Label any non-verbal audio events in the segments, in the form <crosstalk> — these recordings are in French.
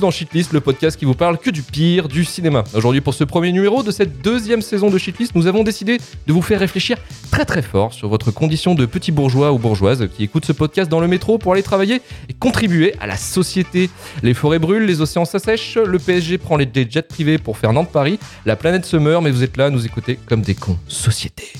Dans Shitlist, le podcast qui vous parle que du pire du cinéma. Aujourd'hui, pour ce premier numéro de cette deuxième saison de Shitlist, nous avons décidé de vous faire réfléchir très très fort sur votre condition de petit bourgeois ou bourgeoise qui écoute ce podcast dans le métro pour aller travailler et contribuer à la société. Les forêts brûlent, les océans s'assèchent, le PSG prend les jets privés pour faire Nantes-Paris, la planète se meurt, mais vous êtes là à nous écouter comme des cons. Société.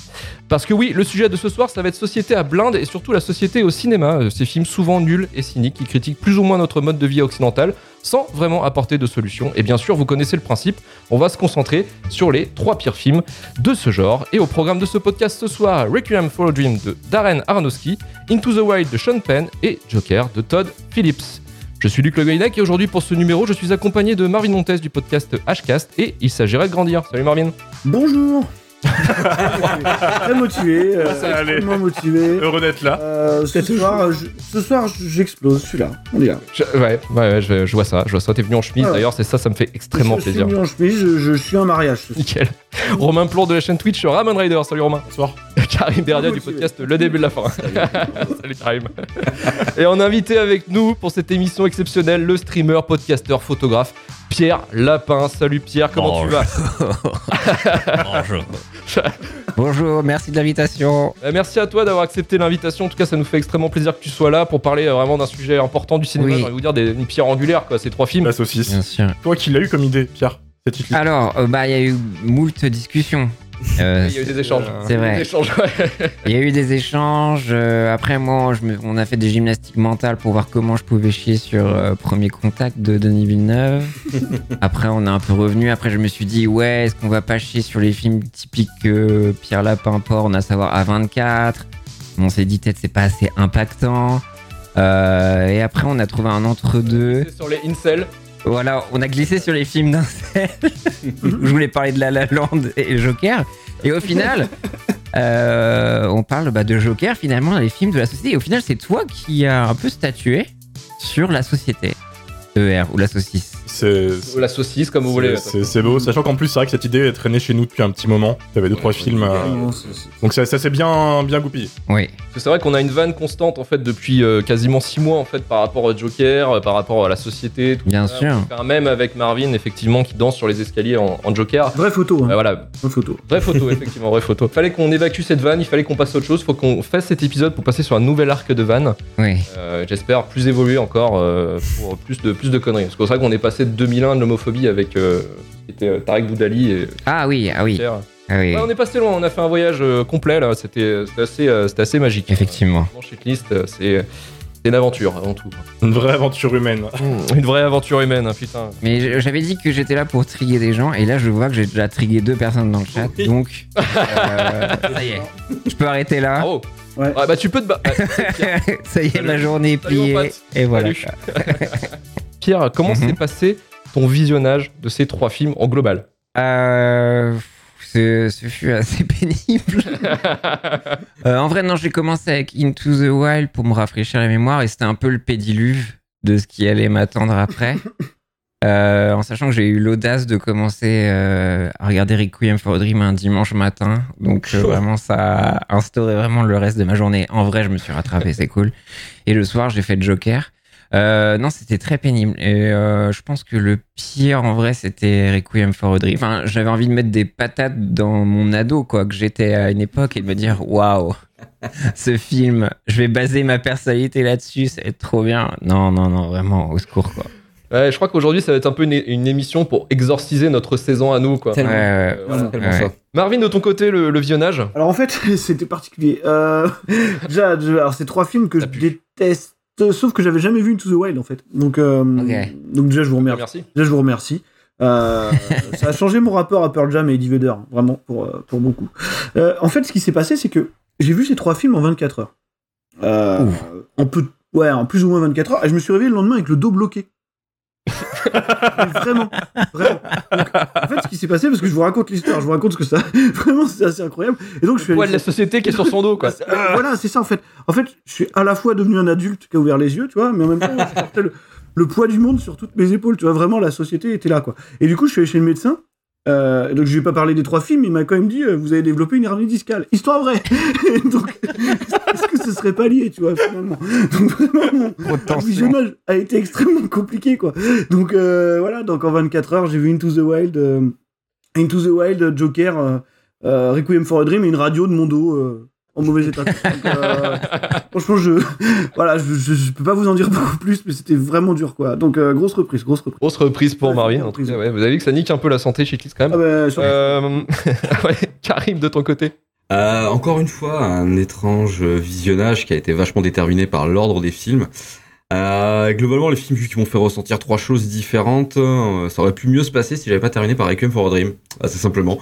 Parce que oui, le sujet de ce soir, ça va être société à blinde et surtout la société au cinéma. Euh, Ces films souvent nuls et cyniques qui critiquent plus ou moins notre mode de vie occidental sans vraiment apporter de solution. Et bien sûr, vous connaissez le principe, on va se concentrer sur les trois pires films de ce genre. Et au programme de ce podcast ce soir, Requiem for a Dream de Darren Aronofsky, Into the Wild de Sean Penn et Joker de Todd Phillips. Je suis Luc Le et aujourd'hui pour ce numéro, je suis accompagné de Marvin Montes du podcast Hcast et il s'agirait de grandir. Salut Marvin. Bonjour Très motivé, euh, extrêmement motivé. Heureux d'être là. Euh, ce, soir, je- ce soir, j'explose, je suis là, on est là. Je- ouais, ouais, ouais, je, je vois ça, je vois ça. T'es venu en chemise Ah d'ailleurs, c'est ça, ça me fait extrêmement je plaisir. suis venu en chemise, je, je suis en mariage. Nickel. Romain Plon de la chaîne Twitch Ramon Rider. Salut Romain. Bonsoir. <laughs> Karim Berdia du podcast Le début de la fin. <laughs> Salut Karim. Et on a invité avec nous pour cette émission exceptionnelle le streamer, podcasteur, photographe Pierre Lapin. Salut Pierre, comment tu vas <laughs> Bonjour. <laughs> Bonjour, merci de l'invitation. Euh, Merci à toi d'avoir accepté l'invitation. En tout cas, ça nous fait extrêmement plaisir que tu sois là pour parler euh, vraiment d'un sujet important du cinéma. Oui. J'ai envie de vous dire des, une pierre angulaire, quoi. Ces trois films. La saucisse. Bien sûr. Toi qui l'as eu comme idée, Pierre, cette. Alors, euh, bah, il y a eu moult discussions. Euh, Il y a eu des échanges. C'est Des vrai. échanges, ouais. Il y a eu des échanges. euh, après, moi, je me- on a fait des gymnastiques mentales pour voir comment je pouvais chier sur euh, Premier Contact de Denis Villeneuve. <laughs> après, on est un peu revenu. Après, je me suis dit, ouais, est-ce qu'on va pas chier sur les films typiques euh, Pierre Lapin porn, à savoir A24 On s'est dit, peut-être, c'est pas assez impactant. Et après, on a trouvé un entre-deux. Sur les incels. Voilà, on a glissé sur les films d'incel. <laughs> je voulais parler de La La Land et Joker. Et au final, <laughs> euh, on parle bah, de Joker, finalement, dans les films de la société. Et au final, c'est toi qui as un peu statué sur la société. ER ou la saucisse. Ou la saucisse, comme vous voulez. c'est- beau, sachant qu'en plus, c'est vrai que cette idée est traînée chez nous depuis un petit moment. Il y avait deux, trois films. euh, Donc ça, ça s'est bien, bien goupillé. Oui. Parce que c'est vrai qu'on a une vanne constante en fait depuis euh, quasiment 6 mois en fait par rapport au Joker, euh, par rapport à la société. Tout Bien ça. sûr. Même avec Marvin effectivement qui danse sur les escaliers en, en Joker. Vraie photo, hein. Euh, voilà, vraie photo. vraie photo effectivement, vraie photo. <laughs> Fallait qu'on évacue cette vanne, il fallait qu'on passe à autre chose, faut qu'on fasse cet épisode pour passer sur un nouvel arc de vanne. Oui. Euh, J'espère plus évoluer encore euh, pour plus de plus de conneries. Parce que c'est vrai qu'on est passé de 2001 de l'homophobie avec euh, était euh, Tarek Boudali et Ah oui, ah oui. Ah oui. Ouais, on est passé loin, on a fait un voyage euh, complet là, c'était c'était assez, euh, assez magique. Effectivement. Dans Shitlist, euh, c'est c'est une aventure avant tout. Une vraie aventure humaine. <laughs> Une vraie aventure humaine, hein, putain. Mais j'avais dit que j'étais là pour triguer des gens, et là je vois que j'ai déjà trigué deux personnes dans le chat, Oui. donc euh, <laughs> ça y est, je peux arrêter là. Bravo. Ouais. Ah, bah tu peux te battre. <laughs> ça y est, Salut. ma journée est mon pliée, et voilà. Pierre, comment Mhm. s'est passé ton visionnage de ces trois films en global? Euh, ce, ce fut assez <laughs> pénible. <laughs> Euh, en vrai, non, j'ai commencé avec Into the Wild pour me rafraîchir la mémoire et c'était un peu le pédiluve de ce qui allait m'attendre après. <laughs> Euh, en sachant que j'ai eu l'audace de commencer euh, à regarder Requiem for a Dream un dimanche matin. Donc euh, vraiment, ça a instauré vraiment le reste de ma journée. En vrai, je me suis rattrapé, c'est cool. Et le soir, j'ai fait Joker. Euh, non, c'était très pénible. Et euh, je pense que le pire, en vrai, c'était Requiem for a Dream. Enfin, j'avais envie de mettre des patates dans mon ado, quoi, que j'étais à une époque, et de me dire, waouh, <laughs> ce film, je vais baser ma personnalité là-dessus, ça va être trop bien. Non, non, non, vraiment, au secours, quoi. Ouais, je crois qu'aujourd'hui, ça va être un peu une, une émission pour exorciser notre saison à nous, quoi. Ouais, ouais, voilà. Tellement ouais. ça. Marvin, de ton côté, le, le visionnage? Alors en fait, <laughs> c'était particulier. Euh, <laughs> déjà, alors c'est trois films que je déteste, sauf que j'avais jamais vu Into the Wild en fait. Donc, euh, donc déjà, je vous remercie. Merci. Déjà, je vous remercie. Euh, <laughs> ça a changé mon rapport à Pearl Jam et Eddie Vedder, vraiment, pour, euh, pour beaucoup. Euh, en fait, ce qui s'est passé, c'est que j'ai vu ces trois films en 24 heures. Euh, en, peu, ouais, en plus ou moins 24 heures. Et je me suis réveillé le lendemain avec le dos bloqué. Vraiment, vraiment. Donc, en fait, ce qui s'est passé, parce que je vous raconte l'histoire, je vous raconte ce que ça. <laughs> Vraiment, c'est assez incroyable. Et donc, je suis allé de la société qui est sur son dos, quoi. euh, <laughs> voilà, c'est ça en fait. En fait, je suis à la fois devenu un adulte qui a ouvert les yeux, tu vois, mais en même temps, je portais le, le poids du monde sur toutes mes épaules, tu vois, vraiment, la société était là, quoi. Et du coup, je suis allé chez le médecin. Euh, donc je vais pas parler des trois films, il m'a quand même dit euh, vous avez développé une hernie discale. Histoire vraie. <laughs> Donc, <laughs> est-ce que ce serait pas lié, tu vois, finalement? <laughs> Donc vraiment, mon visionnage a été extrêmement compliqué, quoi. Donc euh, voilà, donc en 24 heures, j'ai vu Into the Wild, euh, Into the Wild, Joker, euh, euh, Requiem for a Dream et une radio de mon dos euh, en mauvais état. Donc, euh, franchement, je, voilà, je, je, je peux pas vous en dire beaucoup plus, mais c'était vraiment dur, quoi. Donc euh, grosse reprise, grosse reprise. Grosse reprise pour Ouais, Marie. grosse en tout reprise. cas, ouais. Vous avez vu que ça nique un peu la santé chez Kiss quand Ah même. bah, sur- Euh, <laughs> ouais, Karim, de ton côté. Euh, encore une fois, un étrange visionnage qui a été vachement déterminé par l'ordre des films. Euh, globalement, les films qui m'ont fait ressentir trois choses différentes, euh, ça aurait pu mieux se passer si j'avais pas terminé par Requiem for a Dream, assez simplement,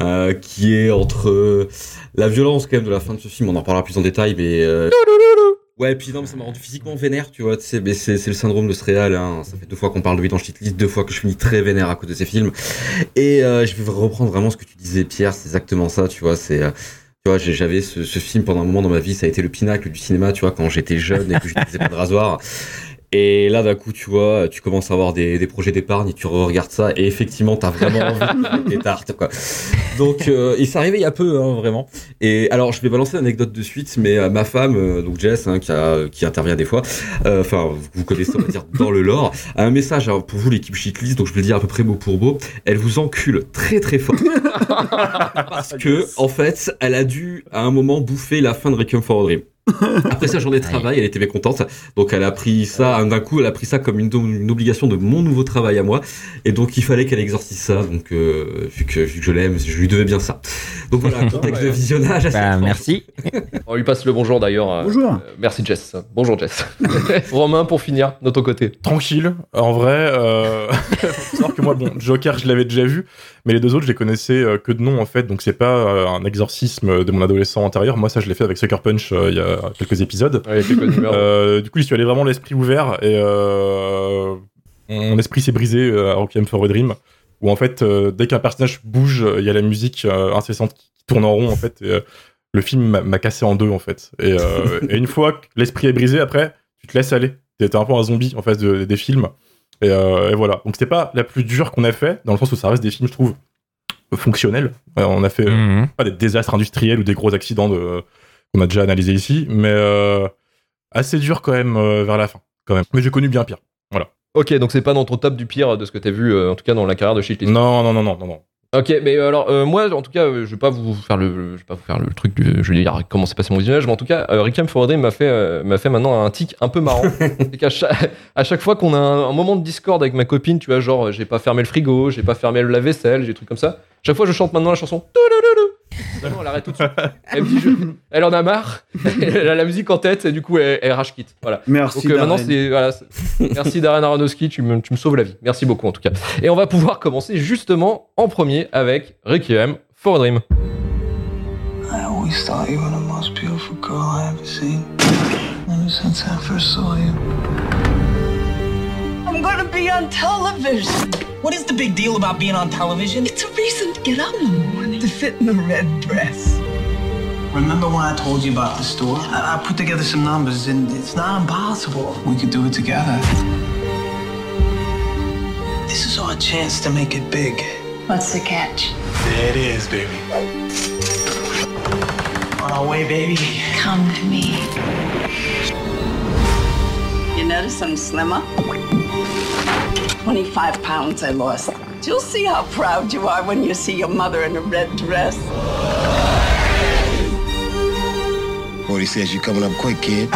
euh, qui est entre euh, la violence quand même de la fin de ce film, on en reparlera plus en détail, mais euh, ouais, puis non, mais ça m'a rendu physiquement vénère, tu vois, c'est c'est le syndrome de ce réal, hein. ça fait deux fois qu'on parle de lui dans Shitlist, deux fois que je finis très vénère à cause de ces films, et euh, je vais reprendre vraiment ce que tu disais, Pierre, c'est exactement ça, tu vois, c'est... tu vois, j'avais ce, ce film pendant un moment dans ma vie, ça a été le pinacle du cinéma, tu vois, quand j'étais jeune et que j'utilisais pas de rasoir. Et là, d'un coup, tu vois, tu commences à avoir des, des projets d'épargne et tu regardes ça et effectivement, t'as vraiment envie de <laughs> des tartes, quoi. Donc, euh, il s'est arrivé il y a peu, hein, vraiment. Et alors, je vais balancer l'anecdote de suite, mais euh, ma femme, euh, donc Jess, hein, qui, a, qui intervient des fois, euh, enfin, vous connaissez, on va dire, dans le lore, a un message pour vous, l'équipe Shitlist, donc je vais le dire à peu près mot pour mot. Elle vous encule très très fort. <laughs> Parce que, en fait, elle a dû, à un moment, bouffer la fin de Requiem for a Dream. Après sa journée de travail, elle était mécontente. Donc, elle a pris ça, d'un coup, elle a pris ça comme une, une obligation de mon nouveau travail à moi. Et donc, il fallait qu'elle exorcise ça. Donc, euh, vu, que, vu que je l'aime, je lui devais bien ça. Donc, voilà, <laughs> contexte de visionnage assez Bah, merci. <laughs> On lui passe le bonjour d'ailleurs. euh, Bonjour. euh, merci Jess. Bonjour Jess. <laughs> Romain, pour finir, de ton côté. Tranquille, en vrai. Euh... faut savoir que moi, bon, Joker, je l'avais déjà vu, mais les deux autres, je les connaissais euh, que de nom en fait, donc c'est pas euh, un exorcisme de mon adolescent antérieur. Moi, ça, je l'ai fait avec Sucker Punch euh, il y a quelques épisodes. Ouais, quelques <laughs> numéros. Euh, du coup, j'y suis allé vraiment l'esprit ouvert et euh, mon esprit s'est brisé à Requiem for a Dream, où en fait, dès qu'un personnage bouge, il y a la musique incessante qui tourne en rond en fait. Et, le film m'a- cassé en deux en fait. Et, <laughs> et une fois que l'esprit est brisé, après, tu te laisses aller. T'es un peu un zombie en face de- des films. Et, euh, et voilà. Donc c'était pas la plus dure qu'on a fait, dans le sens où ça reste des films, je trouve, fonctionnels. Euh, on a fait euh, Mhm. pas des désastres industriels ou des gros accidents de, qu'on a déjà analysé ici, mais euh, assez dur quand même euh, vers la fin, quand même. Mais j'ai connu bien pire. Ok, donc c'est pas dans ton top du pire de ce que t'as vu, euh, en tout cas dans la carrière de Shitlist. Non, non, non, non, non, non. Ok, mais euh, alors euh, moi, en tout cas, euh, je vais pas vous faire le, je vais pas vous faire le truc du, je vais dire comment s'est passé mon visionnage, mais en tout cas, euh, Requiem for a Dream m'a fait, euh, m'a fait maintenant un tic un peu marrant. <laughs> c'est qu'à chaque, à chaque fois qu'on a un, un moment de discorde avec ma copine, tu vois, genre j'ai pas fermé le frigo, j'ai pas fermé le lave-vaisselle, j'ai des trucs comme ça. Chaque fois, je chante maintenant la chanson. Non, elle arrête tout de suite. Elle me dit, je- elle en a marre. <laughs> elle a la musique en tête et du coup, elle, elle rage quitte. Voilà. Merci. Donc euh, maintenant, Darren. c'est voilà, c'est- merci Darren Aronofsky, tu me, tu me sauves la vie. Merci beaucoup en tout cas. Et on va pouvoir commencer justement en premier avec Requiem for a Dream. I always thought you were the most beautiful girl I ever seen. Ever since I first saw you. I'm gonna be on television. What is the big deal about being on television? It's a reason to get up in the morning to fit in the red dress. Remember when I told you about the store? I, I put together some numbers and it's not impossible. We could do it together. This is our chance to make it big. What's the catch? There it is, baby. On our way, baby. Come to me. You notice I'm slimmer? 25 pounds I lost. You'll see how proud you are when you see your mother in a red dress. Forty says you're coming up quick, kid.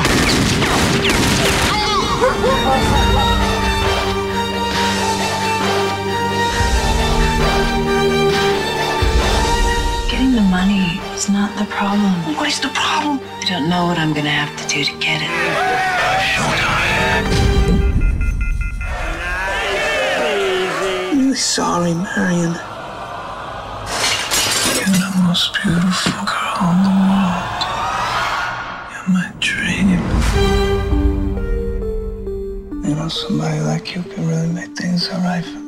Getting the money is not the problem. What is the problem? I don't know what I'm gonna have to do to get it. I'm sorry, Marion. You're the most beautiful girl in the world. You're my dream. You know, somebody like you can really make things alright for me.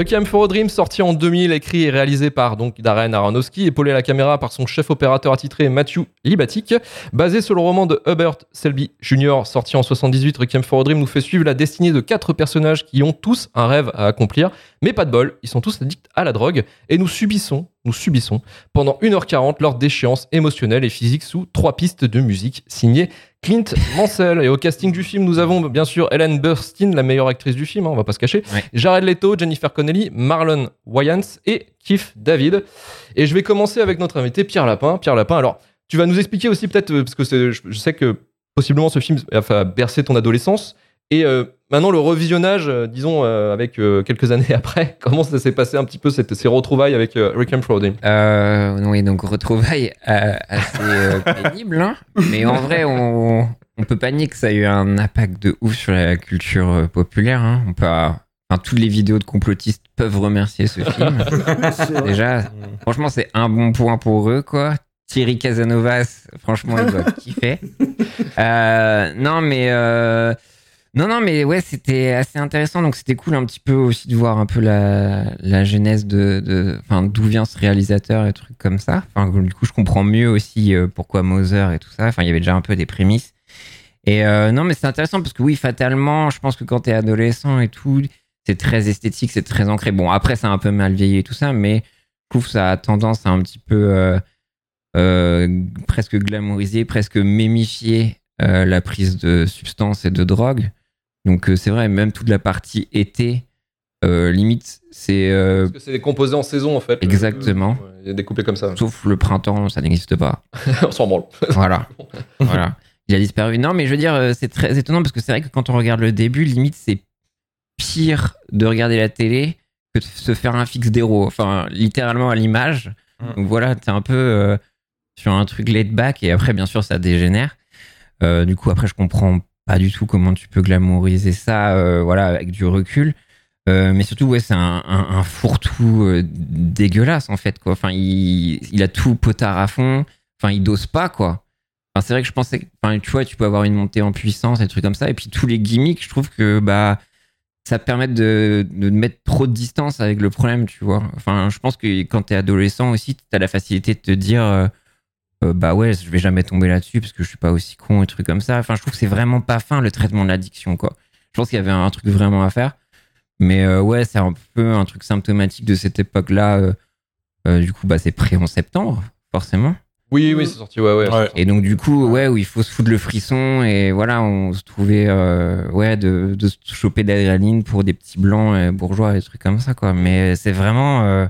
Requiem for a Dream, sorti en 2000, écrit et réalisé par donc Darren Aronofsky, épaulé à la caméra par son chef opérateur attitré Matthew Libatic. Basé sur le roman de Hubert Selby Jr., sorti en 78, Requiem for a Dream nous fait suivre la destinée de quatre personnages qui ont tous un rêve à accomplir, mais pas de bol, ils sont tous addicts à la drogue, et nous subissons nous subissons pendant 1h40 leur déchéance émotionnelle et physique sous trois pistes de musique signées Clint Mansell. Et au casting du film, nous avons bien sûr Ellen Burstyn, la meilleure actrice du film, hein, on va pas se cacher, Ouais. Jared Leto, Jennifer Connelly, Marlon Wayans et Keith David. Et je vais commencer avec notre invité Pierre Lapin. Pierre Lapin, alors tu vas nous expliquer aussi peut-être, euh, parce que je, je sais que possiblement ce film a bercer ton adolescence. Et euh, maintenant, le revisionnage, euh, disons, euh, avec euh, quelques <laughs> années après, <laughs> comment ça s'est passé un petit peu cette- ces retrouvailles avec euh, Rick and Frody Euh, oui, donc retrouvailles euh, assez euh, <laughs> pénibles, hein. mais en vrai, on, on peut pas nier que ça a eu un impact de ouf sur la culture euh, populaire. hein. On peut, enfin, toutes les vidéos de complotistes peuvent remercier ce film. Déjà, franchement, c'est un bon point pour eux, quoi. Thierry Casanovas, franchement, il doit kiffer. Euh, non, mais euh, non, non, mais ouais, c'était assez intéressant. Donc, c'était cool un petit peu aussi de voir un peu la, genèse de, enfin, d'où vient ce réalisateur et trucs comme ça. Du coup, je comprends mieux aussi euh, pourquoi Moser et tout ça. Enfin, il y avait déjà un peu des prémices. Et euh, non, mais c'est intéressant parce que oui, fatalement, je pense que quand t'es adolescent et tout, c'est très esthétique, c'est très ancré. Bon, après, c'est un peu mal vieilli et tout ça, mais je trouve que ça a tendance à un petit peu euh, presque glamouriser, presque mémifier la prise de substances et de drogue. Donc euh, c'est vrai, même toute la partie été, euh, limite, c'est euh, Parce que c'est composé en saison en fait. Exactement. Il y a découpé comme ça. sauf le printemps, ça n'existe pas. <laughs> On s'en branle. <laughs> Voilà. voilà. Il a disparu. Non, mais je veux dire, c'est très étonnant parce que c'est vrai que quand on regarde le début, limite, c'est pire de regarder la télé que de se faire un fixe d'héros. Enfin, littéralement à l'image. Mm. Donc voilà, t'es un peu euh, sur un truc laid back et après, bien sûr, ça dégénère. Euh, du coup, après, je comprends pas du tout comment tu peux glamouriser ça, euh, voilà, avec du recul. Euh, mais surtout, ouais, c'est un, un, fourre-tout euh, dégueulasse, en fait, quoi. Enfin, il, il a tout potard à fond. Enfin, il dose pas, quoi. Enfin, c'est vrai que je pensais, enfin, tu vois, tu peux avoir une montée en puissance, des trucs comme ça. Et puis, tous les gimmicks, je trouve que, bah, ça permet de, de mettre trop de distance avec le problème, tu vois. Enfin, je pense que quand t'es adolescent aussi, t'as la facilité de te dire, euh, bah ouais, je vais jamais tomber là-dessus parce que je suis pas aussi con et trucs comme ça. Enfin, je trouve que c'est vraiment pas fin le traitement de l'addiction, quoi. Je pense qu'il y avait un truc vraiment à faire. Mais euh, ouais, c'est un peu un truc symptomatique de cette époque-là. euh, euh, du coup, bah, c'est pré en septembre, forcément. Oui, oui, c'est sorti, ouais, ouais. Ouais. Et donc, du coup, ouais, où il faut se foutre le frisson et voilà, on se trouvait, euh, ouais, de, de se choper d'adrénaline pour des petits blancs bourgeois et des trucs comme ça, quoi. Mais c'est vraiment, euh,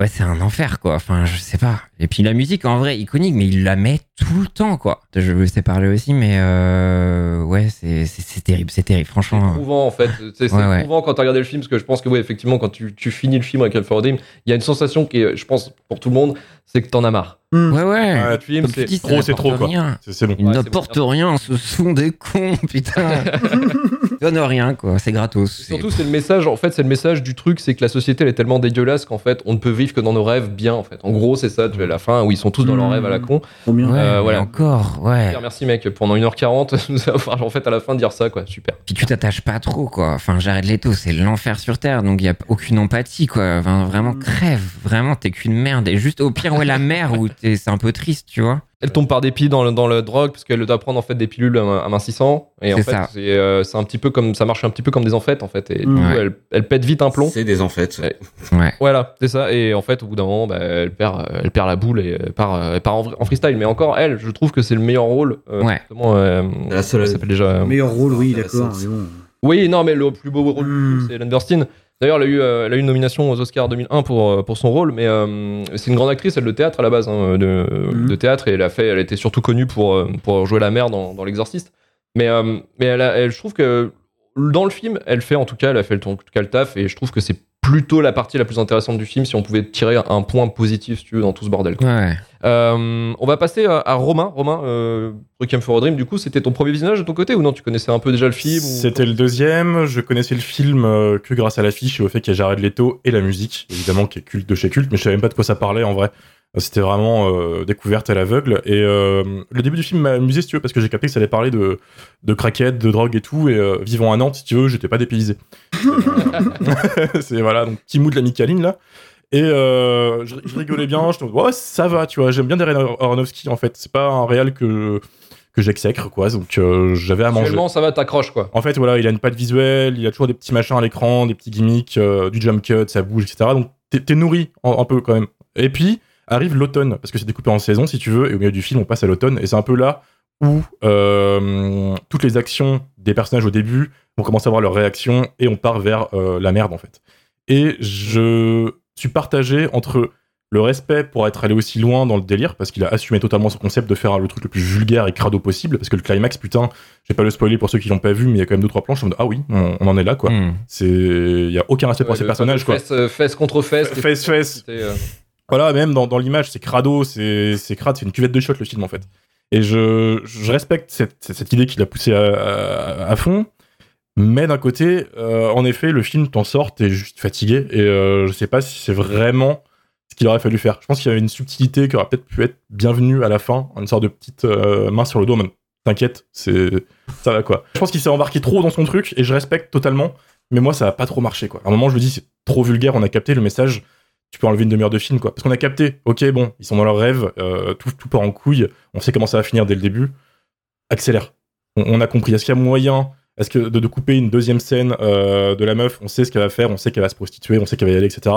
ouais, c'est un enfer, quoi. Enfin, je sais pas. Et puis la musique, en vrai, iconique, mais il la met tout le temps, quoi. Je veux sais parler aussi, mais euh, ouais, c'est c'est- c'est terrible, c'est terrible, C'est franchement. éprouvant en fait. <laughs> C'est c'est Ouais, ouais. éprouvant quand tu as regardé le film parce que je pense que oui, effectivement, quand tu, tu finis le film avec Alpha Dream, il y a une sensation qui est, je pense, pour tout le monde, c'est que t'en as marre. Hmm. Ouais, ouais. Ouais, Le film, Comme tu c'est trop, c'est trop, quoi. rien. C'est c'est bon. Ils Ouais, c'est n'apportent bon. rien, ce sont des cons, putain. <laughs> Ils donnent rien, quoi. C'est gratos. Surtout, c'est le message. En fait, c'est le message du truc, c'est que la société elle est tellement dégueulasse qu'en fait, on ne peut vivre que dans nos rêves bien. En fait, en gros, c'est ça. Tu vois, la fin où ils sont tous dans leurs Mm. rêves à la con. Ouais, Euh, voilà. encore, ouais. Merci mec pendant 1h40 <laughs> nous avoir en fait à la fin dire ça quoi. Super. Puis tu t'attaches pas trop, quoi. Enfin, Jared Leto, c'est l'enfer sur Terre, donc il y a aucune empathie, quoi. Enfin, vraiment, Mm. crève. Vraiment, t'es qu'une merde. Et juste au pire, ouais, la mère, où t'es- c'est un peu triste, tu vois. Elle tombe par dépit dans le, dans le drogue parce qu'elle doit prendre en fait des pilules am- amincissant et en fait ça. c'est euh, c'est un petit peu comme ça marche un petit peu comme des enfêtes en fait et du Mm. coup, Ouais. elle, elle pète vite un plomb. C'est des en fait. Ouais. Ouais. Voilà, c'est ça. Et en fait, au bout d'un moment, bah, elle, perd, euh, elle perd la boule et elle part, euh, elle part en, en freestyle. Mais encore, elle, je trouve que c'est le meilleur rôle. euh, Ouais. justement, euh, La seule- elle s'appelle déjà. euh, Meilleur rôle, oui, d'accord. bon. Oui, non, mais le plus beau rôle, du Mm. film, c'est Ellen Burstyn. D'ailleurs, elle a eu, euh, elle a eu une nomination aux Oscars 2001 pour, euh, pour son rôle, mais euh, c'est une grande actrice, elle de théâtre à la base, hein, de, Mhm. de théâtre, et elle a fait, elle était surtout connue pour, pour jouer la mère dans, dans L'Exorciste. Mais, mais elle, a- elle- je trouve que dans le film, elle fait en tout cas, elle a fait le, en tout cas le taf, et je trouve que c'est plutôt la partie la plus intéressante du film si on pouvait tirer un point positif, si tu veux, dans tout ce bordel. quoi. Ouais. Euh, on va passer à, à Romain. Romain, euh, Requiem for a Dream, du coup, c'était ton premier visionnage de ton côté ou non? Tu connaissais un peu déjà le film ou- C'était le deuxième. Je connaissais le film euh, que grâce à l'affiche et au fait qu'il y a Jared Leto et la musique, évidemment, qui est culte de chez culte, mais je savais même pas de quoi ça parlait en vrai. C'était vraiment euh, découverte à l'aveugle. Et euh, le début du film m'a amusé, si tu veux, parce que j'ai capté que ça allait parler de, de craquettes, de drogue et tout. Et euh, vivant à Nantes, si tu veux, j'étais pas dépaysé. <laughs> <laughs> c'est voilà, donc petit mood de la Micaline là. Et je, je rigolais bien, je me disais, ouais, ça va, tu vois, j'aime bien Darren Aronofsky en fait. C'est pas un réal que, que j'exècre, quoi. Donc euh, j'avais à manger. Ça va, t'accroches quoi. En fait, voilà, il a une patte visuelle, il a toujours des petits machins à l'écran, des petits gimmicks, euh, du jump cut, ça bouge, etc. Donc, t'es nourri un peu quand même. Et puis arrive l'automne, parce que c'est découpé en saison, si tu veux, et au milieu du film, on passe à l'automne, et c'est un peu là où euh, toutes les actions des personnages au début, on commence à voir leurs réactions, et on part vers euh, la merde, en fait. Et je suis partagé entre le respect pour être allé aussi loin dans le délire, parce qu'il a assumé totalement son concept de faire le truc le plus vulgaire et crado possible, parce que le climax, putain, je vais pas le spoiler pour ceux qui l'ont pas vu, mais il y a quand même deux trois planches, je me dis, ah oui, on, on en est là, quoi. Hmm. C'est, il y a aucun respect pour Ouais, ces personnages, quoi. Fesse, euh, fesse contre fesse. Fesse, fesse. Euh, Voilà, même dans, l'image, c'est crado, c'est crade, c'est une cuvette de shot le film en fait. Et je, respecte cette, idée qu'il a poussée à, fond, mais d'un côté, euh, en effet, le film t'en sort, t'es juste fatigué, et euh, je sais pas si c'est vraiment ce qu'il aurait fallu faire. Je pense qu'il y a une subtilité qui aurait peut-être pu être bienvenue à la fin, une sorte de petite euh, main sur le dos, même. T'inquiète, c'est ça va quoi. Je pense qu'il s'est embarqué trop dans son truc, et je respecte totalement, mais moi ça a pas trop marché quoi. À un moment, je me dis, c'est trop vulgaire, on a capté le message tu peux enlever une demi-heure de film, quoi. Parce qu'on a capté, ok, bon, ils sont dans leur rêve, euh, tout, part en couille, on sait comment ça va finir dès le début. Accélère. On, a compris. Est-ce qu'il y a moyen? Est-ce que de, de couper une deuxième scène euh, de la meuf, on sait ce qu'elle va faire, on sait qu'elle va se prostituer, on sait qu'elle va y aller, etc.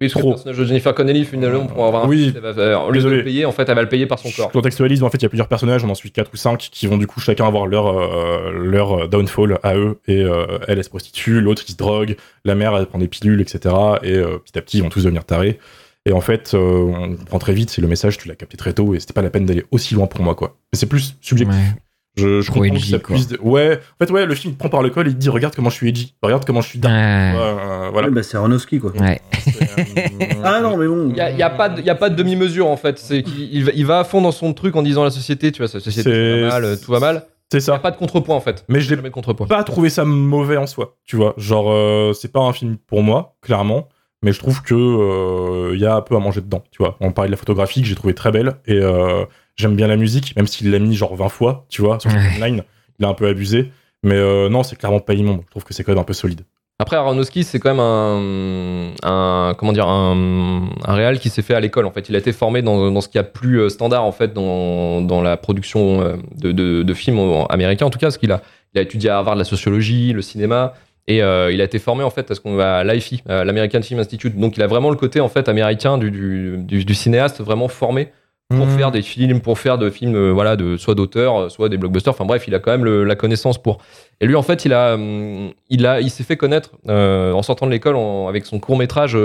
Oui, que Trop. le personnage de Jennifer Connelly, finalement, pour avoir un Oui. fils, elle va- de Désolé. le payer, en fait, elle va le payer par son Je corps. contextualise, mais en fait, il y a plusieurs personnages, on en suit 4 ou 5, qui vont du coup chacun avoir leur, euh, leur downfall à eux. Et euh, elle, elle se prostitue, l'autre, il se drogue, la mère, elle prend des pilules, etc. Et euh, petit à petit, ils vont tous devenir tarés. Et en fait, euh, on comprend très vite, c'est le message, tu l'as capté très tôt, et c'était pas la peine d'aller aussi loin pour moi, quoi. Mais c'est plus subjectif. Ouais. Je, je comprends que edgy, ça quoi. puisse. Ouais, en fait, ouais, le film prend par le col et il te dit Regarde comment je suis edgy, regarde comment je suis. Euh, voilà. Ouais, bah, c'est Aronofsky, quoi. Ouais. <laughs> <laughs> Ah non, mais bon. Il n'y a, y a pas de, il y a pas de demi-mesure, en fait. C'est qu'il il va, il va à fond dans son truc en disant la société, tu vois, la société, tout va mal, euh, tout va mal. C'est Il n'y a ça. pas de contrepoint, en fait. Mais je contrepoint. pas trouvé ça mauvais en soi, tu vois. Genre, euh, c'est pas un film pour moi, clairement, mais je trouve que euh, il y a un peu à manger dedans, tu vois. On parlait de la photographie que j'ai trouvé très belle et euh, j'aime bien la musique, même s'il l'a mis genre 20 fois, tu vois, sur son Ouais. timeline, il a un peu abusé. Mais euh, non, c'est clairement pas immonde. Je trouve que c'est quand même un peu solide. Après, Aronofsky, c'est quand même un, un comment dire, un, un réal qui s'est fait à l'école. En fait, il a été formé dans, dans ce qu'il y a plus euh, standard en fait dans, dans la production euh, de, de, films en- américains. En tout cas, parce qu'il a, il a étudié à Harvard la sociologie, le cinéma, et euh, il a été formé en fait à ce qu'on va à l'American Film Institute. Donc, il a vraiment le côté en fait américain du, du, du cinéaste vraiment formé pour Mmh. faire des films, pour faire de films, euh, voilà, de soit d'auteurs, euh, soit des blockbusters. Enfin bref, il a quand même le- la connaissance pour. Et lui, en fait, il a, hum, il a, il s'est fait connaître euh, en sortant de l'école avec son court métrage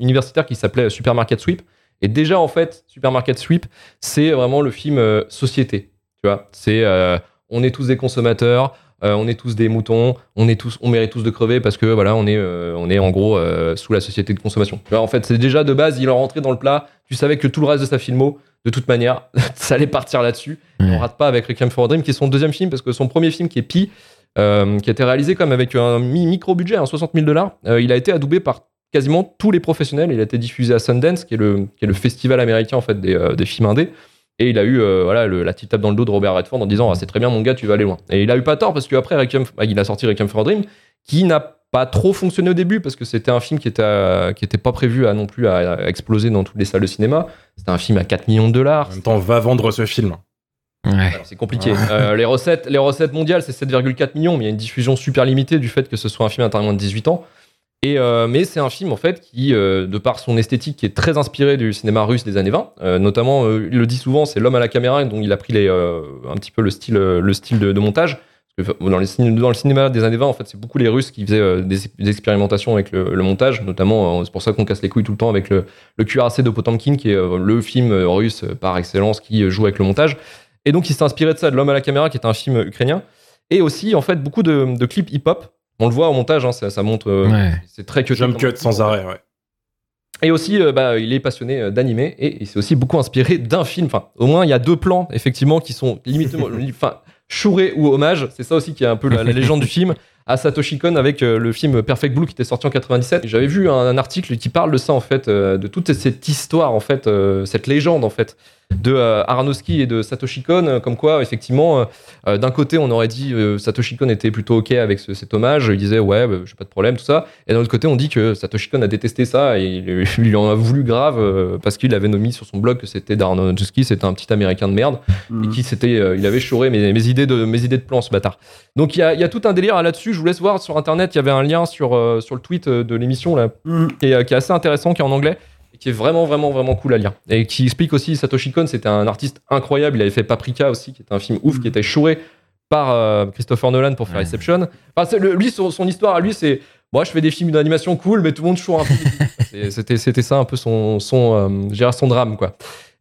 universitaire qui s'appelait Supermarket Sweep. Et déjà, en fait, Supermarket Sweep, c'est vraiment le film société. Tu vois, c'est on est tous des consommateurs. euh, on est tous des moutons, on est tous, on mérite tous de crever parce que voilà, on est, euh, on est en gros euh, sous la société de consommation. Tu vois, en fait, c'est déjà de base, il est rentré dans le plat. Tu savais que tout le reste de sa filmo, de toute manière, <laughs> ça allait partir là-dessus. Ouais. On rate pas avec Requiem for a Dream, qui est son deuxième film, parce que son premier film, qui est Pi, euh, qui a été réalisé comme avec un mi- micro-budget, un 60 000 dollars, euh, il a été adoubé par quasiment tous les professionnels. Il a été diffusé à Sundance, qui est le, qui est le festival américain en fait des, euh, des films indés. Et il a eu voilà, le- la petite tape dans le dos de Robert Redford en disant ah, C'est très bien, mon gars, tu vas aller loin. Et il a eu pas tort, parce qu'après, bah, il a sorti Requiem for a Dream, qui n'a pas trop fonctionné au début, parce que c'était un film qui était, à- qui était pas prévu à non plus à, à exploser dans toutes les salles de cinéma. C'était un film à 4 millions de dollars. En même temps, va vendre ce film. Ouais. C'est compliqué. Euh, les, recettes, les recettes mondiales, c'est 7,4 millions, mais il y a une diffusion super limitée du fait que ce soit un film interdit moins de 18 ans. Et, euh, mais c'est un film, en fait, qui, euh, de par son esthétique, qui est très inspiré du cinéma russe des années 20, euh, notamment, euh, il le dit souvent, c'est l'homme à la caméra, dont il a pris les, euh, un petit peu le style, euh, le style de, de montage. Parce que dans, les, cin- dans le cinéma des années 20, en fait, c'est beaucoup les Russes qui faisaient euh, des, des expérimentations avec le, le montage, notamment, euh, c'est pour ça qu'on casse les couilles tout le temps avec le, le cuirassé de Potemkin, qui est euh, le film russe par excellence qui joue avec le montage. Et donc, il s'est inspiré de ça, de L'homme à la caméra, qui est un film ukrainien. Et aussi, en fait, beaucoup de, de clips hip-hop. On le voit au montage, hein, ça, ça monte. euh, Ouais. C'est très que Jump cut sans arrêt, ouais. Et aussi, euh, bah, il est passionné euh, d'animé et il s'est aussi beaucoup inspiré d'un film. Enfin, au moins, il y a deux plans, effectivement, qui sont limite, <laughs> enfin, chourés ou hommage. C'est ça aussi qui est un peu la, la <laughs> légende du film à Satoshi Kon avec euh, le film Perfect Blue qui était sorti en 97. J'avais vu un, un article qui parle de ça, en fait, euh, de toute cette histoire, en fait, euh, cette légende, en fait, de euh, Aronofsky et de Satoshi Kon, euh, comme quoi, effectivement, euh, d'un côté, on aurait dit euh, Satoshi Kon était plutôt OK avec ce- cet hommage, il disait ouais, bah, j'ai pas de problème, tout ça. Et d'un autre côté, on dit que Satoshi Kon a détesté ça et il, <laughs> il lui en a voulu grave euh, parce qu'il avait nommé sur son blog que c'était Darnowski, c'était un petit américain de merde et Mhm. qui s'était, euh, il avait chouré mes, mes idées de mes idées de plan, ce bâtard. Donc il y a, y a tout un délire là-dessus. Je vous laisse voir sur internet, il y avait un lien sur, euh, sur le tweet de l'émission là Mhm. est, qui est assez intéressant, qui est en anglais, qui est vraiment, vraiment, vraiment cool à lire. Et qui explique aussi, Satoshi Kon, c'était un artiste incroyable. Il avait fait Paprika aussi, qui était un film ouf, qui était chouré par euh, Christopher Nolan pour faire Ouais. Inception. Enfin, le- lui, son, son histoire à lui, c'est moi, je fais des films d'animation cool, mais tout le monde choure un peu. <laughs> C'était, c'était ça un peu son, son, euh, son drame, quoi.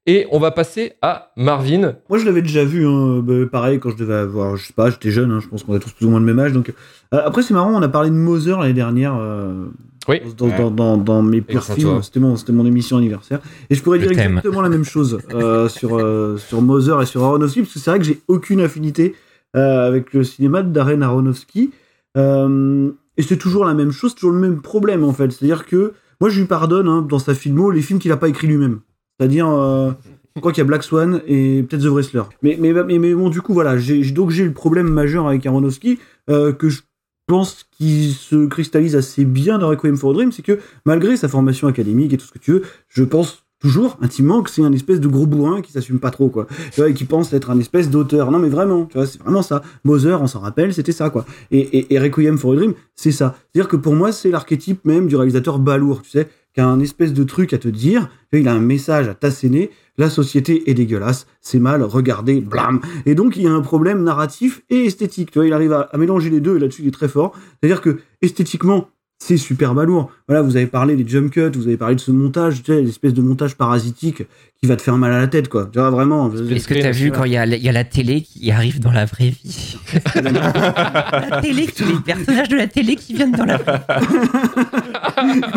Et on va passer à Marvin. Moi, je l'avais déjà vu, hein, bah, pareil, quand je devais avoir, je sais pas, j'étais jeune, hein, je pense qu'on a tous plus ou moins le même âge. Donc, euh, après, c'est marrant, on a parlé de Mother l'année dernière. euh, Oui. Dans, dans, dans, dans mes à films, c'était mon, c'était mon émission anniversaire. Et je pourrais Je dire exactement la même chose euh, <laughs> sur, euh, sur Mother et sur Aronofsky, parce que c'est vrai que j'ai aucune affinité euh, avec le cinéma de Darren Aronofsky. Euh, et c'est toujours la même chose, toujours le même problème en fait. C'est-à-dire que moi, je lui pardonne hein, dans sa filmo les films qu'il a pas écrit lui-même. C'est-à-dire, euh, je crois qu'il y a Black Swan et peut-être The Wrestler. Mais, mais, mais, mais bon, du coup, voilà, j'ai- donc j'ai le problème majeur avec Aronofsky euh, que je pense qu'il se cristallise assez bien dans Requiem for a Dream, c'est que malgré sa formation académique et tout ce que tu veux, je pense toujours intimement que c'est un espèce de gros bourrin qui s'assume pas trop quoi. Tu vois et qui pense être un espèce d'auteur. Non mais vraiment tu vois c'est vraiment ça. Mother on s'en rappelle c'était ça quoi. Et Requiem for a Dream c'est ça. C'est à dire que pour moi c'est l'archétype même du réalisateur balourd tu sais qui a un espèce de truc à te dire il a un message à t'asséner la société est dégueulasse c'est mal regardez blam et donc il y a un problème narratif et esthétique tu vois il arrive à, mélanger les deux et là-dessus il est très fort c'est à dire que esthétiquement c'est super balourd. Voilà, vous avez parlé des jump cuts, vous avez parlé de ce montage, tu sais, l'espèce de montage parasitique qui va te faire mal à la tête, quoi. Tu vois, vraiment. Est-ce que t'as vu quand il y, a la- il y a la télé qui arrive dans la vraie vie <laughs> La télé, tous les personnages de la télé qui viennent dans la vraie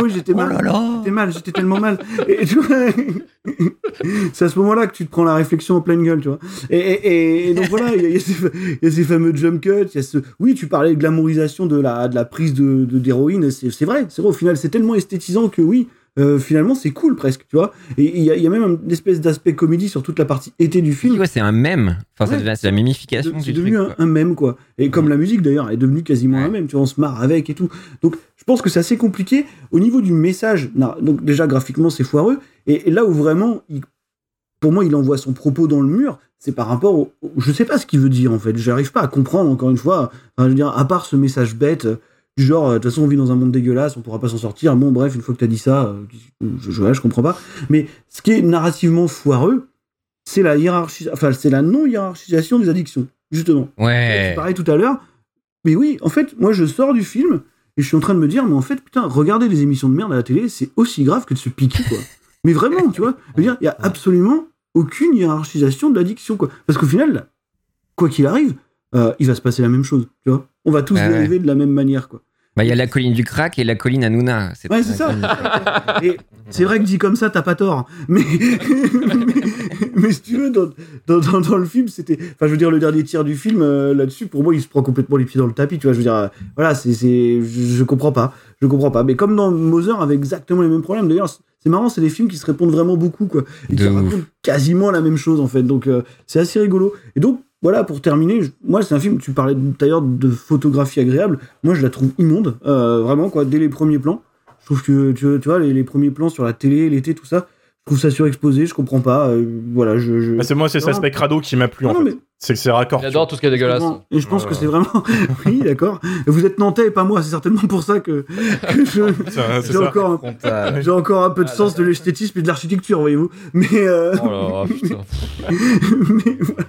Oui, j'étais Oh mal. là là J'étais mal, j'étais tellement mal. Et, tu vois, <laughs> c'est à ce moment-là que tu te prends la réflexion en pleine gueule, tu vois. Et, et- et donc voilà, il y, a- y ces fa- il y a ces fameux jump cuts, il y a ce... Oui, tu parlais de glamourisation de la, de la prise de de- d'héroïne, c'est c'est vrai, c'est vrai, au final, c'est tellement esthétisant que oui, euh, finalement, c'est cool presque, tu vois. Et il y, a- il y a même une espèce d'aspect comédie sur toute la partie été du film. Ouais, c'est un mème. Enfin, Ouais, c'est la mémification C'est devenu truc. un, un mème, quoi. Et comme la musique, d'ailleurs, est devenue quasiment un mème. Tu vois, on se marre avec et tout. Donc, je pense que c'est assez compliqué. Au niveau du message, non, donc déjà, graphiquement, c'est foireux. Et, et là où vraiment, il- pour moi, il envoie son propos dans le mur, c'est par rapport au... au- Je sais pas ce qu'il veut dire, en fait. J'arrive pas à comprendre, encore une fois. Enfin, je veux dire, à part ce message bête... Du genre, euh, de toute façon, on vit dans un monde dégueulasse, on pourra pas s'en sortir. Bon, bref, une fois que t'as dit ça, euh, je, je, je comprends pas. Mais ce qui est narrativement foireux, c'est la hiérarchie, enfin, c'est la non-hiérarchisation des addictions, justement. Ouais. C'est pareil tout à l'heure. Mais oui, en fait, moi, je sors du film et je suis en train de me dire, mais en fait, putain, regarder des émissions de merde à la télé, c'est aussi grave que de se piquer, quoi. <laughs> mais vraiment, tu vois. Je veux dire, il y a absolument aucune hiérarchisation de l'addiction, quoi. Parce qu'au final, quoi qu'il arrive, euh, il va se passer la même chose, tu vois. On va tous Ah ouais. dériver de la même manière, quoi. Bah, il y a la colline du crack et la colline Hanouna. Ouais, c'est ça. C'est vrai que dit comme ça, t'as pas tort. Mais, mais, <laughs> mais si tu veux, dans, dans, dans, dans le film, c'était. Enfin, je veux dire, le dernier tiers du film, euh, là-dessus, pour moi, il se prend complètement les pieds dans le tapis. Tu vois, je veux dire, euh, voilà, c'est. c'est- Je, je comprends pas. Je comprends pas. Mais comme dans Mother, avec exactement les mêmes problèmes. D'ailleurs, c'est- c'est marrant, c'est des films qui se répondent vraiment beaucoup, quoi. Et qui ouf. racontent quasiment la même chose, en fait. Donc, euh, c'est assez rigolo. Et donc, voilà, pour terminer, je- moi, c'est un film, tu parlais d'ailleurs de photographie agréable. Moi, je la trouve immonde, euh, vraiment, quoi, dès les premiers plans. Je trouve que, tu, tu vois, les, les premiers plans sur la télé, l'été, tout ça, je trouve ça surexposé, je comprends pas. euh, voilà, je. je... Ah, c'est moi, c'est cet aspect crado qui m'a plu Non, en non, fait. mais- C'est que c'est raccord. J'adore tout ce qui est dégueulasse. Et je pense Ouais, que c'est vraiment. <laughs> <laughs> oui, d'accord. Vous êtes nantais et pas moi, c'est certainement pour ça que, que je- <laughs> j'ai ça. encore, un- j'ai encore un peu de Ah, sens de l'esthétisme et de l'architecture, voyez-vous. Mais, euh, Oh là là, putain. mais, voilà.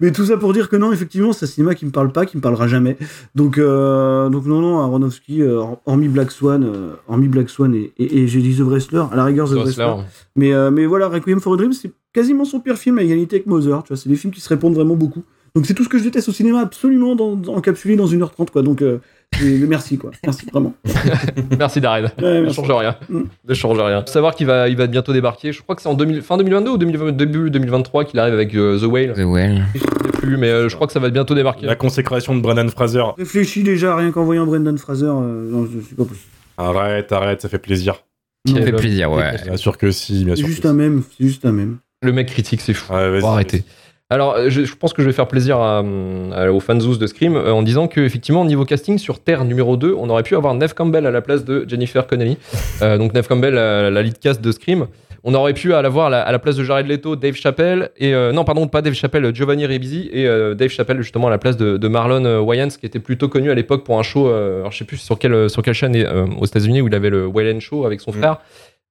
Mais tout ça pour dire que non, effectivement, c'est un cinéma qui me parle pas, qui me parlera jamais. Donc, euh, donc non, non, Aronofsky, euh, hormis Black Swan, euh, hormis Black Swan et, et, et j'ai dit The Wrestler, à la rigueur The, The Wrestler. Wrestler. Mais, euh, mais voilà, Requiem for a Dream, c'est quasiment son pire film à égalité avec Mother. Tu vois, c'est des films qui se répondent vraiment beaucoup. Donc c'est tout ce que je déteste au cinéma, absolument dans, dans- encapsulé dans 1h30, quoi. Donc euh, et- merci, quoi. Merci, vraiment. <laughs> Merci Darren. Ouais, Ne change rien. Mm. Ne change rien. Faut savoir qu'il va, il va bientôt débarquer. Je crois que c'est en 2000 fin 2022 ou 2020 début 2023 qu'il arrive avec euh, The Whale. The Well. Je sais plus, mais euh, je crois que ça va bientôt débarquer. La consécration de Brendan Fraser. Réfléchis déjà, rien qu'en voyant Brendan Fraser, euh, non, je suis pas possible. Arrête, arrête, ça fait plaisir. Ça fait plaisir, ouais. Bien sûr que si, bien C'est sûr. juste que un même, c'est juste un même. Le mec critique, c'est fou. Ouais, Faut arrêter. Alors, euh, je, je pense que je vais faire plaisir à, à- aux fanzous de Scream euh, en disant que effectivement, niveau casting sur Terre numéro 2, on aurait pu avoir Neve Campbell à la place de Jennifer Connelly. <laughs> Euh, donc Neve Campbell, la, la lead cast de Scream. On aurait pu l'avoir à la, place de Jared Leto, Dave Chappelle et euh, non pardon pas Dave Chappelle, Giovanni Ribisi et euh, Dave Chappelle justement à la place de, de Marlon euh, Wayans qui était plutôt connu à l'époque pour un show, euh, alors je sais plus sur quelle sur quelle chaîne euh, aux États-Unis où il avait le Wayland Show avec son Mm.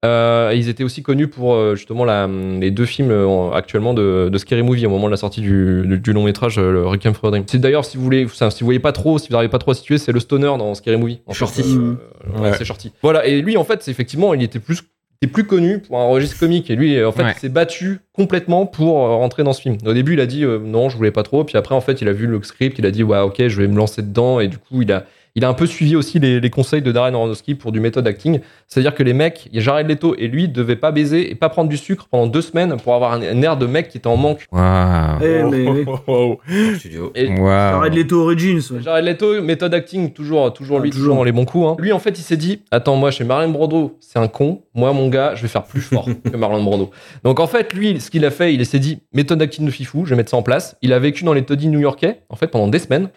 Euh, et ils étaient aussi connus pour euh, justement la, les deux films euh, actuellement de, de Scary Movie au moment de la sortie du, du, du long métrage le Requiem for a Dream. C'est d'ailleurs si vous voulez, si vous voyez pas trop, si vous n'arrivez pas trop à situer, c'est le stoner dans Scary Movie. En Shorty. euh, ouais, Ouais. c'est Shorty. Voilà, et lui en fait, c'est effectivement, il était plus était plus connu pour un registre comique et lui en fait Ouais. il s'est battu complètement pour rentrer dans ce film. Au début il a dit euh, non je voulais pas trop puis après en fait il a vu le script il a dit ouais ok je vais me lancer dedans et du coup il a il a un peu suivi aussi les, les conseils de Darren Aronofsky pour du méthode acting. C'est-à-dire que les mecs, il y a Jared Leto et lui devaient pas baiser et pas prendre du sucre pendant deux semaines pour avoir un, un air de mec qui était en manque. Waouh. Eh, mais, mais... Oh, oh, oh. Et. Jared Leto Origins, ouais. Jared Leto, méthode acting, toujours, toujours lui, Ah, toujours toujours. dans les bons coups. hein. Lui, en fait, il s'est dit Attends, moi, chez Marlon Brando, c'est un con. Moi, mon gars, je vais faire plus fort <laughs> que Marlon Brando. Donc, en fait, lui, ce qu'il a fait, il s'est dit Méthode acting de fifou, je vais mettre ça en place. Il a vécu dans les taudis new-yorkais, en fait, pendant des semaines.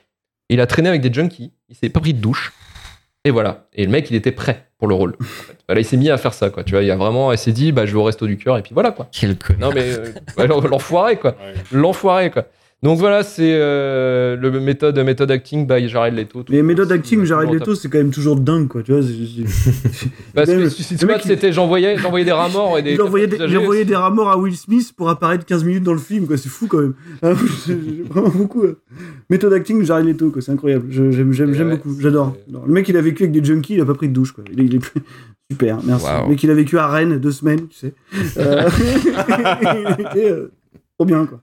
Il a traîné avec des junkies. Il s'est pas pris de douche. Et voilà. Et le mec, il était prêt pour le rôle. en fait. Voilà, il s'est mis à faire ça, quoi. Tu vois, il a vraiment, il s'est dit Bah, je vais au resto du cœur. Et puis voilà, quoi. Quel connard. Non, mais euh, ouais, l'enfoiré, quoi Ouais. l'enfoiré quoi. Donc voilà, c'est euh, le méthode méthode acting by Jared Leto. Mais méthode acting, Jared Leto, c'est quand même toujours dingue, quoi. Tu vois, Parce que Suicide Squad, c'était j'envoyais j'envoyais des rats morts et des il envoyait des, des rats morts à Will Smith pour apparaître 15 minutes dans le film, quoi. C'est fou quand même. <laughs> Ah, vraiment beaucoup. euh. Méthode acting, Jared Leto, quoi. C'est incroyable. J'aime ouais, beaucoup. J'adore. Le mec, il a vécu avec des junkies, il a pas pris de douche, quoi. Il est, il est <laughs> super. Merci. Waouh. Le mec, il a vécu à Rennes deux semaines, tu sais. Euh, <laughs> il était euh, trop bien, quoi.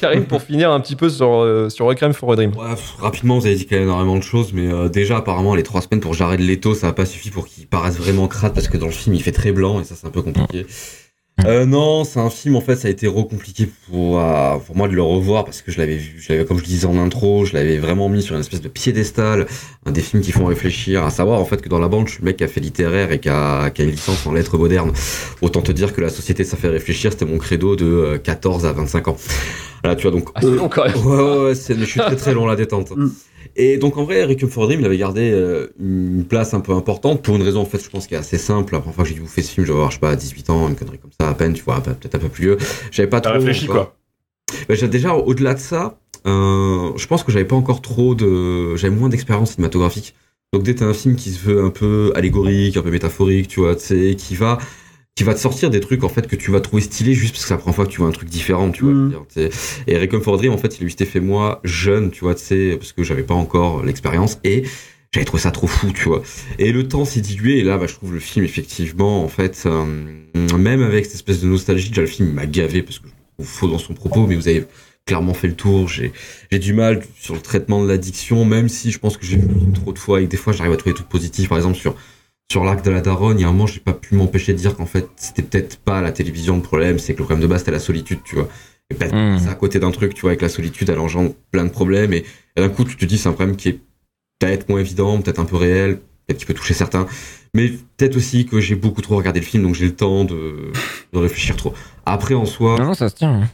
Karim pour finir un petit peu sur euh, sur Requiem for a Dream? Ouais, pff, rapidement, vous avez dit quand même énormément de choses, mais euh, déjà, apparemment, les trois semaines pour Jared Leto, ça a pas suffi pour qu'il paraisse vraiment crade, parce que dans le film, il fait très blanc, et ça, c'est un peu compliqué. Euh, non, c'est un film, en fait, ça a été recompliqué pour, euh, pour moi de le revoir, parce que je l'avais vu, comme je disais en intro, je l'avais vraiment mis sur une espèce de piédestal, un des films qui font réfléchir, à savoir, en fait, que dans la bande, je suis le mec qui a fait littéraire et qui a, qui a une licence en lettres modernes. Autant te dire que la société, ça fait réfléchir, c'était mon credo de euh, 14 à 25 ans. Voilà, tu vois, donc, Ah, c'est long quand même. Ouais, ouais, je suis très très long la détente. Mm. Et donc en vrai, Requiem for a Dream, il avait gardé euh, une place un peu importante pour une raison en fait, je pense qui est assez simple. La première fois que j'ai bouffé ce film, je vais avoir, je sais pas, 18 ans, une connerie comme ça à peine, tu vois, peut-être un peu plus vieux. J'avais pas T'as trop. réfléchi, quoi. Bah, j'ai- déjà, au-delà de ça, euh, je pense que j'avais pas encore trop de. J'avais moins d'expérience cinématographique. Donc dès que t'as un film qui se veut un peu allégorique, un peu métaphorique, tu vois, tu sais, qui va qui va te sortir des trucs en fait que tu vas trouver stylés juste parce que c'est la première fois que tu vois un truc différent, tu vois. Mm. dire. Et Requiem for Dream, en fait, il a eu cet effet moi jeune, tu vois, tu sais, parce que j'avais pas encore l'expérience et j'avais trouvé ça trop fou, tu vois. Et le temps s'est dilué et là, bah, je trouve le film effectivement, en fait, euh, même avec cette espèce de nostalgie, déjà le film il m'a gavé parce que je trouve faux dans son propos, mais vous avez clairement fait le tour. J'ai j'ai du mal sur le traitement de l'addiction, même si je pense que j'ai vu le film trop de fois et que des fois j'arrive à trouver des trucs positifs. Par exemple sur sur l'arc de la daronne, il y a un moment j'ai pas pu m'empêcher de dire qu'en fait c'était peut-être pas la télévision le problème, c'est que le problème de base c'était la solitude, tu vois. Et peut-être Mm. c'est à côté d'un truc, tu vois, avec la solitude, elle engendre plein de problèmes et, et d'un coup tu te dis c'est un problème qui est peut-être moins évident, peut-être un peu réel, peut-être qui peut toucher certains, mais peut-être aussi que j'ai beaucoup trop regardé le film donc j'ai le temps de, de réfléchir trop. Après en soi, Non, non, ça se tient. hein.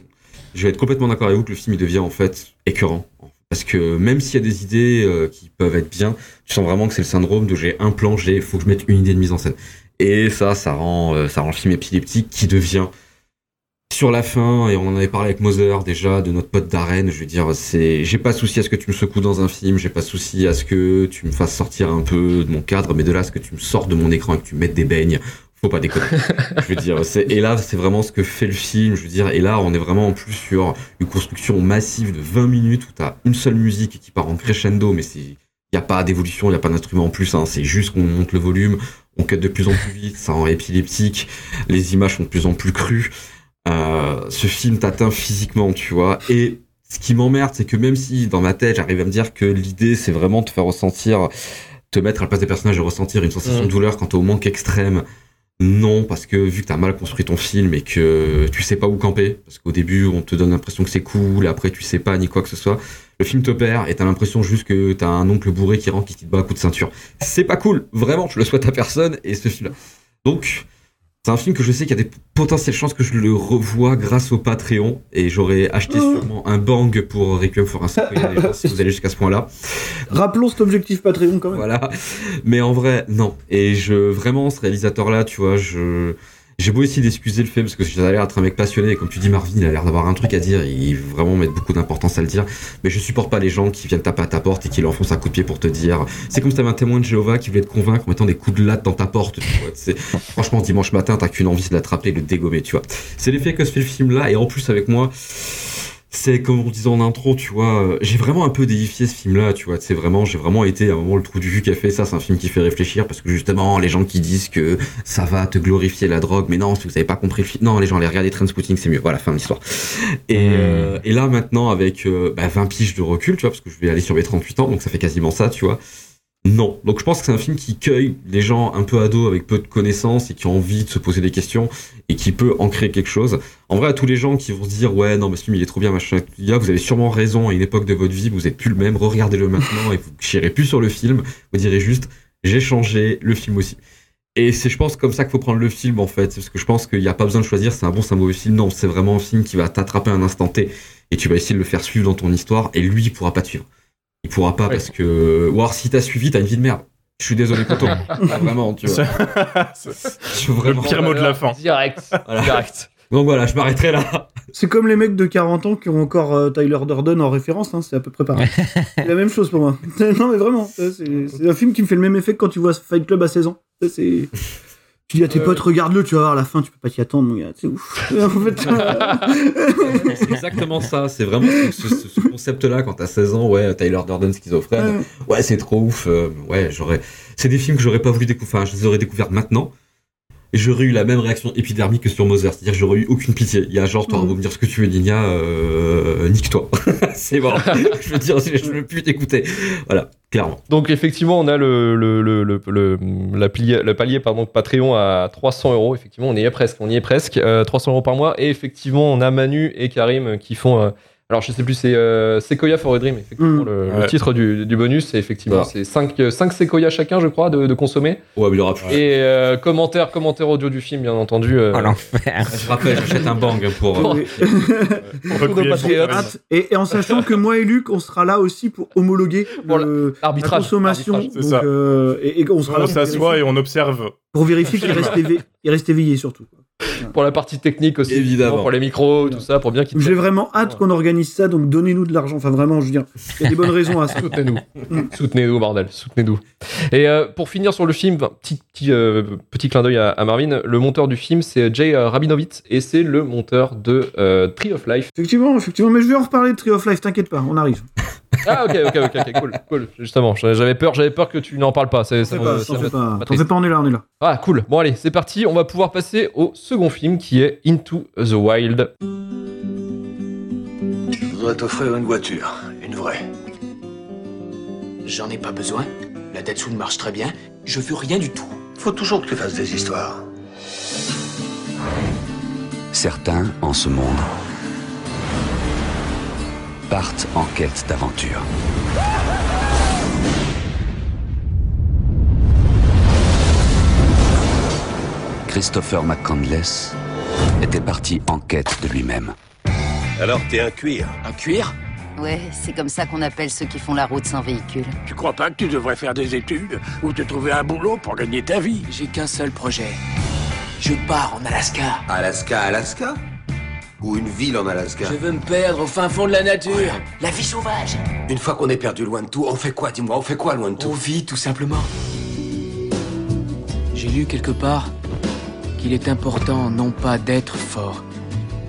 je vais être complètement d'accord avec vous que le film il devient en fait écœurant. Parce que même s'il y a des idées euh, qui peuvent être bien, tu sens vraiment que c'est le syndrome de j'ai un plan, j'ai faut que je mette une idée de mise en scène. Et ça, ça rend, euh, ça rend le film épileptique qui devient sur la fin, et on en avait parlé avec Moser déjà, de notre pote Darren, je veux dire, c'est, j'ai pas souci à ce que tu me secoues dans un film, j'ai pas souci à ce que tu me fasses sortir un peu de mon cadre, mais de là à ce que tu me sortes de mon écran et que tu me mettes des beignes, faut pas déconner. je veux dire, c'est, et là, c'est vraiment ce que fait le film, je veux dire, et là, on est vraiment en plus sur une construction massive de 20 minutes où t'as une seule musique qui part en crescendo, mais c'est, y a pas d'évolution, y a pas d'instrument en plus, hein, c'est juste qu'on monte le volume, on cut de plus en plus vite, ça rend épileptique, les images sont de plus en plus crues, euh, ce film t'atteint physiquement, tu vois, et ce qui m'emmerde, c'est que même si dans ma tête, j'arrive à me dire que l'idée, c'est vraiment de te faire ressentir, te mettre à la place des personnages et ressentir une sensation Mm. de douleur quant au manque extrême, non, parce que vu que t'as mal construit ton film et que tu sais pas où camper, parce qu'au début on te donne l'impression que c'est cool, et après tu sais pas ni quoi que ce soit, le film te perd et t'as l'impression juste que t'as un oncle bourré qui rentre qui te bat à coup de ceinture. C'est pas cool, vraiment, je le souhaite à personne et ce film-là. Donc, c'est un film que je sais qu'il y a des potentielles chances que je le revoie grâce au Patreon et j'aurais acheté Oh. sûrement un bang pour Requiem for un si vous allez jusqu'à ce point-là. Rappelons cet objectif Patreon quand même. Voilà. Mais en vrai, non. Et je, vraiment, ce réalisateur-là, tu vois, je, J'ai beau essayer d'excuser le fait parce que a l'air d'être un mec passionné, comme tu dis Marvin, il a l'air d'avoir un truc à dire, il veut vraiment mettre beaucoup d'importance à le dire, mais je supporte pas les gens qui viennent taper à ta porte et qui l'enfoncent un coup de pied pour te dire. C'est comme si t'avais un témoin de Jéhovah qui voulait te convaincre en mettant des coups de latte dans ta porte. Tu vois, franchement, dimanche matin, t'as qu'une envie, c'est de l'attraper et de le dégommer, tu vois. C'est l'effet que se fait le film là, et en plus avec moi, c'est comme on disait en intro, tu vois, euh, j'ai vraiment un peu déifié ce film-là, tu vois, c'est vraiment, j'ai vraiment été à un moment le trou du cul qui a fait ça, c'est un film qui fait réfléchir parce que justement, les gens qui disent que ça va te glorifier la drogue, mais non, si vous avez pas compris le film, non, les gens allez regarder Trainspotting, c'est mieux, voilà, fin de l'histoire. Et, Hmm. euh, et là maintenant, avec euh, bah, 20 piges de recul, tu vois, parce que je vais aller sur mes 38 ans, donc ça fait quasiment ça, tu vois. Non. Donc je pense que c'est un film qui cueille les gens un peu ados avec peu de connaissances et qui ont envie de se poser des questions et qui peut en créer quelque chose. En vrai, à tous les gens qui vont se dire ouais non mais ce film il est trop bien machin, vous avez sûrement raison à une époque de votre vie vous êtes plus le même, regardez-le maintenant et vous chierez plus sur le film, vous direz juste j'ai changé le film aussi. Et c'est je pense comme ça qu'il faut prendre le film en fait, parce que je pense qu'il n'y a pas besoin de choisir c'est un bon c'est un mauvais film, non c'est vraiment un film qui va t'attraper un instant T et tu vas essayer de le faire suivre dans ton histoire et lui il pourra pas te suivre. Il pourra pas Ouais. parce que ou alors si t'as suivi t'as une vie de merde. Je suis désolé Coton. <laughs> vraiment tu vois. Je veux Le vraiment- pire mot de la fin. Direct. Voilà. Direct. Donc voilà, je m'arrêterai là. C'est comme les mecs de 40 ans qui ont encore euh, Tyler Durden en référence, hein, c'est à peu près pareil. c'est la même chose pour moi. <laughs> non mais vraiment, c'est un film qui me fait le même effet que quand tu vois Fight Club à 16 ans. Ça, c'est... Tu dis à tes Euh. potes, regarde-le, tu vas voir, à la fin, tu peux pas t'y attendre, mon gars, c'est ouf. <laughs> en fait, euh, <laughs> C'est exactement ça. C'est vraiment ce, ce- ce concept-là quand t'as 16 ans. Ouais, Tyler Durden schizophrène. ouais. Ouais, c'est trop ouf. euh, ouais, j'aurais. C'est des films que j'aurais pas voulu découvrir. Enfin, je les aurais découverts maintenant. Et j'aurais eu la même réaction épidermique que sur Mother. C'est-à-dire que j'aurais eu aucune pitié. Il y a genre, t'auras Mhm. beau me dire ce que tu veux, Nina, euh, nique-toi. <laughs> c'est bon. <laughs> <laughs> je veux dire, je veux plus t'écouter. Voilà, clairement. Donc effectivement, on a le, le, le, le, le- la le palier pardon, Patreon à 300 euros. Effectivement, on y est presque. On y est presque. Euh, 300 euros par mois. Et effectivement, on a Manu et Karim qui font. euh, alors je sais plus, c'est euh, Sequoia for a Dream. Effectivement, Mm. le, titre du, du bonus, c'est effectivement Voilà. c'est 5, 5 Sequoia chacun, je crois, de, de consommer. Ouais, mais il y aura plus. Et euh, commentaire, commentaire audio du film, bien entendu. euh, Oh l'enfer. Je rappelle, j'achète un bang pour. euh, pour Hâte. Et, et en sachant que moi et Luc, on sera là aussi pour homologuer Pour le- la consommation. arbitrage. donc, ça. euh, et, et on sera là On pour s'assoit et on observe. pour vérifier qu'il reste, éve- il reste éveillé surtout. Pour la partie technique aussi, Évidemment. pour les micros, tout ça, pour bien qu'ils J'ai vraiment hâte qu'on organise ça, donc donnez-nous de l'argent. Enfin, vraiment, je veux dire, il y a des bonnes raisons à ça. Soutenez-nous. Soutenez-nous, bordel. Soutenez-nous. Et euh, pour finir sur le film, petit, petit, euh, petit clin d'œil à, à Marvin, le monteur du film, c'est Jay euh, Rabinovitz et c'est le monteur de euh, Tree of Life. Effectivement, effectivement, mais je vais en reparler de Tree of Life, t'inquiète pas, on arrive. Ah, ok, ok, ok, ok, cool, cool. Justement, j'avais peur, j'avais peur que tu n'en parles pas. Ça, ça pas, fais pas, on est là, on est là. Ah, cool. Bon, allez, c'est parti. On va pouvoir passer au second film qui est Into the Wild. Je voudrais t'offrir une voiture, une vraie. J'en ai pas besoin. La Datsun marche très bien. Je veux rien du tout. Faut toujours que tu fasses des histoires. Certains, en ce monde, partent en quête d'aventure. Christopher McCandless était parti en quête de lui-même. Alors t'es un cuir. Un cuir? Ouais, c'est comme ça qu'on appelle ceux qui font la route sans véhicule. Tu crois pas que tu devrais faire des études ou te trouver un boulot pour gagner ta vie? J'ai qu'un seul projet. Je pars en Alaska. Alaska, Alaska? Ou une ville en Alaska Je veux me perdre au fin fond de la nature. La vie sauvage. Une fois qu'on est perdu loin de tout, on fait quoi Dis-moi, on fait quoi loin de On tout vit tout simplement. J'ai lu quelque part qu'il est important non pas d'être fort,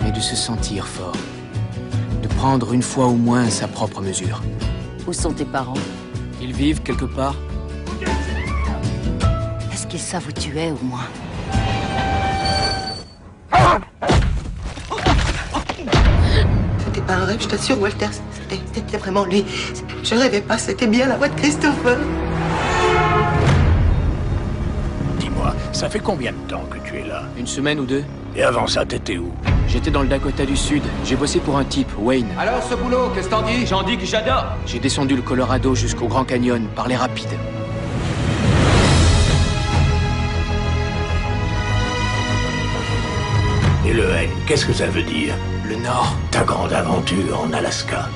mais de se sentir fort. De prendre une fois au moins sa propre mesure. Où sont tes parents? Ils vivent quelque part Est-ce qu'ils savent où tu es, au moins? C'était pas un rêve, je t'assure, Walter. C'était- C'était vraiment lui. Je rêvais pas, c'était bien la voix de Christopher. Dis-moi, ça fait combien de temps que tu es là? Une semaine ou deux. Et avant ça, t'étais où? J'étais dans le Dakota du Sud. J'ai bossé pour un type, Wayne. Alors, ce boulot, qu'est-ce que t'en dis? J'en dis que j'adore J'ai descendu le Colorado jusqu'au Grand Canyon par les rapides. Et le N, qu'est-ce que ça veut dire? le Nord. Ta grande aventure en Alaska.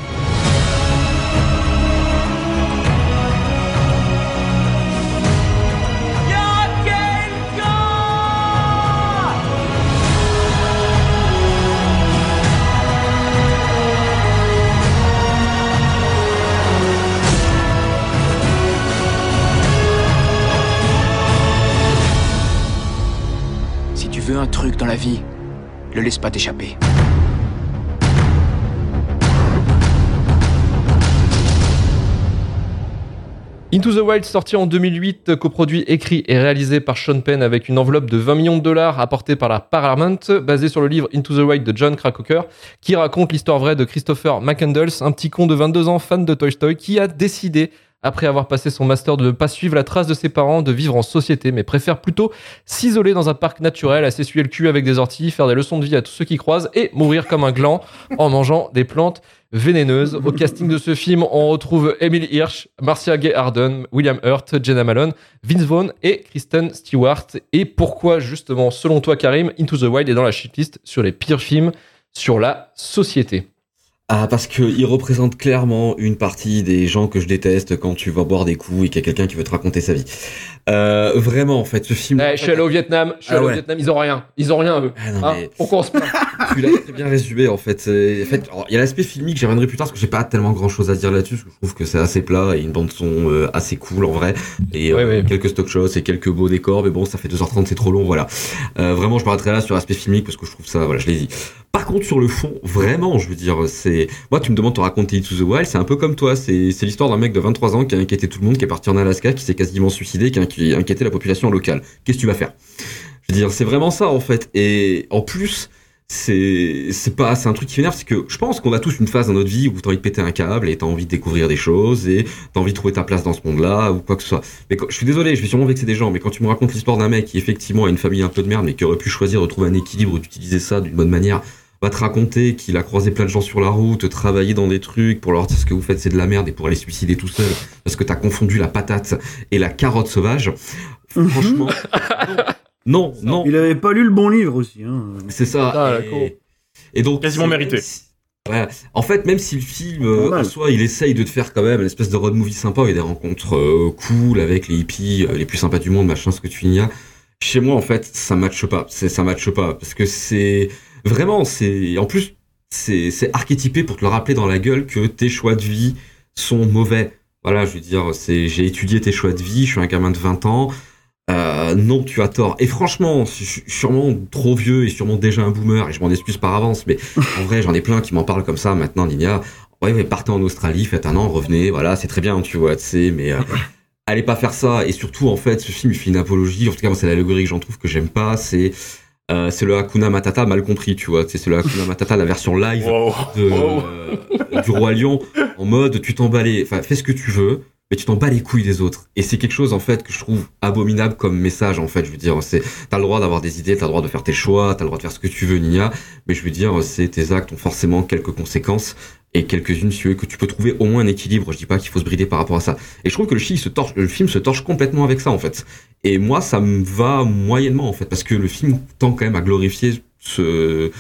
Si tu veux un truc dans la vie, ne laisse pas t'échapper. Into the Wild, sorti en 2008, coproduit, écrit et réalisé par Sean Penn avec une enveloppe de 20 millions de dollars apportée par la Paramount, basé sur le livre Into the Wild de John Krakauer, qui raconte l'histoire vraie de Christopher McCandles, un petit con de 22 ans fan de Toy Story, qui a décidé, après avoir passé son master, de ne pas suivre la trace de ses parents, de vivre en société, mais préfère plutôt s'isoler dans un parc naturel, à s'essuyer le cul avec des orties, faire des leçons de vie à tous ceux qui croisent et mourir comme un gland en mangeant des plantes vénéneuse. Au casting de ce film, on retrouve Emily Hirsch, Marcia Gay Harden, William Hurt, Jenna Malone, Vince Vaughn et Kristen Stewart. Et pourquoi, justement, selon toi, Karim, Into the Wild est dans la shitlist sur les pires films sur la société? Ah, parce qu'il représente clairement une partie des gens que je déteste quand tu vas boire des coups et qu'il y a quelqu'un qui veut te raconter sa vie. Euh, vraiment, en fait, ce film. Eh, je suis allé au Vietnam, je suis Ah allé au ouais. Vietnam, ils ont rien. Ils ont rien, eux. Ah non, Hein mais- Pourquoi on se plaint <laughs> tu l'as très bien résumé en fait. En fait, il y a l'aspect filmique, j'y reviendrai plus tard parce que j'ai pas tellement grand chose à dire là-dessus, parce que je trouve que c'est assez plat et une bande son euh, assez cool en vrai. Et euh, Ouais, ouais. quelques stock shots et quelques beaux décors, mais bon, ça fait 2h30, c'est trop long, voilà. Vraiment, je m'arrêterai là sur l'aspect filmique parce que je trouve ça, voilà, je l'ai dit. Par contre, sur le fond, vraiment, je veux dire, c'est. Moi, tu me demandes de te raconter Into the Wild, c'est un peu comme toi. C'est c'est l'histoire d'un mec de 23 ans qui a inquiété tout le monde, qui est parti en Alaska, qui s'est quasiment suicidé, qui a qui a inquiété la population locale. Qu'est-ce que tu vas faire? Je veux dire, c'est vraiment ça, en fait. Et en plus, c'est c'est pas c'est un truc qui m'énerve c'est que je pense qu'on a tous une phase dans notre vie où t'as envie de péter un câble et t'as envie de découvrir des choses et t'as envie de trouver ta place dans ce monde-là ou quoi que ce soit mais je suis désolé je vais sûrement vexer des gens mais quand tu me racontes l'histoire d'un mec qui effectivement a une famille un peu de merde mais qui aurait pu choisir de trouver un équilibre d'utiliser ça d'une bonne manière va te raconter qu'il a croisé plein de gens sur la route travaillé dans des trucs pour leur dire ce que vous faites c'est de la merde et pour aller se suicider tout seul parce que t'as confondu la patate et la carotte sauvage franchement <laughs> non non Il avait pas lu le bon livre aussi. Hein. c'est ça. La et, donc Quasiment mérité. En fait, même si le film, euh, en soi, il essaye de te faire quand même une espèce de road movie sympa et des rencontres euh, cool avec les hippies euh, les plus sympas du monde, machin, ce que tu y a. Chez moi, en fait, ça matche pas. C'est ça matche pas parce que c'est vraiment, c'est en plus, c'est archétypé pour te le rappeler dans la gueule que tes choix de vie sont mauvais. Voilà, je veux dire, j'ai étudié tes choix de vie. Je suis un gamin de 20 ans. Euh, non, tu as tort. Et franchement, je suis sûrement trop vieux et sûrement déjà un boomer, et je m'en excuse par avance, mais en vrai, j'en ai plein qui m'en parlent comme ça maintenant, Nina. Ouais, mais partez en Australie, faites un an, revenez, voilà, c'est très bien, tu vois, tu sais, mais euh, allez pas faire ça. Et surtout, en fait, ce film, il fait une apologie, en tout cas, moi, c'est l'allégorie que j'en trouve que j'aime pas, c'est euh, c'est le Hakuna Matata mal compris, tu vois, c'est le Hakuna Matata, la version live Wow. de, Wow. euh, du Roi Lion, en mode, tu t'en bats les, enfin, fais ce que tu veux, mais tu t'en bats les couilles des autres. Et c'est quelque chose, en fait, que je trouve abominable comme message, en fait. Je veux dire, c'est, t'as le droit d'avoir des idées, t'as le droit de faire tes choix, t'as le droit de faire ce que tu veux, Nia. Mais je veux dire, c'est, tes actes ont forcément quelques conséquences et quelques-unes, si tu veux, que tu peux trouver au moins un équilibre. Je dis pas qu'il faut se brider par rapport à ça. Et je trouve que le se torche, le film se torche complètement avec ça, en fait. Et moi, ça me va moyennement, en fait, parce que le film tend quand même à glorifier ce,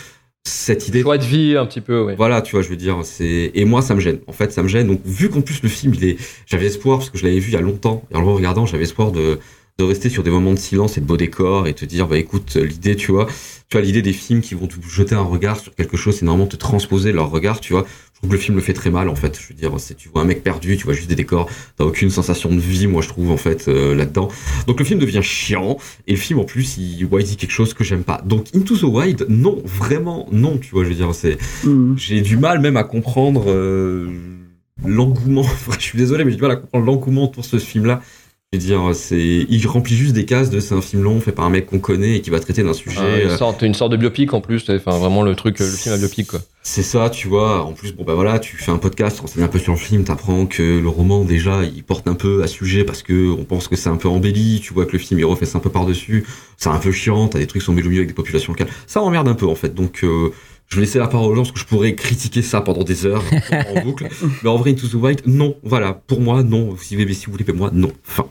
cette idée. Choix de vie, un petit peu, ouais. Voilà, tu vois, je veux dire, c'est et moi ça me gêne. En fait, ça me gêne. Donc vu qu'en plus le film, il est, j'avais espoir parce que je l'avais vu il y a longtemps. Et en le regardant, j'avais espoir de de rester sur des moments de silence et de beaux décors et te dire, bah écoute, l'idée, tu vois, tu vois l'idée des films qui vont te jeter un regard sur quelque chose, c'est normalement te transposer leur regard, tu vois. Je trouve que le film le fait très mal en fait. Je veux dire, c'est tu vois un mec perdu, tu vois juste des décors, t'as aucune sensation de vie, moi je trouve en fait euh, là-dedans. Donc le film devient chiant et le film en plus il, ouais, il dit quelque chose que j'aime pas. Donc Into the Wild, non, vraiment non, tu vois, je veux dire, c'est Mhm. j'ai du mal même à comprendre euh, l'engouement. <laughs> Enfin, je suis désolé, mais j'ai du mal à comprendre l'engouement pour ce film-là. Je veux dire, c'est, il remplit juste des cases de c'est un film long fait par un mec qu'on connaît et qui va traiter d'un sujet. Ah, une, euh, sorte, une sorte de biopic en plus, enfin vraiment le truc, le film à biopic quoi. c'est ça, tu vois. En plus, bon bah voilà, tu fais un podcast, tu renseignes un peu sur le film, t'apprends que le roman déjà, il porte un peu à sujet parce que on pense que c'est un peu embelli. Tu vois que le film il refait ça un peu par dessus. C'est un peu chiant. T'as des trucs qui sont mêlés au milieu avec des populations locales. Ça m'emmerde un peu en fait. Donc euh, je vais laisser la parole aux gens parce que je pourrais critiquer ça pendant des heures <laughs> en boucle. Mais en vrai, Into the Wild, non. Voilà, pour moi, non. Si, mais si vous voulez, moi, non. Fin.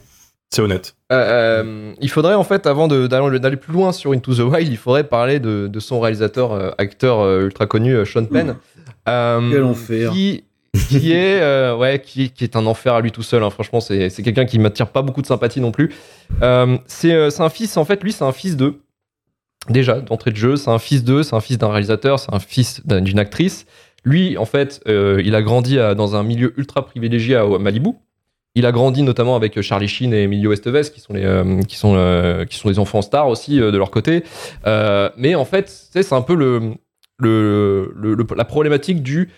C'est honnête. Euh, euh, il faudrait en fait, avant de- d'aller d'aller plus loin sur Into the Wild, il faudrait parler de, de son réalisateur, euh, acteur euh, ultra connu, Sean Penn. Euh, Quel enfer. Qui, qui est, euh, ouais, qui, qui est un enfer à lui tout seul. hein. Franchement, c'est c'est quelqu'un qui m'attire pas beaucoup de sympathie non plus. Euh, c'est euh, c'est un fils, en fait, lui, c'est un fils d'eux. Déjà, d'entrée de jeu, c'est un fils d'eux, c'est un fils d'un réalisateur, c'est un fils d'un- d'une actrice. Lui, en fait, euh, il a grandi à- dans un milieu ultra privilégié à, à Malibu. Il a grandi notamment avec Charlie Sheen et Emilio Estevez, qui sont les, euh, qui sont, euh, qui sont des enfants stars aussi euh, de leur côté. Mais en fait, c'est un peu le, le, le- le- la problématique du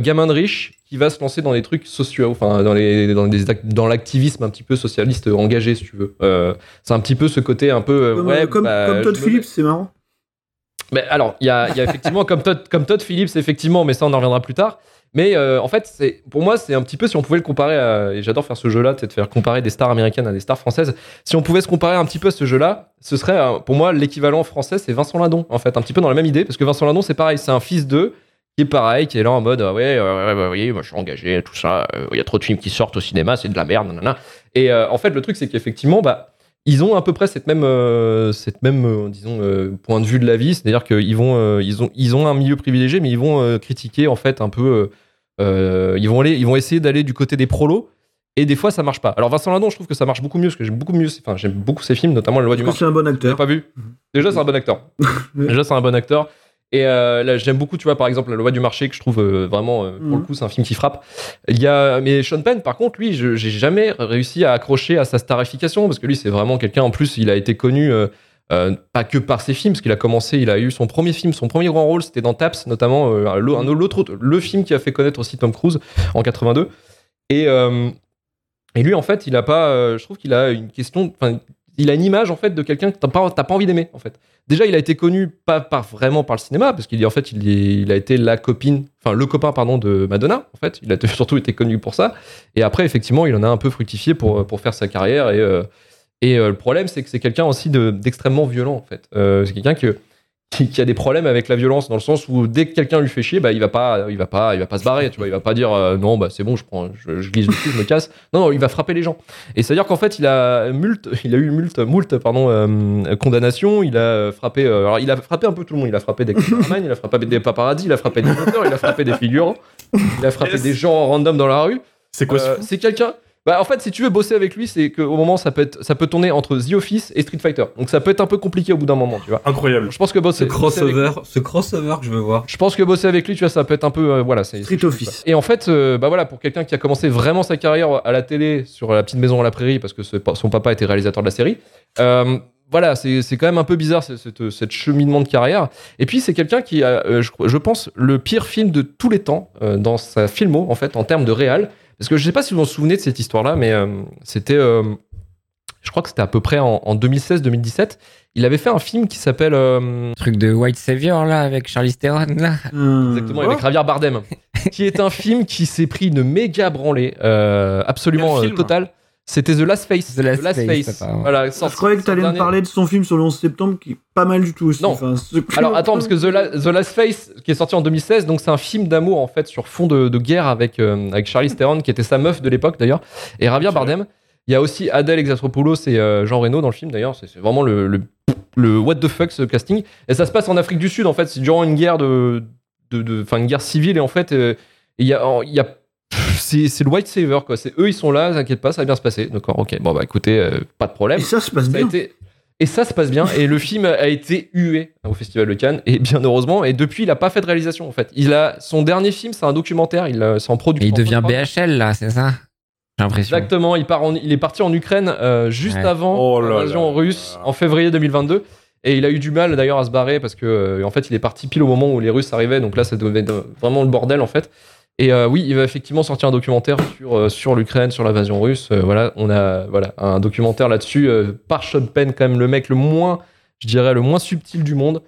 gamin de riche qui va se lancer dans des trucs sociaux, enfin dans les dans, dans l'activisme un petit peu socialiste engagé, si tu veux. C'est un petit peu ce côté un peu Comme, ouais, comme, bah, comme Todd Phillips, c'est marrant. mais alors, il y a, y a effectivement comme Todd, comme Todd Phillips, effectivement, mais ça on en reviendra plus tard. Mais euh, en fait, pour moi, c'est un petit peu si on pouvait le comparer. À, et j'adore faire ce jeu-là, c'est de faire comparer des stars américaines à des stars françaises. Si on pouvait se comparer un petit peu à ce jeu-là, ce serait euh, pour moi l'équivalent français, c'est Vincent Lindon. En fait, un petit peu dans la même idée, parce que Vincent Lindon, c'est pareil, c'est un fils d'eux qui est pareil, qui est là en mode ah ouais, euh, ouais, ouais, ouais, je suis engagé, tout ça. Il y a trop de films qui sortent au cinéma, c'est de la merde, nanana. Et en fait, le truc, c'est qu'effectivement, bah ils ont à peu près cette même, cette même disons, point de vue de la vie. C'est-à-dire qu'ils vont, ils ont, ils ont un milieu privilégié, mais ils vont critiquer en fait un peu. Euh, ils vont aller, ils vont essayer d'aller du côté des prolos. Et des fois, ça marche pas. Alors Vincent Lindon, je trouve que ça marche beaucoup mieux, parce que j'aime beaucoup mieux, enfin j'aime beaucoup ses films, notamment La Loi du Marché. c'est un bon acteur. pas vu. Déjà, c'est un bon acteur. <laughs> Déjà, c'est un bon acteur. Et euh, là, j'aime beaucoup, tu vois, par exemple, La Loi du Marché, que je trouve euh, vraiment, euh, pour Mhm. le coup, c'est un film qui frappe. Il y a, mais Sean Penn, par contre, lui, j'ai jamais réussi à accrocher à sa starification, parce que lui, c'est vraiment quelqu'un, en plus, il a été connu, euh, pas que par ses films, parce qu'il a commencé, il a eu son premier film, son premier grand rôle, c'était dans Taps, notamment, euh, le- film qui a fait connaître aussi Tom Cruise en 82. Et, euh, et lui, en fait, il a pas, je trouve qu'il a une question, il a une image, en fait, de quelqu'un que t'as pas, pas envie d'aimer, en fait. Déjà, il a été connu pas, pas vraiment par le cinéma, parce qu'il en fait, il, a été la copine, enfin le copain pardon de Madonna. En fait, il a <laughs> surtout été connu pour ça. Et après, effectivement, il en a un peu fructifié pour pour faire sa carrière. Et et euh, le problème, c'est que c'est quelqu'un aussi de- d'extrêmement violent. En fait, Euh, c'est quelqu'un que <laughs> qui, qui a des problèmes avec la violence dans le sens où dès que quelqu'un lui fait chier, bah il va pas, il va pas, il va pas se barrer. Tu vois, il va pas dire euh, non, bah c'est bon, je prends, je, je glisse dessus, je me casse. Non, non, il va frapper les gens. Et c'est à dire qu'en fait, il a multe, <laughs> il a eu multe, moult, pardon, condamnation. Il a frappé, alors il a frappé un peu tout le monde. Il a frappé des cameraman, il a frappé des paparazzi, il a frappé des auteurs, il a frappé des figurants, il a frappé des gens random dans la rue. C'est quoi ce C'est quelqu'un. Bah, en fait, si tu veux bosser avec lui, c'est qu'au moment, ça peut, être, ça peut tourner entre The Office et Street Fighter. Donc ça peut être un peu compliqué au bout d'un moment, tu vois. Incroyable. Je pense que bosser. Ce bosser avec- crossover, ce crossover que je veux voir. je pense que bosser avec lui, tu vois, ça peut être un peu. euh, voilà, c'est. Street c'est- Office. Et en fait, euh, bah voilà, pour quelqu'un qui a commencé vraiment sa carrière à la télé sur la petite maison à la prairie, parce que ce- son papa était réalisateur de la série. euh, voilà, c'est c'est quand même un peu bizarre ce- cette, cette cheminement de carrière. Et puis c'est quelqu'un qui a, euh, je, je pense, le pire film de tous les temps euh, dans sa filmo, en fait, en termes de réal. Parce que je sais pas si vous vous souvenez de cette histoire-là, mais euh, c'était, euh, je crois que c'était à peu près en, en 2016-2017. Il avait fait un film qui s'appelle euh, Truc de White Savior là avec Charlie Theron là. Euh, Exactement, avec Javier Bardem, qui est un film qui s'est pris une méga branlée, euh, absolument euh, film totale. C'était The Last Face. The Last Face. Voilà, Je croyais que ce t'allais me dernier- parler de son film sur le 11 septembre qui est pas mal du tout aussi. Non. Enfin, Alors attends, parce que The, La- The Last Face, qui est sorti en 2016, donc c'est un film d'amour en fait sur fond de, de guerre avec, euh, avec Charlize Theron, qui était sa meuf de l'époque d'ailleurs, et Javier Bardem. Il y a aussi Adèle Exarchopoulos et euh, Jean Reno dans le film d'ailleurs. C'est vraiment le, le, le what the fuck ce casting. Et ça se passe en Afrique du Sud en fait. C'est durant une guerre de, de, de- une guerre civile et en fait euh, il y a, il y a c'est le white saver quoi. C'est eux ils sont là, t'inquiète pas, ça va bien se passer. D'accord, ok. Bon bah écoutez, euh, pas de problème. Et ça se passe Ça bien. été- Et ça se passe bien. Et le film a été hué au Festival de Cannes. Et bien heureusement. Et depuis, il a pas fait de réalisation en fait. Il a son dernier film, c'est un documentaire. Il a- c'est en Et il devient. BHL là, c'est ça? J'ai l'impression. Exactement. Il part en- il est parti en Ukraine euh, juste Ouais. avant Oh l'invasion russe en février 2022. Et il a eu du mal d'ailleurs à se barrer parce que euh, en fait, il est parti pile au moment où les Russes arrivaient. Donc là, ça devait être vraiment le bordel en fait. Et euh, oui, il va effectivement sortir un documentaire sur, euh, l'Ukraine, sur l'invasion russe. Euh, voilà, on a voilà, un documentaire là-dessus par Sean Penn, quand même le mec le moins, je dirais, le moins subtil du monde.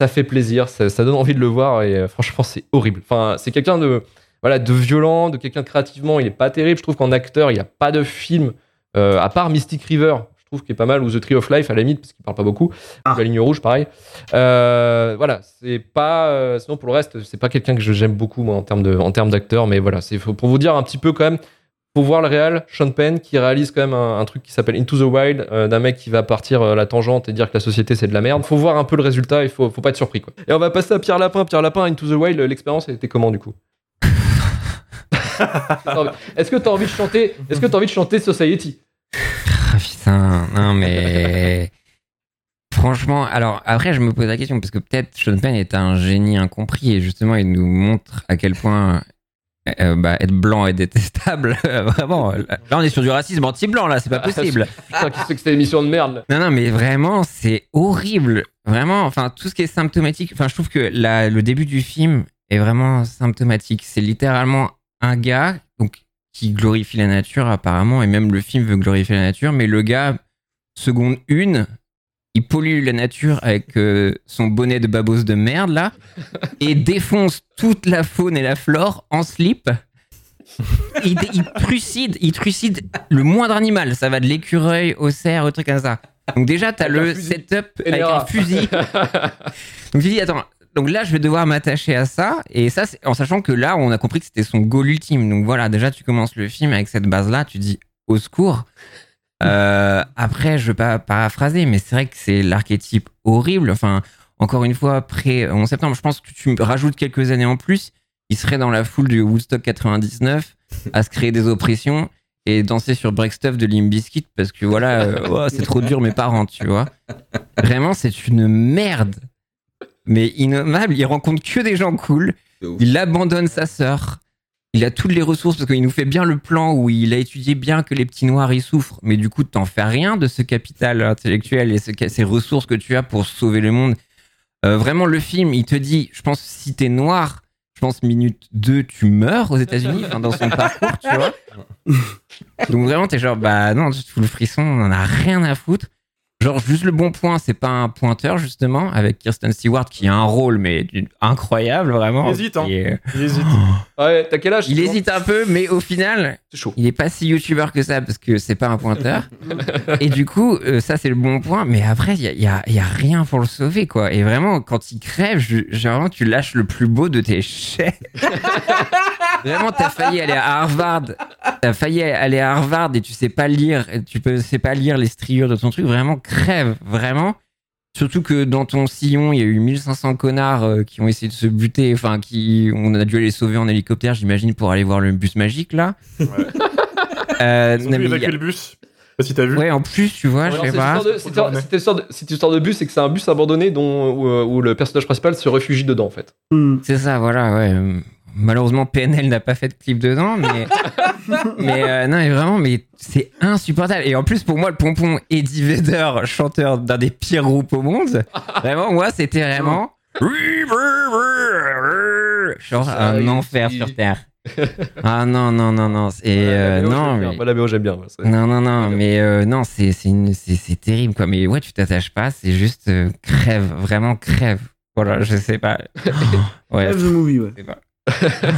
Ça fait plaisir, ça, donne envie de le voir et franchement, c'est horrible. Enfin, c'est quelqu'un de, voilà, de violent, de quelqu'un de créativement, il est pas terrible. Je trouve qu'en acteur, il n'y a pas de film, à part Mystic River, trouve qu'il est pas mal, ou The Tree of Life à la limite, parce qu'il parle pas beaucoup. Ah. Ou La ligne rouge, pareil. Euh, voilà, c'est pas. euh, sinon, pour le reste, c'est pas quelqu'un que je- j'aime beaucoup, moi, en termes de- en termes d'acteur, mais voilà, c'est pour vous dire un petit peu quand même. Faut voir le réal, Sean Penn, qui réalise quand même un, un truc qui s'appelle Into the Wild, euh, d'un mec qui va partir euh, la tangente et dire que la société c'est de la merde. Faut voir un peu le résultat, il faut, faut pas être surpris. Quoi. Et on va passer à Pierre Lapin. Pierre Lapin, Into the Wild, l'expérience était comment du coup? <laughs> Est-ce que t'as envie de chanter Est-ce que t'as envie de chanter Society? Ah putain, non mais. <laughs> Franchement, alors après je me pose la question parce que peut-être Sean Penn est un génie incompris et justement il nous montre à quel point euh, bah, être blanc est détestable. <laughs> vraiment. Là, on est sur du racisme anti-blanc, là, c'est pas possible. <laughs> Putain, qu'est-ce que c'était l'émission de merde Non, non, mais vraiment, c'est horrible. Vraiment, enfin, tout ce qui est symptomatique. Enfin, je trouve que la- le début du film est vraiment symptomatique. C'est littéralement un gars qui glorifie la nature, apparemment, et même le film veut glorifier la nature, mais le gars, seconde une, il pollue la nature avec euh, son bonnet de babos de merde, là, et défonce toute la faune et la flore en slip. Il, il trucide, il trucide le moindre animal. Ça va de l'écureuil au cerf, au truc comme ça. Donc déjà, t'as le fusil. setup avec un fusil. <laughs> Donc tu dis, attends, donc là, je vais devoir m'attacher à ça. Et ça, en sachant que là, on a compris que c'était son goal ultime. Donc voilà, déjà, tu commences le film avec cette base-là. Tu dis, au secours. Euh, après, je vais pas paraphraser, mais c'est vrai que c'est l'archétype horrible. Enfin, encore une fois, après 11 septembre, je pense que tu rajoutes quelques années en plus. Il serait dans la foule du Woodstock 99 à se créer des oppressions et danser sur Break Stuff de Limp Bizkit parce que voilà, euh, <laughs> oh, c'est trop dur mes parents, tu vois. Vraiment, c'est une merde. Mais innommable, il rencontre que des gens cool. Il abandonne sa sœur. Il a toutes les ressources parce qu'il nous fait bien le plan où il a étudié bien que les petits noirs y souffrent. Mais du coup, t'en fais rien de ce capital intellectuel et ce- ces ressources que tu as pour sauver le monde. Euh, vraiment, le film, il te dit, je pense, si t'es noir, je pense, minute 2, tu meurs aux États-Unis, dans son parcours, tu vois. <laughs> Donc vraiment, t'es genre, bah non, tu te fous le frisson, on en a rien à foutre. Genre, juste le bon point, c'est pas un pointeur, justement, avec Kirsten Stewart qui a un rôle, mais incroyable, vraiment. Il hésite, hein. est- Il hésite. <gasps> Ouais, t'as quel âge Il hésite un peu, mais au final, il est pas si youtubeur que ça parce que c'est pas un pointeur. <laughs> et du coup, euh, ça c'est le bon point. Mais après, il y a, il y a- il y a rien pour le sauver, quoi. Et vraiment, quand il crève, je, généralement, tu lâches le plus beau de tes chais. <laughs> vraiment, t'as failli aller à Harvard. T'as failli aller à Harvard et tu sais pas lire. Tu peux, sais pas lire les striures de ton truc. Vraiment, crève, vraiment. Surtout que dans ton sillon, il y a eu 1500 connards euh, qui ont essayé de se buter, enfin, qui, on a dû les sauver en hélicoptère, j'imagine, pour aller voir le bus magique, là. Euh, Ils ont non, évacuer a- le bus. Si t'as vu. Ouais, en plus, tu vois, je sais pas. cette histoire- de- bus, c'est que c'est un bus abandonné dont, où, euh, où le personnage principal se réfugie dedans, en fait. C'est ça, voilà, ouais. Malheureusement, PNL n'a pas fait de clip dedans, mais. <laughs> mais euh, non, mais vraiment, mais c'est insupportable. Et en plus, pour moi, le pompon Eddie Vedder, chanteur d'un des pires groupes au monde, vraiment, moi, c'était vraiment. <laughs> Genre un enfer sur Terre. Ah non, non, non, non. Et euh, la BO, non, j'aime bien. mais. J'aime bien. Non, non, non, mais euh, non, c'est c'est une- c'est- c'est terrible, quoi. Mais ouais, tu t'attaches pas, c'est juste euh, crève, vraiment crève. Voilà, je sais pas. <laughs> Ouais, Crève the movie, ouais. <laughs> je sais pas.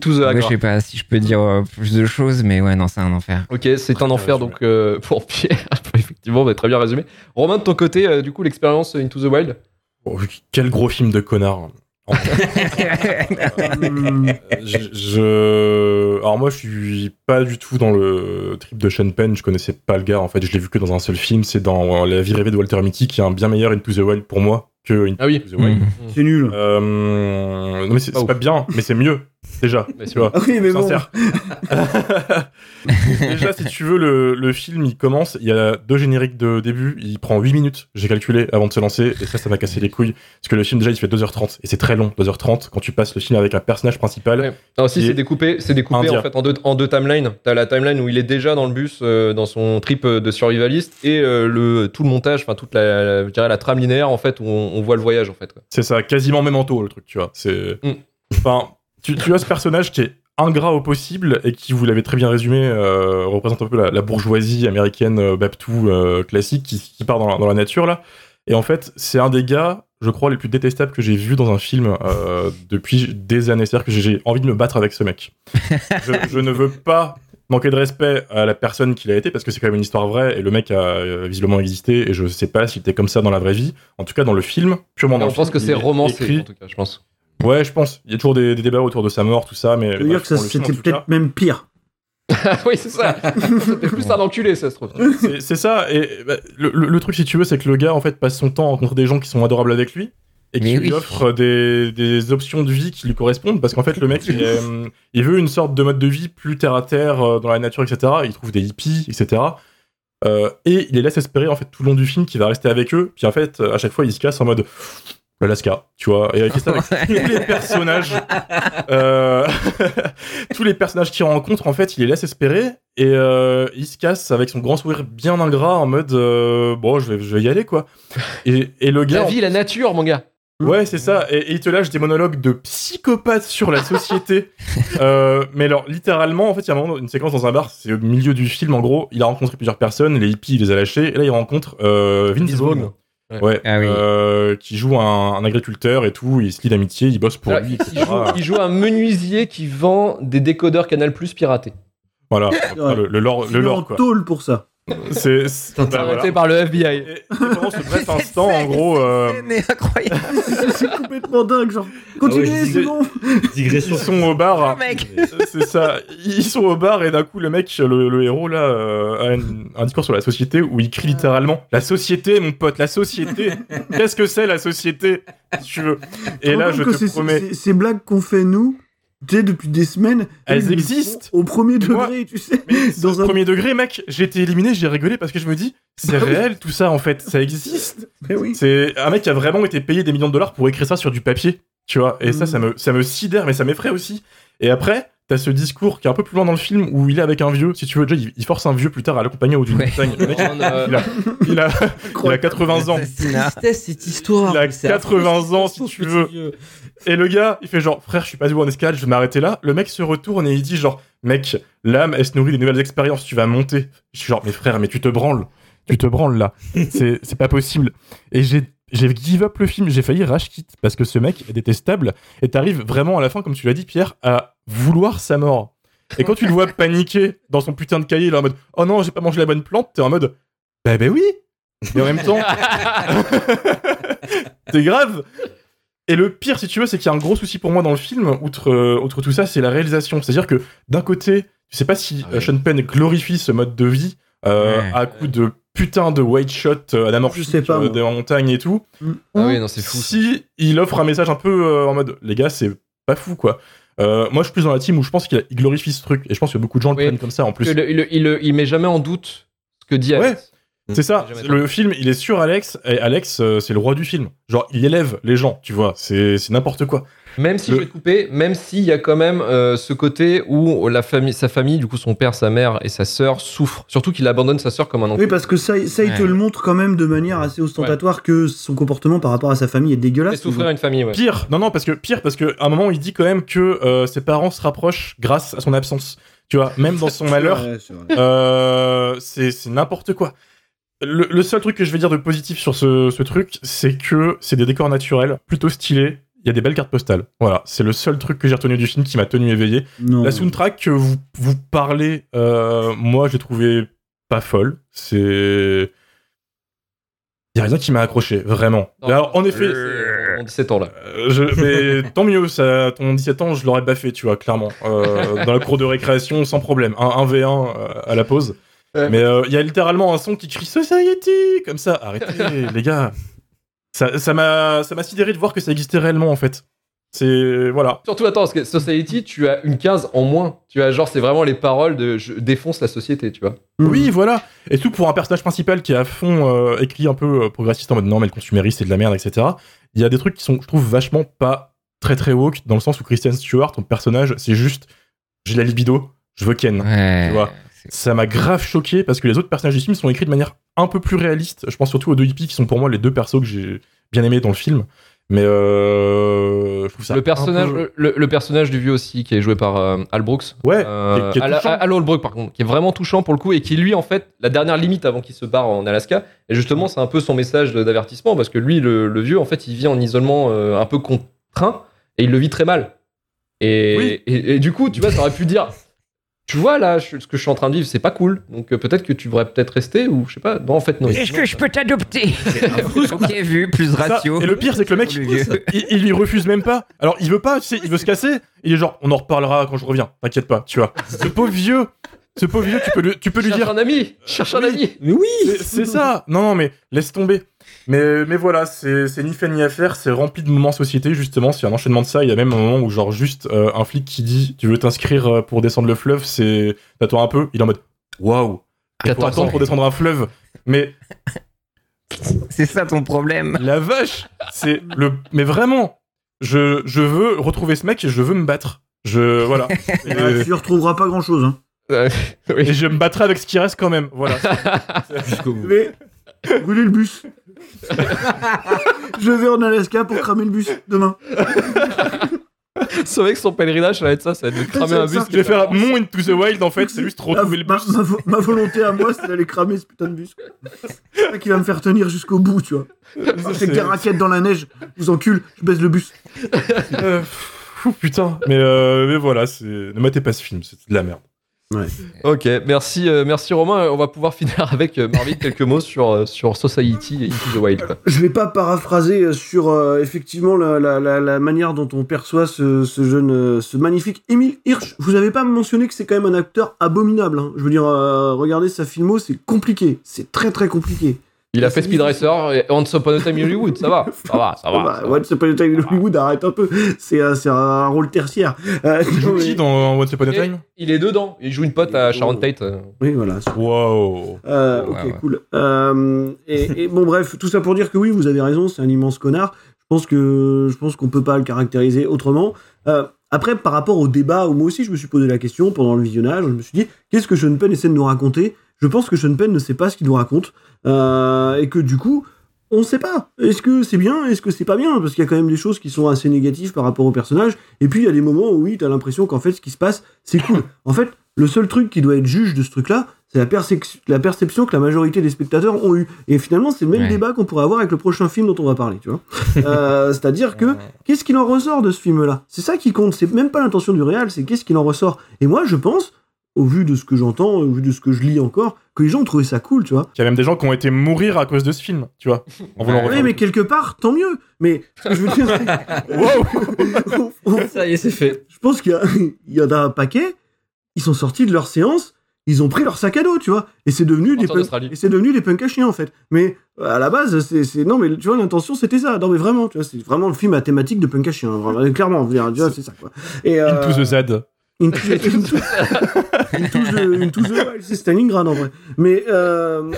Tous Ouais, d'accord. je sais pas si je peux dire euh, plus de choses, mais ouais, non, c'est un enfer. Ok, c'est un enfer donc euh, <laughs> pour Pierre. <laughs> Effectivement, bah, très bien résumé. Romain, de ton côté, euh, du coup, l'expérience Into the Wild? Oh, quel gros film de connard. En Euh, je, je- Alors moi, je suis pas du tout dans le trip de Sean Penn. Je connaissais pas le gars. En fait, je l'ai vu que dans un seul film. C'est dans La vie rêvée de Walter Mitty, qui est un bien meilleur Into the Wild pour moi que Into Ah oui. the Wild. Mhm. C'est nul. Euh, non mais c'est pas bien, mais c'est mieux déjà. Mais tu vois. Oui, mais bon. <laughs> Déjà, si tu veux, le, le film il commence. Il y a deux génériques de début. Il prend 8 minutes, j'ai calculé, avant de se lancer. Et ça, ça m'a cassé les couilles. Parce que le film déjà il fait 2h30 et c'est très long, 2h30 quand tu passes le film avec un personnage principal. Ouais. Non, si, c'est est découpé, c'est découpé en fait en deux, en deux timelines. T'as la timeline où il est déjà dans le bus, euh, dans son trip euh, de survivaliste, et euh, le, tout le montage, enfin toute la, la- je dirais la trame linéaire en fait où on, on voit le voyage en fait. C'est ça, quasiment même en taux le truc, tu vois. C'est. Mm. Enfin, tu, tu as ce personnage qui est ingrat au possible et qui, vous l'avez très bien résumé, euh, représente un peu la, la bourgeoisie américaine euh, Baptou euh, classique qui, qui part dans la, dans la nature là. Et en fait, c'est un des gars, je crois, les plus détestables que j'ai vu dans un film euh, depuis des années. C'est-à-dire que j'ai- envie de me battre avec ce mec. <laughs> je, je ne veux pas manquer de respect à la personne qu'il a été parce que c'est quand même une histoire vraie et le mec a visiblement existé et je sais pas s'il était comme ça dans la vraie vie. En tout cas, dans le film, purement dans on le pense film, que c'est il est romancé écrit- en tout cas, je pense. Ouais, je pense. Il y a toujours des, des débats autour de sa mort, tout ça, mais. En c'était peut-être même pire. <laughs> oui, c'est ça. <laughs> C'était plus un enculé, ça se trouve. c'est- ça. Et bah, le, le- le truc, si tu veux, c'est que le gars, en fait, passe son temps à rencontrer des gens qui sont adorables avec lui et qui Mais lui oui. offrent des, des options de vie qui lui correspondent. Parce qu'en fait, le mec, il, est, euh, il veut une sorte de mode de vie plus terre à terre euh, dans la nature, etc. Il trouve des hippies, etc. Euh, et il les laisse espérer, en fait, tout le long du film qu'il va rester avec eux. Puis en fait, à chaque fois, il se casse en mode. l'Alaska, tu vois. Et avec ça, avec <laughs> tous les personnages, euh, <laughs> tous les personnages qu'il rencontre, en fait, il les laisse espérer et euh, il se casse avec son grand sourire bien ingrat en mode euh, bon, je vais, je vais y aller quoi. Et, et le gars, La vie, la nature, mon gars. Ouais, c'est ça. Et, et il te lâche des monologues de psychopathe sur la société. <laughs> Euh, mais alors, littéralement, en fait, il y a un moment, une séquence dans un bar, c'est au milieu du film, en gros. Il a rencontré plusieurs personnes, les hippies, il les a lâchés. Et là, il rencontre euh, Vince Vaughn. Ouais. Ah oui. euh, qui joue un, un agriculteur et tout. Il se lie d'amitié, il bosse pour Alors, lui, il, joue, il joue un menuisier qui vend des décodeurs Canal Plus piratés. Voilà, <laughs> Ouais. le, le lore, Il le est en lore quoi. tôle pour ça. C'est c'est- bah, voilà. par le FBI. Et, et pendant ce bref <laughs> instant, en gros, euh, <laughs> C'est incroyable. c'est complètement dingue, genre. Continuez, Ah ouais. Digression. ils sont au bar. <laughs> C'est ça. Ils sont au bar et d'un coup, le mec, le, le héros, là, euh, a une- un discours sur la société où il crie littéralement La société, mon pote, la société. Qu'est-ce que c'est la société Si tu veux? Et là, je que te promets. c'est- Ces blagues qu'on fait, nous, tu sais, depuis des semaines, Elles existent. Au premier Moi- degré, tu sais. <laughs> Dans un- premier degré, mec, j'ai été éliminé, j'ai rigolé parce que je me dis, c'est Bah oui. réel tout ça en fait, ça existe. Mais oui. C'est un mec qui a vraiment été payé des millions de dollars pour écrire ça sur du papier, tu vois. Et ça, ça me, ça me sidère, mais ça m'effraie aussi. Et après, t'as ce discours qui est un peu plus loin dans le film où il est avec un vieux. Si tu veux, déjà, il, il force un vieux plus tard à l'accompagner au d'une Ouais. montagne. Le mec, On, euh, il a, il a, il a 80 ans. Assassinat. tristesse cette histoire. Il a mais c'est 80 affreux, ans, si tu veux. Et le gars, il fait genre, frère, je suis pas debout en escalade, je vais m'arrêter là. Le mec se retourne et il dit genre, mec, l'âme, elle se nourrit des nouvelles expériences, tu vas monter. Je suis genre, mais frère, mais tu te branles. Tu te branles là. <laughs> C'est pas possible. Et j'ai j'ai give up le film, j'ai failli rage quit parce que ce mec est détestable et t'arrives vraiment à la fin, comme tu l'as dit, Pierre, à vouloir sa mort. Et quand tu le vois <laughs> paniquer dans son putain de cahier, il est en mode, oh non, j'ai pas mangé la bonne plante, t'es en mode, bah bah oui. Mais en même temps, <laughs> c'est grave. Et le pire, si tu veux, c'est qu'il y a un gros souci pour moi dans le film, outre, euh, outre tout ça, c'est la réalisation. C'est-à-dire que d'un côté, tu sais pas si Ah oui. euh, Sean Penn glorifie ce mode de vie euh, Ouais. à coup de putain de white shot anamorphique Je sais pas, euh, moi. des montagnes et tout. Ah oui, non, c'est fou. Si il offre un message un peu euh, en mode, les gars, c'est pas fou quoi. Euh, moi, je suis plus dans la team où je pense qu'il il glorifie ce truc et je pense que beaucoup de gens Oui. le prennent comme ça en plus. Le- il, il, il met jamais en doute ce que dit Ouais. Alex. C'est ça, le film il est sur Alex et Alex euh, c'est le roi du film. Genre il élève les gens, tu vois, c'est c'est n'importe quoi. Même si Le- je vais te couper, même s'il y a quand même euh, ce côté où la famille, sa famille, du coup son père, sa mère et sa sœur souffrent. Surtout qu'il abandonne sa sœur comme un enfant. Oui, parce que ça, ça il te le montre quand même de manière assez ostentatoire que son comportement par rapport à sa famille est dégueulasse. souffrir une famille, ouais. Pire, non non parce que pire parce que à un moment il dit quand même que euh, ses parents se rapprochent grâce à son absence. Tu vois, même dans son <laughs> malheur, euh, c'est c'est n'importe quoi. Le, le seul truc que je vais dire de positif sur ce, ce truc, c'est que c'est des décors naturels, plutôt stylés. Il y a des belles cartes postales. Voilà, c'est le seul truc que j'ai retenu du film qui m'a tenu éveillé. Non. La soundtrack que vous, vous parlez, euh, moi, j'ai trouvé pas folle. C'est. Il y a rien qui m'a accroché, vraiment. Non, Alors, en effet, c'est en 17 ans là. euh, je, mais <laughs> tant mieux, ça, ton 17 ans, je l'aurais baffé, tu vois, clairement. Euh, dans la cour de récréation, sans problème. Un 1v1 euh, à la pause. Ouais. Mais euh, il y a littéralement un son qui crie Society Comme ça, arrêtez, <laughs> les gars. Ça ça m'a ça m'a sidéré de voir que ça existait réellement, en fait. C'est. Voilà. Surtout, attends, parce que Society, tu as une case en moins. Tu as genre, c'est vraiment les paroles de je défonce la société, tu vois. Oui, voilà. Et tout pour un personnage principal qui est à fond euh, écrit un peu euh, progressiste en mode non, mais le consumériste c'est de la merde, etc. Il y a des trucs qui sont, je trouve, vachement pas très très woke, dans le sens où Christian Stewart, ton personnage, c'est juste j'ai la libido, je veux Ken. Ouais. Tu vois. Ça m'a grave choqué parce que les autres personnages du film sont écrits de manière un peu plus réaliste. Je pense surtout aux deux hippies qui sont pour moi les deux persos que j'ai bien aimés dans le film. Mais euh, je trouve ça. le personnage, peu- le, le personnage du vieux aussi, qui est joué par euh, Al Brooks. Ouais, Euh, qui est- qui est Al, touchant. Al Holbrook, par contre, qui est vraiment touchant pour le coup et qui lui en fait la dernière limite avant qu'il se barre en Alaska. Et justement, c'est un peu son message d'avertissement parce que lui, le, le vieux, en fait, il vit en isolement euh, un peu contraint et il le vit très mal. Et, Oui. et, et du coup, tu vois, ça aurait pu dire. Tu vois là, je- ce que je suis en train de vivre, c'est pas cool. Donc euh, peut-être que tu devrais peut-être rester ou je sais pas. Non, en fait non. Est-ce que je peux t'adopter? Ok, vu, plus Ça, ratio. et le pire, c'est que le mec, il, il lui refuse même pas. Alors, il veut pas, tu sais, il veut se casser. Il est genre, on en reparlera quand je reviens. T'inquiète pas, tu vois. Ce pauvre vieux, ce pauvre vieux, tu peux, lui- tu peux lui Cherche dire. un ami, cherche un ami. Mais oui C'est c'est ça. Non, non, mais laisse tomber. Mais, mais voilà, c'est ni fait ni à faire. C'est rempli de moments société, justement. C'est un enchaînement de ça. Il y a même un moment où, genre, juste euh, un flic qui dit Tu veux t'inscrire euh, pour descendre le fleuve C'est. T'attends un peu. Il est en mode Waouh. 14 attendre ans. pour descendre un fleuve. Mais. <laughs> C'est ça ton problème. La vache C'est le. Mais vraiment je, je veux retrouver ce mec et je veux me battre. Je. Voilà. <laughs> Et, Ah, tu retrouveras pas grand chose. Hein. et je me battrai avec ce qui reste quand même. Voilà. <laughs> Jusqu'au bout. Mais brûler le bus. <laughs> je vais en Alaska pour cramer le bus demain. <laughs> Ce mec, son pèlerinage, ça va être ça, ça va être de cramer un bus. Je vais faire mon Into the Wild en fait, c'est juste retrouver le ma- bus. ma vo- ma volonté à moi, c'est d'aller cramer ce putain de bus. C'est ça qui va me faire tenir jusqu'au bout, tu vois. c'est- Avec des raquettes dans la neige, je vous encule, je baisse le bus. Euh, pff, putain. Mais, euh, mais voilà, c'est... ne matez pas ce film, c'est de la merde. Ok, merci, euh, merci Romain. On va pouvoir <laughs> finir avec euh, Marvin quelques mots sur, euh, sur Society et Into the Wild. quoi. Je vais pas paraphraser euh, sur euh, effectivement la, la- la- la manière dont on perçoit ce, ce jeune, euh, ce magnifique Émile Hirsch. Vous avez pas mentionné que c'est quand même un acteur abominable. hein. Je veux dire, euh, regardez sa filmo, c'est compliqué, c'est très très compliqué. Il a fait Speed Racer et Once Upon a Time in Hollywood, ça va, ça va, ça va. Bah, ça va. c'est pas le time Hollywood, arrête un peu. C'est un, rôle tertiaire. Euh, Il joue qui dans Once Upon a Time? il est dedans, il joue une pote à Sharon Tate. euh. Oui, voilà. Wow. Euh, ok, ouais. cool. Euh, et, et bon, bref, tout ça pour dire que oui, vous avez raison, c'est un immense connard. Je pense que je pense qu'on peut pas le caractériser autrement. Euh, après, par rapport au débat, où moi aussi je me suis posé la question pendant le visionnage, je me suis dit qu'est-ce que Sean Penn essaie de nous raconter? Je pense que Sean Penn ne sait pas ce qu'il nous raconte euh, et que du coup, on ne sait pas. Est-ce que c'est bien Est-ce que c'est pas bien? Parce qu'il y a quand même des choses qui sont assez négatives par rapport au personnage. Et puis il y a des moments où oui, t'as l'impression qu'en fait, ce qui se passe, c'est cool. En fait, le seul truc qui doit être juge de ce truc-là, c'est la, percep- la perception que la majorité des spectateurs ont eu. Et finalement, c'est le même Ouais. débat qu'on pourrait avoir avec le prochain film dont on va parler, tu vois. <laughs> Euh, C'est-à-dire que qu'est-ce qu'il en ressort de ce film-là? C'est ça qui compte. C'est même pas l'intention du réal, c'est qu'est-ce qu'il en ressort. Et moi, je pense, au vu de ce que j'entends, au vu de ce que je lis encore, que les gens ont trouvé ça cool, tu vois. Il y a même des gens qui ont été mourir à cause de ce film, tu vois. En voulant Ouais, refaire Oui, mais quelque part, tant mieux. Mais ce que je veux dire, <laughs> <laughs> on- on- Ça y est, c'est fait. je pense qu'il <laughs> y, en a un paquet, ils sont sortis de leur séance, ils ont pris leur sac à dos, tu vois, et c'est devenu des Retour punk- d'Australie. et c'est devenu des punks à chiens en fait. Mais à la base, c'est non mais tu vois l'intention c'était ça. Non mais vraiment, tu vois, c'est vraiment le film à thématique de punk à chiens, vraiment, clairement, on veut dire, tu vois, c'est ça quoi. Et euh, Into the Z. Into, into- Into the, Into the Wild, c'est Stalingrad en vrai. Mais, euh,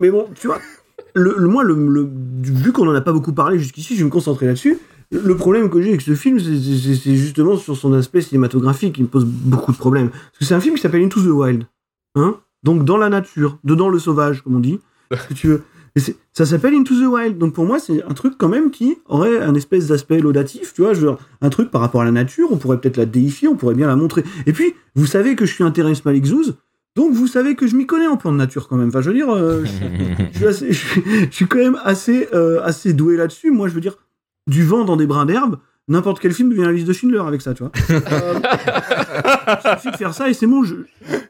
mais bon, tu vois, le, le- moi, le, le- vu qu'on en a pas beaucoup parlé jusqu'ici, je vais me concentrer là-dessus. Le problème que j'ai avec ce film, c'est- justement sur son aspect cinématographique qui me pose beaucoup de problèmes. Parce que c'est un film qui s'appelle Into the Wild. Hein Donc dans la nature, dedans le sauvage, comme on dit. Tu veux. Ça s'appelle Into the Wild. Donc pour moi, c'est un truc quand même qui aurait un espèce d'aspect laudatif, tu vois, genre un truc par rapport à la nature, on pourrait peut-être la déifier, on pourrait bien la montrer. Et puis, vous savez que je suis un Terrence Malick Zouz, donc vous savez que je m'y connais en plan de nature quand même. Enfin, je veux dire, euh, je, <laughs> je suis assez- je suis- je suis quand même assez, euh, assez doué là-dessus. Moi, je veux dire, du vent dans des brins d'herbe, n'importe quel film devient la liste de Schindler avec ça, tu vois. <laughs> Euh, il suffit de faire ça et c'est bon. Je...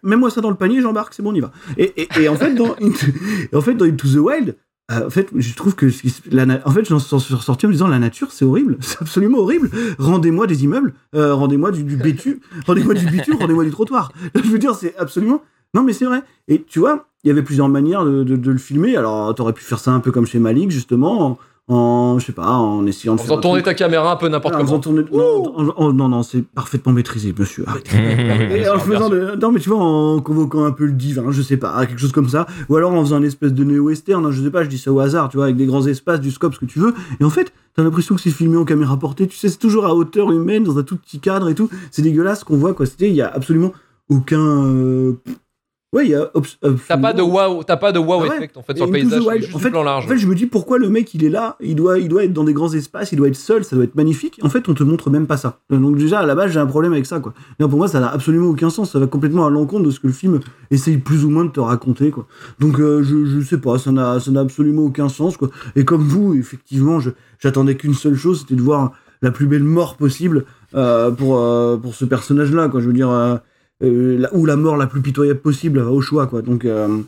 Mets-moi ça dans le panier, j'embarque, c'est bon, on y va. Et, et, et en fait, dans Into, en fait, dans Into the Wild, euh, en fait, je trouve que la na- en fait, j'en suis ressorti en me disant la nature, c'est horrible, <laughs> c'est absolument horrible. Rendez-moi des immeubles, euh, rendez-moi du, du bitume, rendez-moi du bitume, rendez-moi du trottoir. <laughs> Je veux dire, c'est absolument. Non, mais c'est vrai. Et tu vois, il y avait plusieurs manières de, de- de le filmer. Alors, t'aurais pu faire ça un peu comme chez Malik, justement, en, en, je sais pas, en essayant En de faire faisant un tourner ta caméra un peu n'importe Ah, en faisant comment. tourner- non, en- en- non, non, c'est parfaitement maîtrisé, monsieur. <laughs> Arrêtez. Et en faisant de- non, mais tu vois, en convoquant un peu le divin, je sais pas, quelque chose comme ça. Ou alors en faisant un espèce de néo-western, hein, je sais pas, je dis ça au hasard, tu vois, avec des grands espaces, du scope, ce que tu veux. Et en fait, t'as l'impression que c'est filmé en caméra portée, tu sais, c'est toujours à hauteur humaine, dans un tout petit cadre et tout. C'est dégueulasse ce qu'on voit, quoi. C'était, il y a absolument aucun. euh, Ouais, il y a. obs- T'as pas de wow, t'as pas de wow Ah ouais. effect en fait sur le paysage, juste en fait, plan large. En fait, je me dis pourquoi le mec il est là, il doit, il doit être dans des grands espaces, il doit être seul, ça doit être magnifique. En fait, on te montre même pas ça. Donc déjà à la base, j'ai un problème avec ça quoi. Non, pour moi, ça n'a absolument aucun sens. Ça va complètement à l'encontre de ce que le film essaye plus ou moins de te raconter quoi. Donc euh, je, je sais pas, ça n'a, ça n'a absolument aucun sens quoi. Et comme vous, effectivement, je, j'attendais qu'une seule chose, c'était de voir la plus belle mort possible euh, pour euh, pour ce personnage là quoi. Je veux dire. Euh, euh, la- ou la mort la plus pitoyable possible au choix quoi. Donc euh,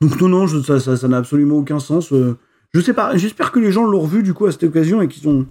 donc non non ça ça n'a absolument aucun sens euh, je sais pas j'espère que les gens l'ont revu du coup à cette occasion et qu'ils ont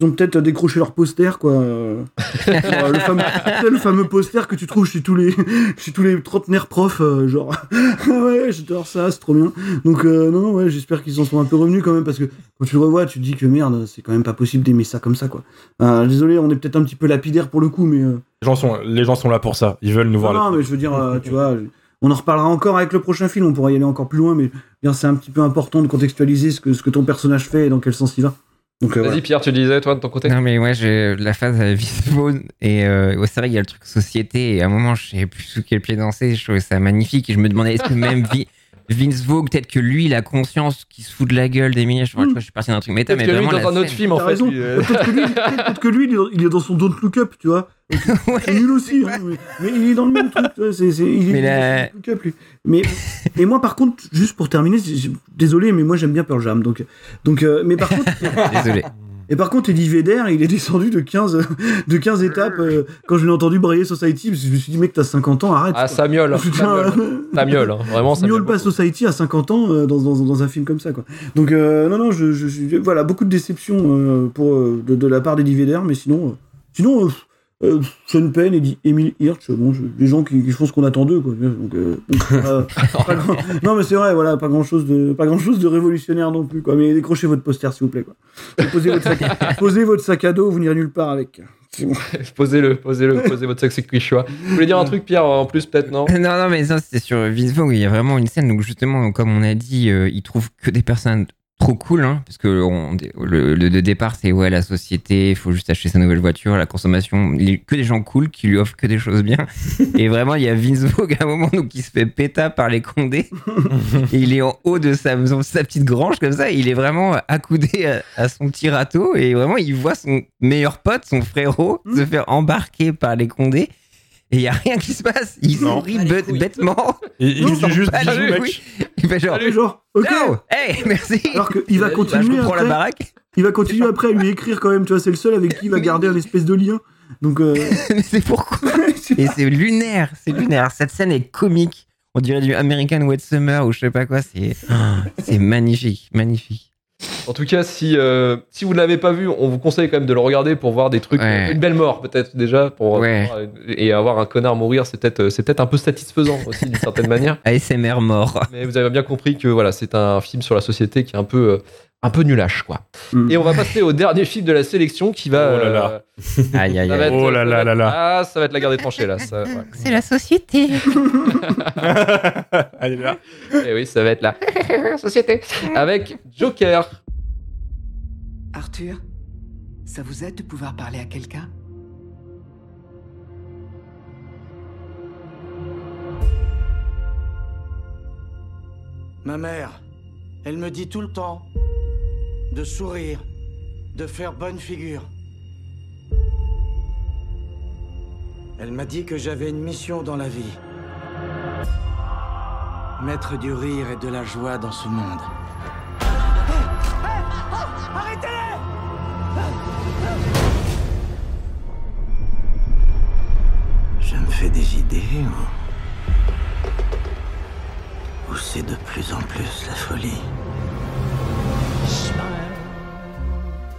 ils ont peut-être décroché leur poster quoi <laughs> le, fameux, le fameux poster que tu trouves chez tous les <laughs> chez tous les trentenaires profs euh, genre <laughs> ah ouais j'adore ça c'est trop bien donc euh, non ouais j'espère qu'ils en sont un peu revenus quand même parce que quand tu le revois tu te dis que merde c'est quand même pas possible d'aimer ça comme ça quoi Euh, désolé on est peut-être un petit peu lapidaire pour le coup mais euh, Les gens, sont, les gens sont là pour ça. Ils veulent nous voir. non, là. non, mais je veux dire, tu vois, on en reparlera encore avec le prochain film, on pourra y aller encore plus loin, mais bien, c'est un petit peu important de contextualiser ce que, ce que ton personnage fait et dans quel sens il va. Donc, euh, Vas-y, voilà. Pierre, tu disais, toi, de ton côté Non, mais ouais, j'ai la phase Vince Vaughn. Et euh, ouais, c'est vrai qu'il y a le truc société. Et à un moment, je savais plus sous quel pied danser. Je trouvais ça magnifique. Et je me demandais, est-ce que même <laughs> Vince Vaughn, peut-être que lui, il a conscience qu'il se fout de la gueule des milliers. Je, vois, je suis parti d'un truc méta, mais que lui, vraiment. dans la un autre film, en T'as fait. raison. lui, euh, Peut-être que lui, que lui, il est- il dans son Don't Look Up, tu vois. <laughs> C'est nul aussi, hein, mais, mais il est dans le même truc. il est Mais il est la- dans son Don't Look Up, lui. Mais et moi, par contre, juste pour terminer, désolé, mais moi j'aime bien Pearl Jam, donc donc. euh, mais par contre, <laughs> Désolé. Et par contre, Eddie Vedder, il est descendu de 15, <laughs> de 15 étapes euh, quand je l'ai entendu brailler Society. Parce que je me suis dit, mec, t'as 50 ans, arrête. Ah, ça miaule. Putain, Ça miaule. Hein. Vraiment, ça miaule pas Society à 50 ans euh, dans, dans, dans un film comme ça, quoi. Donc, euh, non, non, je, je, je- voilà, beaucoup de déceptions pour, de, de la part d'Eddie Vedder, mais sinon, sinon, euh, euh, Sean Penn, Eddie, Emile Hirsch, bon, je- les gens qui, qui font ce qu'on attend d'eux, quoi. Donc, euh, donc, euh, pas grand- <laughs> non, mais c'est vrai, voilà, pas grand chose de, pas grand chose de révolutionnaire non plus, quoi. Mais décrochez votre poster, s'il vous plaît, quoi. Posez votre sac, <laughs> posez votre sac à dos, vous n'irez nulle part avec. Bon. posez-le, posez-le, posez votre sexy quichua. Vous voulez dire un truc, Pierre, en plus, peut-être, non? Non, non, mais ça, c'était sur Vince Vaughn. Il y a vraiment une scène où, justement, comme on a dit, euh, il trouve que des personnes trop cool, hein, parce que on- le, le- le départ, c'est ouais, la société, il faut juste acheter sa nouvelle voiture, la consommation. Il y a que des gens cool qui lui offrent que des choses bien. <laughs> Et vraiment, il y a Vince Vaughn à un moment il se fait péta par les condés. et <laughs> il est en haut de sa, sa petite grange comme ça. il est vraiment accoudé à, à son petit râteau. Et vraiment, il voit son meilleur pote, son frérot, se faire embarquer par les condés. Et il n'y a rien qui se passe. Il Non. sourit bête- bêtement. Et il juste bisous, mec. couilles. Il fait genre, Genre, ok. ciao, hey, merci. Alors qu'il va Bah, continuer la. Il va continuer après à lui écrire quand même, tu vois, c'est le seul avec qui il va garder un espèce de lien. Donc, euh, <laughs> Mais c'est pourquoi <laughs> Et c'est lunaire, c'est lunaire. Cette scène est comique. On dirait du American Wet Summer ou je sais pas quoi. C'est, <gasps> c'est magnifique, magnifique. En tout cas, si, euh, si vous ne l'avez pas vu, on vous conseille quand même de le regarder pour voir des trucs. Ouais. Une belle mort, peut-être, déjà. Pour, Ouais. pour- et avoir un connard mourir, c'est peut-être c'est peut-être un peu satisfaisant aussi, d'une certaine <laughs> manière. ASMR mort. Mais vous avez bien compris que voilà, c'est un film sur la société qui est un peu, euh, un peu nulache, quoi. Mm. Et on va passer au dernier film de la sélection qui va. Oh là là. euh, Aïe, aïe, être- Oh là là là là. Ah, ça va être la guerre des tranchées, là. Ça, ouais. C'est la société. <laughs> Allez là. Et oui, ça va être la <laughs> société. Avec Joker. Arthur, ça vous aide de pouvoir parler à quelqu'un? Ma mère, elle me dit tout le temps de sourire, de faire bonne figure. Elle m'a dit que j'avais une mission dans la vie. Mettre du rire et de la joie dans ce monde. Je me fais des idées ou... ou c'est de plus en plus la folie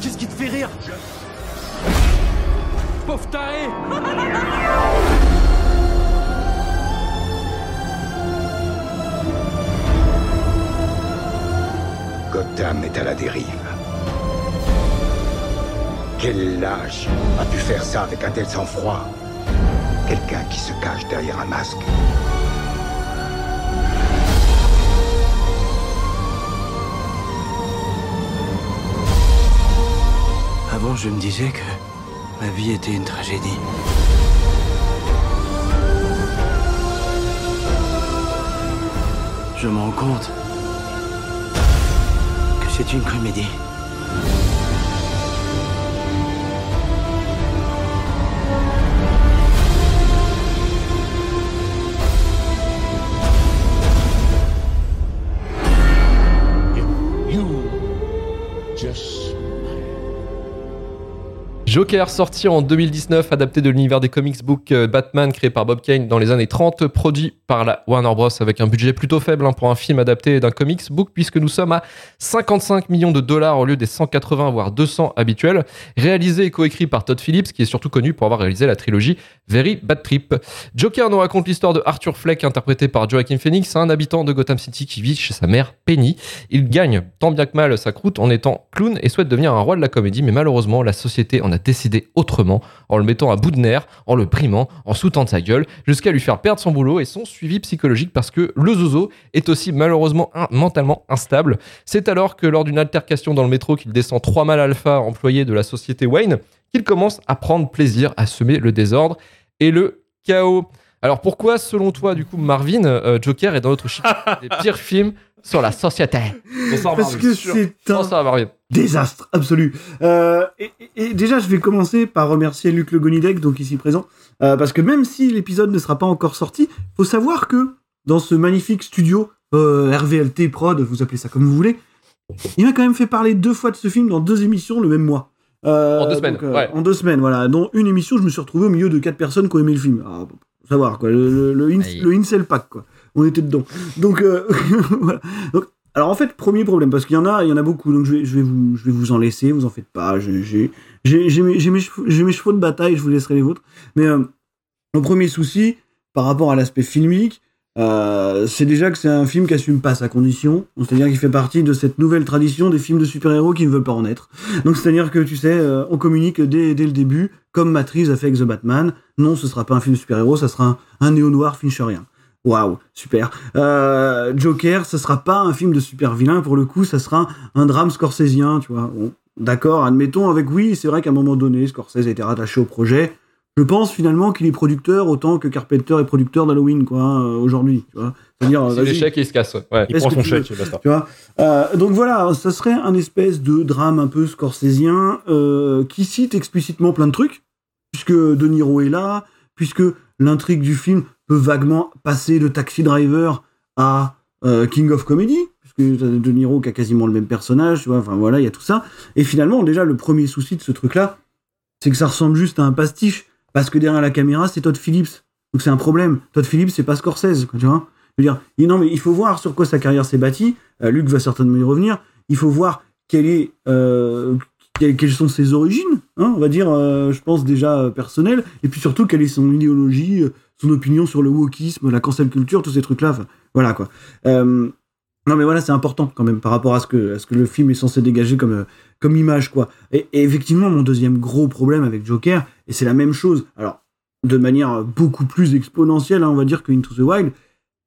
Qu'est-ce qui te fait rire Pauvre taré Gotham est à la dérive. Quel lâche a pu faire ça avec un tel sang-froid? Quelqu'un qui se cache derrière un masque. Je me disais que ma vie était une tragédie. Je me rends compte que c'est une comédie. Joker, sorti en 2019, adapté de l'univers des comics book euh, Batman créé par Bob Kane dans les années 30, produit par la Warner Bros. avec un budget plutôt faible hein, pour un film adapté d'un comics book, puisque nous sommes à 55 millions de dollars au lieu des 180 voire 200 habituels. Réalisé et coécrit par Todd Phillips, qui est surtout connu pour avoir réalisé la trilogie Very Bad Trip. Joker nous raconte l'histoire de Arthur Fleck, interprété par Joaquin Phoenix, un habitant de Gotham City qui vit chez sa mère Penny. Il gagne tant bien que mal sa croûte en étant clown et souhaite devenir un roi de la comédie, mais malheureusement, la société en a décidé autrement, en le mettant à bout de nerfs, en le primant, en soutant sa gueule, jusqu'à lui faire perdre son boulot et son suivi psychologique parce que le zozo est aussi malheureusement mentalement instable. C'est alors que lors d'une altercation dans le métro qu'il descend trois mâles alpha employés de la société Wayne, qu'il commence à prendre plaisir à semer le désordre et le chaos. Alors pourquoi, selon toi, du coup, Marvin, euh, Joker est dans notre chiffre <laughs> des pires films sur la société? Parce que c'est un Bonsoir Marvin. désastre absolu. Euh, et, et- et déjà, je vais commencer par remercier Luc Le Gonidec, donc ici présent, euh, parce que même si l'épisode ne sera pas encore sorti, faut savoir que dans ce magnifique studio euh, RVLT Prod, vous appelez ça comme vous voulez, il m'a quand même fait parler deux fois de ce film dans deux émissions le même mois. Euh, En deux semaines, donc, euh, ouais. En deux semaines, voilà. Dans une émission, je me suis retrouvé au milieu de quatre personnes qui ont aimé le film. Alors, faut savoir, quoi. Le, le, le, ins- Aïe. le incel pack, quoi. On était dedans. Donc, euh, <laughs> voilà. Donc, alors en fait, premier problème, parce qu'il y en a, il y en a beaucoup, donc je vais, je vais, vous, je vais vous en laisser, vous en faites pas. J'ai j'ai- j'ai- j'ai mes, j'ai mes chevaux j'ai mes chevaux de bataille, je vous laisserai les vôtres. Mais euh, le premier souci, par rapport à l'aspect filmique, euh, c'est déjà que c'est un film qui assume pas sa condition. C'est-à-dire qu'il fait partie de cette nouvelle tradition des films de super-héros qui ne veulent pas en être. Donc c'est-à-dire que tu sais, euh, on communique dès, dès le début, comme Matrix a fait avec The Batman. Non, ce sera pas un film de super-héros, ça sera un, néo-noir fincherien. Waouh, super. Euh, Joker, ce sera pas un film de super-vilain, pour le coup, ça sera un, drame scorsésien, tu vois. Bon, D'accord, admettons avec oui, c'est vrai qu'à un moment donné, Scorsese été rattaché au projet. Je pense finalement qu'il est producteur autant que Carpenter est producteur d'Halloween, quoi, hein, euh, aujourd'hui, tu vois. C'est-à-dire, C'est l'échec et il se casse. Ouais. Il prend son chèque. Tu vois Euh, donc voilà, ça serait un espèce de drame un peu scorsésien euh, qui cite explicitement plein de trucs, puisque De Niro est là, puisque l'intrigue du film peut vaguement passer de Taxi Driver à euh, King of Comedy, puisque De Niro qui a quasiment le même personnage, tu vois, enfin voilà, il y a tout ça. Et finalement, déjà, le premier souci de ce truc-là, c'est que ça ressemble juste à un pastiche, parce que derrière la caméra, c'est Todd Phillips. Donc c'est un problème. Todd Phillips, c'est pas Scorsese, dire, il- faut voir sur quoi sa carrière s'est bâtie. Euh, Luc va certainement y revenir. Il faut voir euh, quelles, sont ses origines, hein, on va dire, euh, je pense déjà personnelles, et puis surtout quelle est son idéologie, son opinion sur le wokisme, la cancel culture, tous ces trucs-là. Voilà quoi. Non mais voilà, c'est important quand même par rapport à ce que, le film est censé dégager comme, euh, image quoi. Et, effectivement, mon deuxième gros problème avec Joker, et c'est la même chose, alors de manière beaucoup plus exponentielle, hein, on va dire que Into the Wild,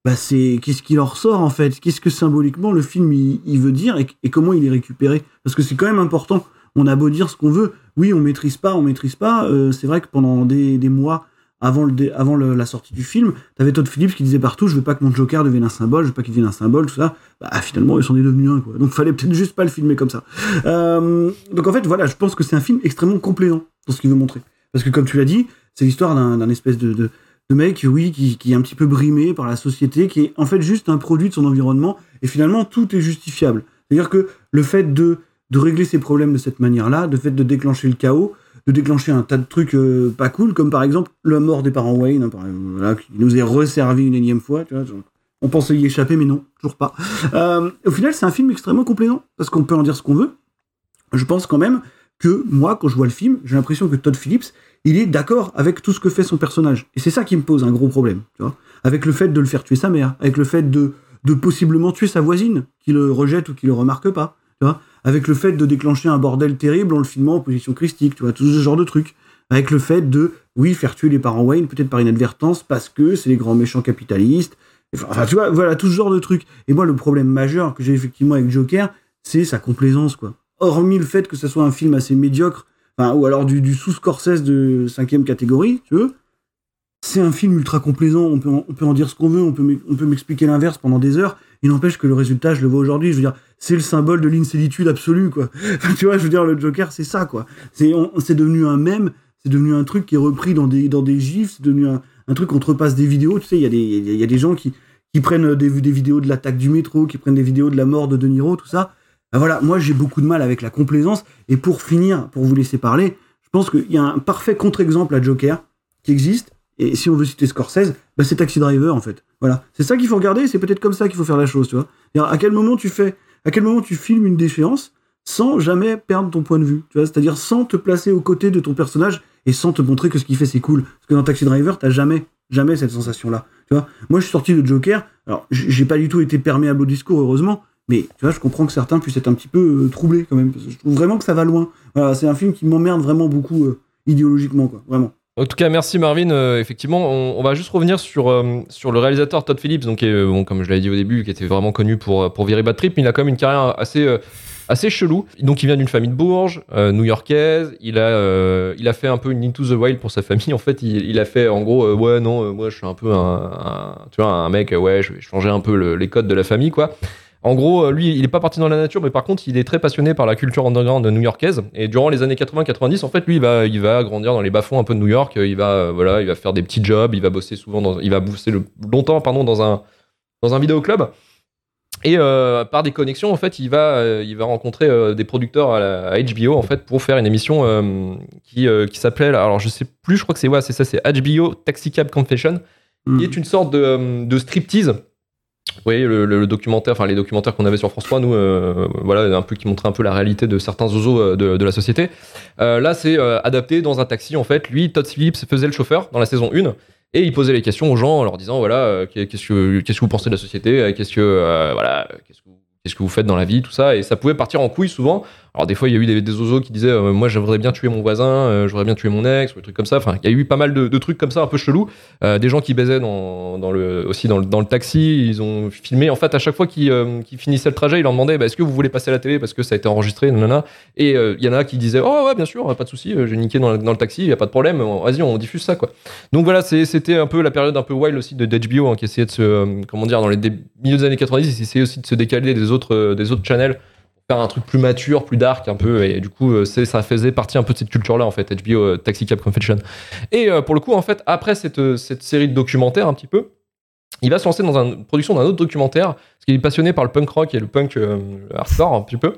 bah c'est qu'est-ce qu'il en ressort en fait? Qu'est-ce que symboliquement le film il, veut dire et, comment il est récupéré? Parce que c'est quand même important. On a beau dire ce qu'on veut, oui, on maîtrise pas, on maîtrise pas. euh, c'est vrai que pendant des mois avant, le, avant la sortie du film, t'avais Todd Phillips qui disait partout, je veux pas que mon Joker devienne un symbole, je veux pas qu'il devienne un symbole, tout ça. Bah finalement, ils s'en est devenu un quoi. Donc fallait peut-être juste pas le filmer comme ça. Euh, donc en fait, voilà, je pense que c'est un film extrêmement complément dans ce qu'il veut montrer. Parce que comme tu l'as dit, c'est l'histoire d'un espèce de, de, de mec, oui, qui, qui est un petit peu brimé par la société, qui est en fait juste un produit de son environnement, et finalement tout est justifiable. C'est-à-dire que le fait de, de régler ses problèmes de cette manière-là, le fait de déclencher le chaos, de déclencher un tas de trucs euh, pas cool, comme par exemple la mort des parents Wayne, hein, voilà, qui nous est resservi une énième fois, tu vois, on pensait y échapper, mais non, toujours pas. Euh, au final, c'est un film extrêmement complément, parce qu'on peut en dire ce qu'on veut. Je pense quand même que moi, quand je vois le film, j'ai l'impression que Todd Phillips, il est d'accord avec tout ce que fait son personnage. Et c'est ça qui me pose un gros problème, tu vois. Avec le fait de le faire tuer sa mère, avec le fait de, de possiblement tuer sa voisine, qui le rejette ou qui le remarque pas. Avec le fait de déclencher un bordel terrible en le filmant en position christique, tu vois, tout ce genre de trucs. Avec le fait de, oui, faire tuer les parents Wayne, peut-être par inadvertance, parce que c'est les grands méchants capitalistes. Enfin, tu vois, voilà, tout ce genre de trucs. Et moi, le problème majeur que j'ai effectivement avec Joker, c'est sa complaisance, quoi. Hormis le fait que ce soit un film assez médiocre, enfin, ou alors du, sous-Scorsese de cinquième catégorie, tu veux, c'est un film ultra complaisant, on peut en, on peut en dire ce qu'on veut, on peut, m'e- on peut m'expliquer l'inverse pendant des heures, il n'empêche que le résultat, je le vois aujourd'hui, je veux dire, c'est le symbole de l'incéditude absolue, quoi. <laughs> Tu vois, je veux dire, le Joker, c'est ça, quoi. C'est devenu un mème, c'est devenu un truc qui est repris dans des, dans des gifs, c'est devenu un, truc qu'on repasse des vidéos, tu sais, il y, a des- y a des gens qui, qui prennent des, des vidéos de l'attaque du métro, qui prennent des vidéos de la mort de De Niro, tout ça. Ben voilà, moi j'ai beaucoup de mal avec la complaisance, et pour finir, pour vous laisser parler, je pense qu'il y a un parfait contre-exemple à Joker qui existe. Et si on veut citer Scorsese, bah c'est Taxi Driver en fait. Voilà, c'est ça qu'il faut regarder. C'est peut-être comme ça qu'il faut faire la chose, tu vois. À quel moment tu fais, à quel moment tu filmes une déchéance sans jamais perdre ton point de vue, tu vois? C'est-à-dire sans te placer aux côtés de ton personnage et sans te montrer que ce qu'il fait c'est cool. Parce que dans Taxi Driver, t'as jamais, jamais cette sensation-là. Tu vois? Moi, je suis sorti de Joker. Alors, j'ai pas du tout été perméable au discours, heureusement. Mais tu vois, je comprends que certains puissent être un petit peu euh, troublés quand même. Je trouve vraiment que ça va loin. C'est un film qui m'emmerde vraiment beaucoup euh, idéologiquement, quoi. Vraiment. En tout cas, merci Marvin. Euh, effectivement, on, on va juste revenir sur, euh, sur le réalisateur Todd Phillips, donc, euh, bon, comme je l'avais dit au début, qui était vraiment connu pour, pour Very Bad Trip, mais il a quand même une carrière assez, euh, assez chelou. Donc, il vient d'une famille de Bourges, euh, new-yorkaise. Il, a, euh, il a fait un peu une Into the Wild pour sa famille. En fait, il, a fait en gros, ouais, non, moi je suis un peu un, un- tu vois, un mec, ouais, je vais changer un peu le- les codes de la famille, quoi. En gros, euh, lui, il est pas parti dans la nature, mais par contre, il est très passionné par la culture underground new-yorkaise. Et durant les années 80-90, en fait, lui, il va, il va grandir dans les bas-fonds un peu de New York. Il va, euh, voilà, il va faire des petits jobs. Il va bosser souvent dans, il va bosser le- longtemps, pardon, dans un, dans un vidéoclub. Et euh, par des connexions, en fait, il va, euh, il va rencontrer euh, des producteurs à, la- à HBO en fait pour faire une émission qui, qui s'appelle, alors je sais plus, je crois que c'est ouais, c'est ça, c'est HBO Taxi Cab Confession, qui est une sorte de, de striptease. Voyez le, le- documentaire, enfin les documentaires qu'on avait sur France 3, nous, euh, voilà, un peu qui montraient un peu la réalité de certains zozos euh, de, la société. Euh, là, c'est adapté dans un taxi en fait. Lui, Todd Phillips faisait le chauffeur dans la saison 1 et il posait les questions aux gens en leur disant voilà qu'est-ce que qu'est-ce que vous pensez de la société? Qu'est-ce que voilà qu'est-ce que vous- qu'est-ce que vous faites dans la vie tout ça et ça pouvait partir en couille souvent. Alors des fois il y a eu des, des ozos qui disaient euh, moi j'aimerais bien tuer mon voisin euh, j'aimerais bien tuer mon ex ou des trucs comme ça. Enfin il y a eu pas mal de, trucs comme ça un peu chelous. Euh, des gens qui baisaient dans, aussi dans le, dans le taxi ils ont filmé. En fait à chaque fois qu'ils euh, qu'ils finissaient le trajet ils leur demandaient bah, est-ce que vous voulez passer à la télé parce que ça a été enregistré nanana. Et euh, il y en a qui disaient oh ouais bien sûr pas de souci euh, j'ai niqué dans, dans le taxi il y a pas de problème vas-y on diffuse ça quoi. Donc voilà, c'était un peu la période un peu wild aussi de d'HBO hein, qui essayait de se, euh, comment dire, dans les milieux des années 90, ils essayaient aussi de se décaler des autres, euh, des autres channels faire un truc plus mature, plus dark un peu, et du coup, euh, ça faisait partie un peu de cette culture-là en fait, HBO euh, Taxi Cab Confession. Et pour le coup, en fait, après cette, cette série de documentaires un petit peu, il va se lancer dans une production d'un autre documentaire, parce qu'il est passionné par le punk rock et le punk euh, hardcore un petit peu.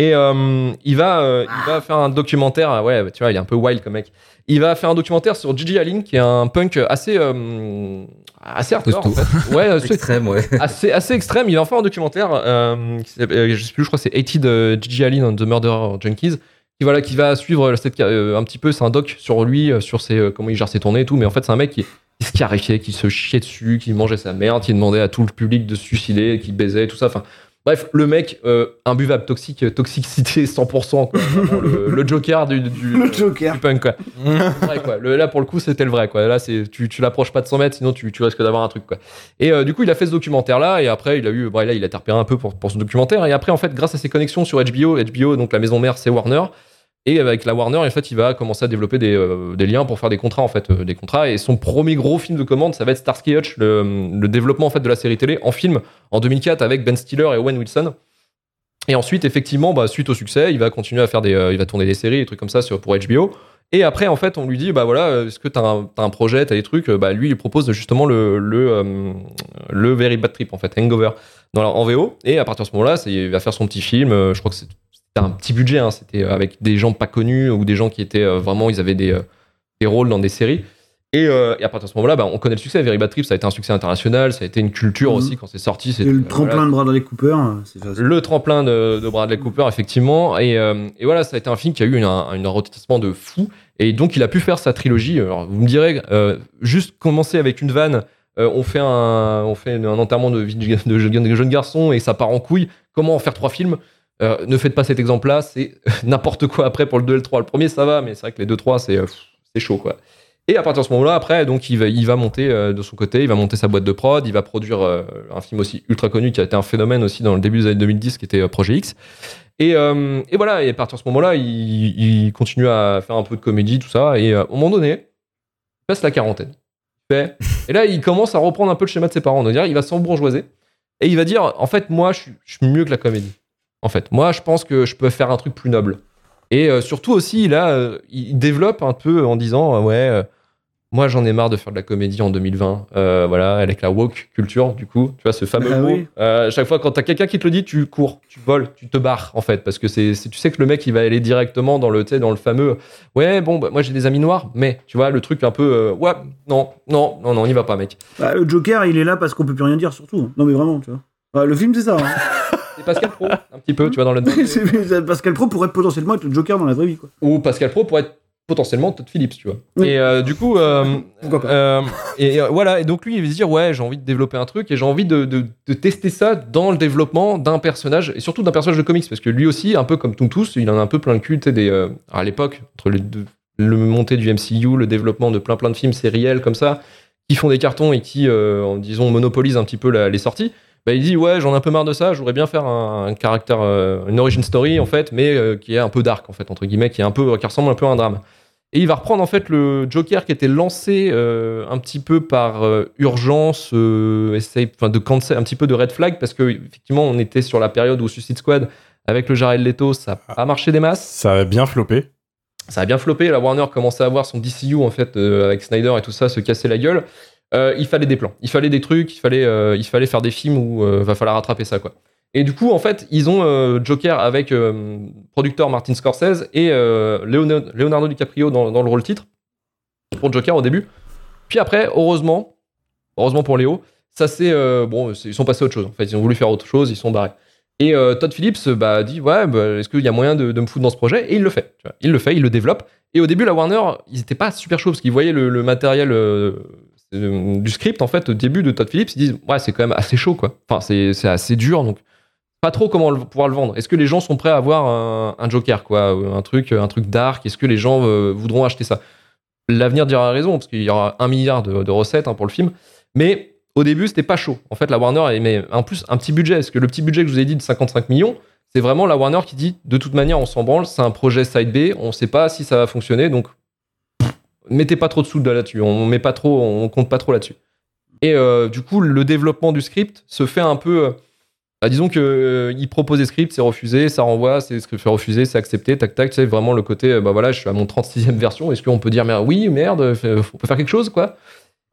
Et euh, il, va, euh, il va faire un documentaire, ouais, tu vois, il est un peu wild comme mec. Il va faire un documentaire sur Gigi Allen, qui est un punk assez, euh, assez hardcore. En Costaud. fait. Ouais, <laughs> assez- Extrême, ouais. assez, assez extrême. Il va en faire un documentaire, euh, qui je sais plus, je crois que c'est 80 de Gigi Allen and the Murderer Junkies, qui, voilà, qui va suivre cette, un petit peu, c'est un doc sur lui, sur ses, comment il gère ses tournées et tout, mais en fait, c'est un mec qui, qui se scarifiait, qui se chiait dessus, qui mangeait sa merde, qui demandait à tout le public de se suicider, qui baisait, tout ça. Enfin, bref, le mec, euh, imbuvable, toxique, euh, toxicité <laughs> 100%, quoi. Vraiment, le, le Joker du, du, Le Joker. du punk, quoi. <laughs> Vrai, quoi. Le- là, pour le coup, c'était le vrai, quoi. Là, c'est, tu, tu l'approches pas de 100 mètres, sinon tu, tu risques d'avoir un truc, quoi. Et euh, du coup, il a fait ce documentaire-là, et après, il a eu, bon, là, il a été repéré un peu pour, pour ce documentaire, et après, en fait, grâce à ses connexions sur HBO, HBO, donc la maison mère, c'est Warner, et avec la Warner, en fait, il va commencer à développer des, euh, liens pour faire des contrats, en fait, euh, des contrats. Et son premier gros film de commande, ça va être Starsky Hutch, le, développement en fait de la série télé en film en 2004 avec Ben Stiller et Owen Wilson. Et ensuite, effectivement, bah, suite au succès, il va continuer à faire des, euh, il va tourner des séries, des trucs comme ça sur, pour HBO. Et après, en fait, on lui dit, bah voilà, est-ce que t'as un, t'as un projet, t'as des trucs Bah lui, il propose justement le le Very Bad Trip en fait, Hangover, dans en VO. Et à partir de ce moment-là, il va faire son petit film. Je crois que c'est- c'était un petit budget, hein, c'était avec des gens pas connus ou des gens qui étaient euh, vraiment, ils avaient des euh, des rôles dans des séries. Et, euh, et à partir de ce moment-là, bah, on connaît le succès. Very Bad Trip, ça a été un succès international, ça a été une culture Mhm. aussi quand c'est sorti. Et c'était- le euh, tremplin voilà, de Bradley Cooper, euh, le tremplin de, de Bradley Cooper, effectivement. Et, euh, et voilà, ça a été un film qui a eu un, un retentissement de fou. Et donc, il a pu faire sa trilogie. Alors, vous me direz, euh, juste commencer avec une vanne, euh, on fait un, on fait un enterrement de, vie de, de jeune garçon et ça part en couille. Comment en faire trois films? Euh, Ne faites pas cet exemple-là, c'est <laughs> n'importe quoi après pour le 2 et le 3. Le premier, ça va, mais c'est vrai que les 2-3, c'est euh, c'est chaud, quoi. Et à partir de ce moment-là, après, donc il va, il va monter euh, de son côté, il va monter sa boîte de prod, il va produire euh, un film aussi ultra connu qui a été un phénomène aussi dans le début des années 2010, qui était Projet X. Et, et voilà, et à partir de ce moment-là, il, il continue à faire un peu de comédie, tout ça, et à un moment donné, il passe la quarantaine. <laughs> Et là, il commence à reprendre un peu le schéma de ses parents, c'est-à-dire il va s'embourgeoiser, et il va dire, en fait, moi, je suis, je suis mieux que la comédie. En fait, moi, je pense que je peux faire un truc plus noble. Et euh, surtout aussi, là, euh, il développe un peu en disant, euh, ouais, moi j'en ai marre de faire de la comédie en 2020, euh, voilà, avec la woke culture, du coup, tu vois, ce fameux Ah mot. oui. Chaque fois quand t'as quelqu'un qui te le dit, tu cours, tu voles, tu te barres, en fait, parce que c'est, tu sais que le mec il va aller directement dans le, dans le fameux, ouais, bon, bah, moi j'ai des amis noirs, mais tu vois, le truc un peu, ouais, non, non, non, non, il va pas, mec. Bah, le Joker, il est là parce qu'on peut plus rien dire, surtout. Non, mais vraiment, tu vois. Bah, le film, c'est ça. hein. C'est Pascal Pro, un petit peu, tu vois, dans le. <laughs> Pascal Pro pourrait potentiellement être le Joker dans la vraie vie, quoi. ou Pascal Pro pourrait être potentiellement Todd Phillips, tu vois. Et euh, du coup, euh, euh, et euh, voilà. Et donc lui, il va se dire ouais, j'ai envie de développer un truc et j'ai envie de, de- de tester ça dans le développement d'un personnage et surtout d'un personnage de comics parce que lui aussi, un peu comme Tous, il en a un peu plein le cul. tu sais, Des, euh, à l'époque, entre les deux, le montée du MCU, le développement de plein plein de films sériels comme ça, qui font des cartons et qui, euh, en- disons, monopolisent un petit peu la- les sorties. Bah, il dit ouais j'en ai un peu marre de ça je voudrais bien faire un, un caractère euh, une origin story en fait mais euh, qui est un peu dark en fait entre guillemets qui est un peu qui ressemble un peu à un drame et il va reprendre en fait le Joker qui était lancé euh, un petit peu par urgence, essaye, enfin de cancel, un petit peu de red flag parce que effectivement on était sur la période où Suicide Squad avec le Jared Leto ça a pas marché des masses. Ça a bien floppé. Ça a bien floppé. La Warner commençait à avoir son DCU en fait avec Snyder et tout ça se casser la gueule. Euh, il fallait des plans, il fallait des trucs, il fallait, euh, il fallait faire des films où euh, va falloir rattraper ça quoi. Et du coup, en fait, ils ont euh, Joker avec producteur Martin Scorsese et Leonardo, DiCaprio dans, dans le rôle titre pour Joker au début. Puis après, heureusement, heureusement pour Léo, ça c'est bon, ils sont passés à autre chose. En fait, ils ont voulu faire autre chose, ils sont barrés. Et Todd Phillips bah, dit ouais, bah, est-ce qu'il y a moyen de, me foutre dans ce projet? Et il le fait. Il le fait, il le développe. Et au début, la Warner, ils étaient pas super chauds parce qu'ils voyaient le, matériel du script en fait au début de Todd Phillips. Ils disent ouais, c'est quand même assez chaud quoi. Enfin, c'est assez dur donc pas trop comment pouvoir le vendre. Est-ce que les gens sont prêts à avoir un, Joker, quoi, un truc, un truc dark? Est-ce que les gens euh, voudront acheter ça? L'avenir dira raison, parce qu'il y aura un milliard de, recettes hein, pour le film. Mais au début, c'était pas chaud. En fait, la Warner aimait en plus un petit budget. Parce que le petit budget que je vous ai dit de 55 millions, c'est vraiment la Warner qui dit de toute manière, on s'en branle, c'est un projet side B, on sait pas si ça va fonctionner, donc mettez pas trop de sous là-dessus. On met pas trop, on compte pas trop là-dessus. Et euh, du coup, le développement du script se fait un peu. euh, bah, disons que euh, propose des scripts, c'est refusé, ça renvoie, c'est refuser, c'est accepté, tac tac, c'est vraiment le côté, euh, bah voilà, je suis à mon 36e version, est-ce qu'on peut dire, mais oui, merde, on peut faire quelque chose, quoi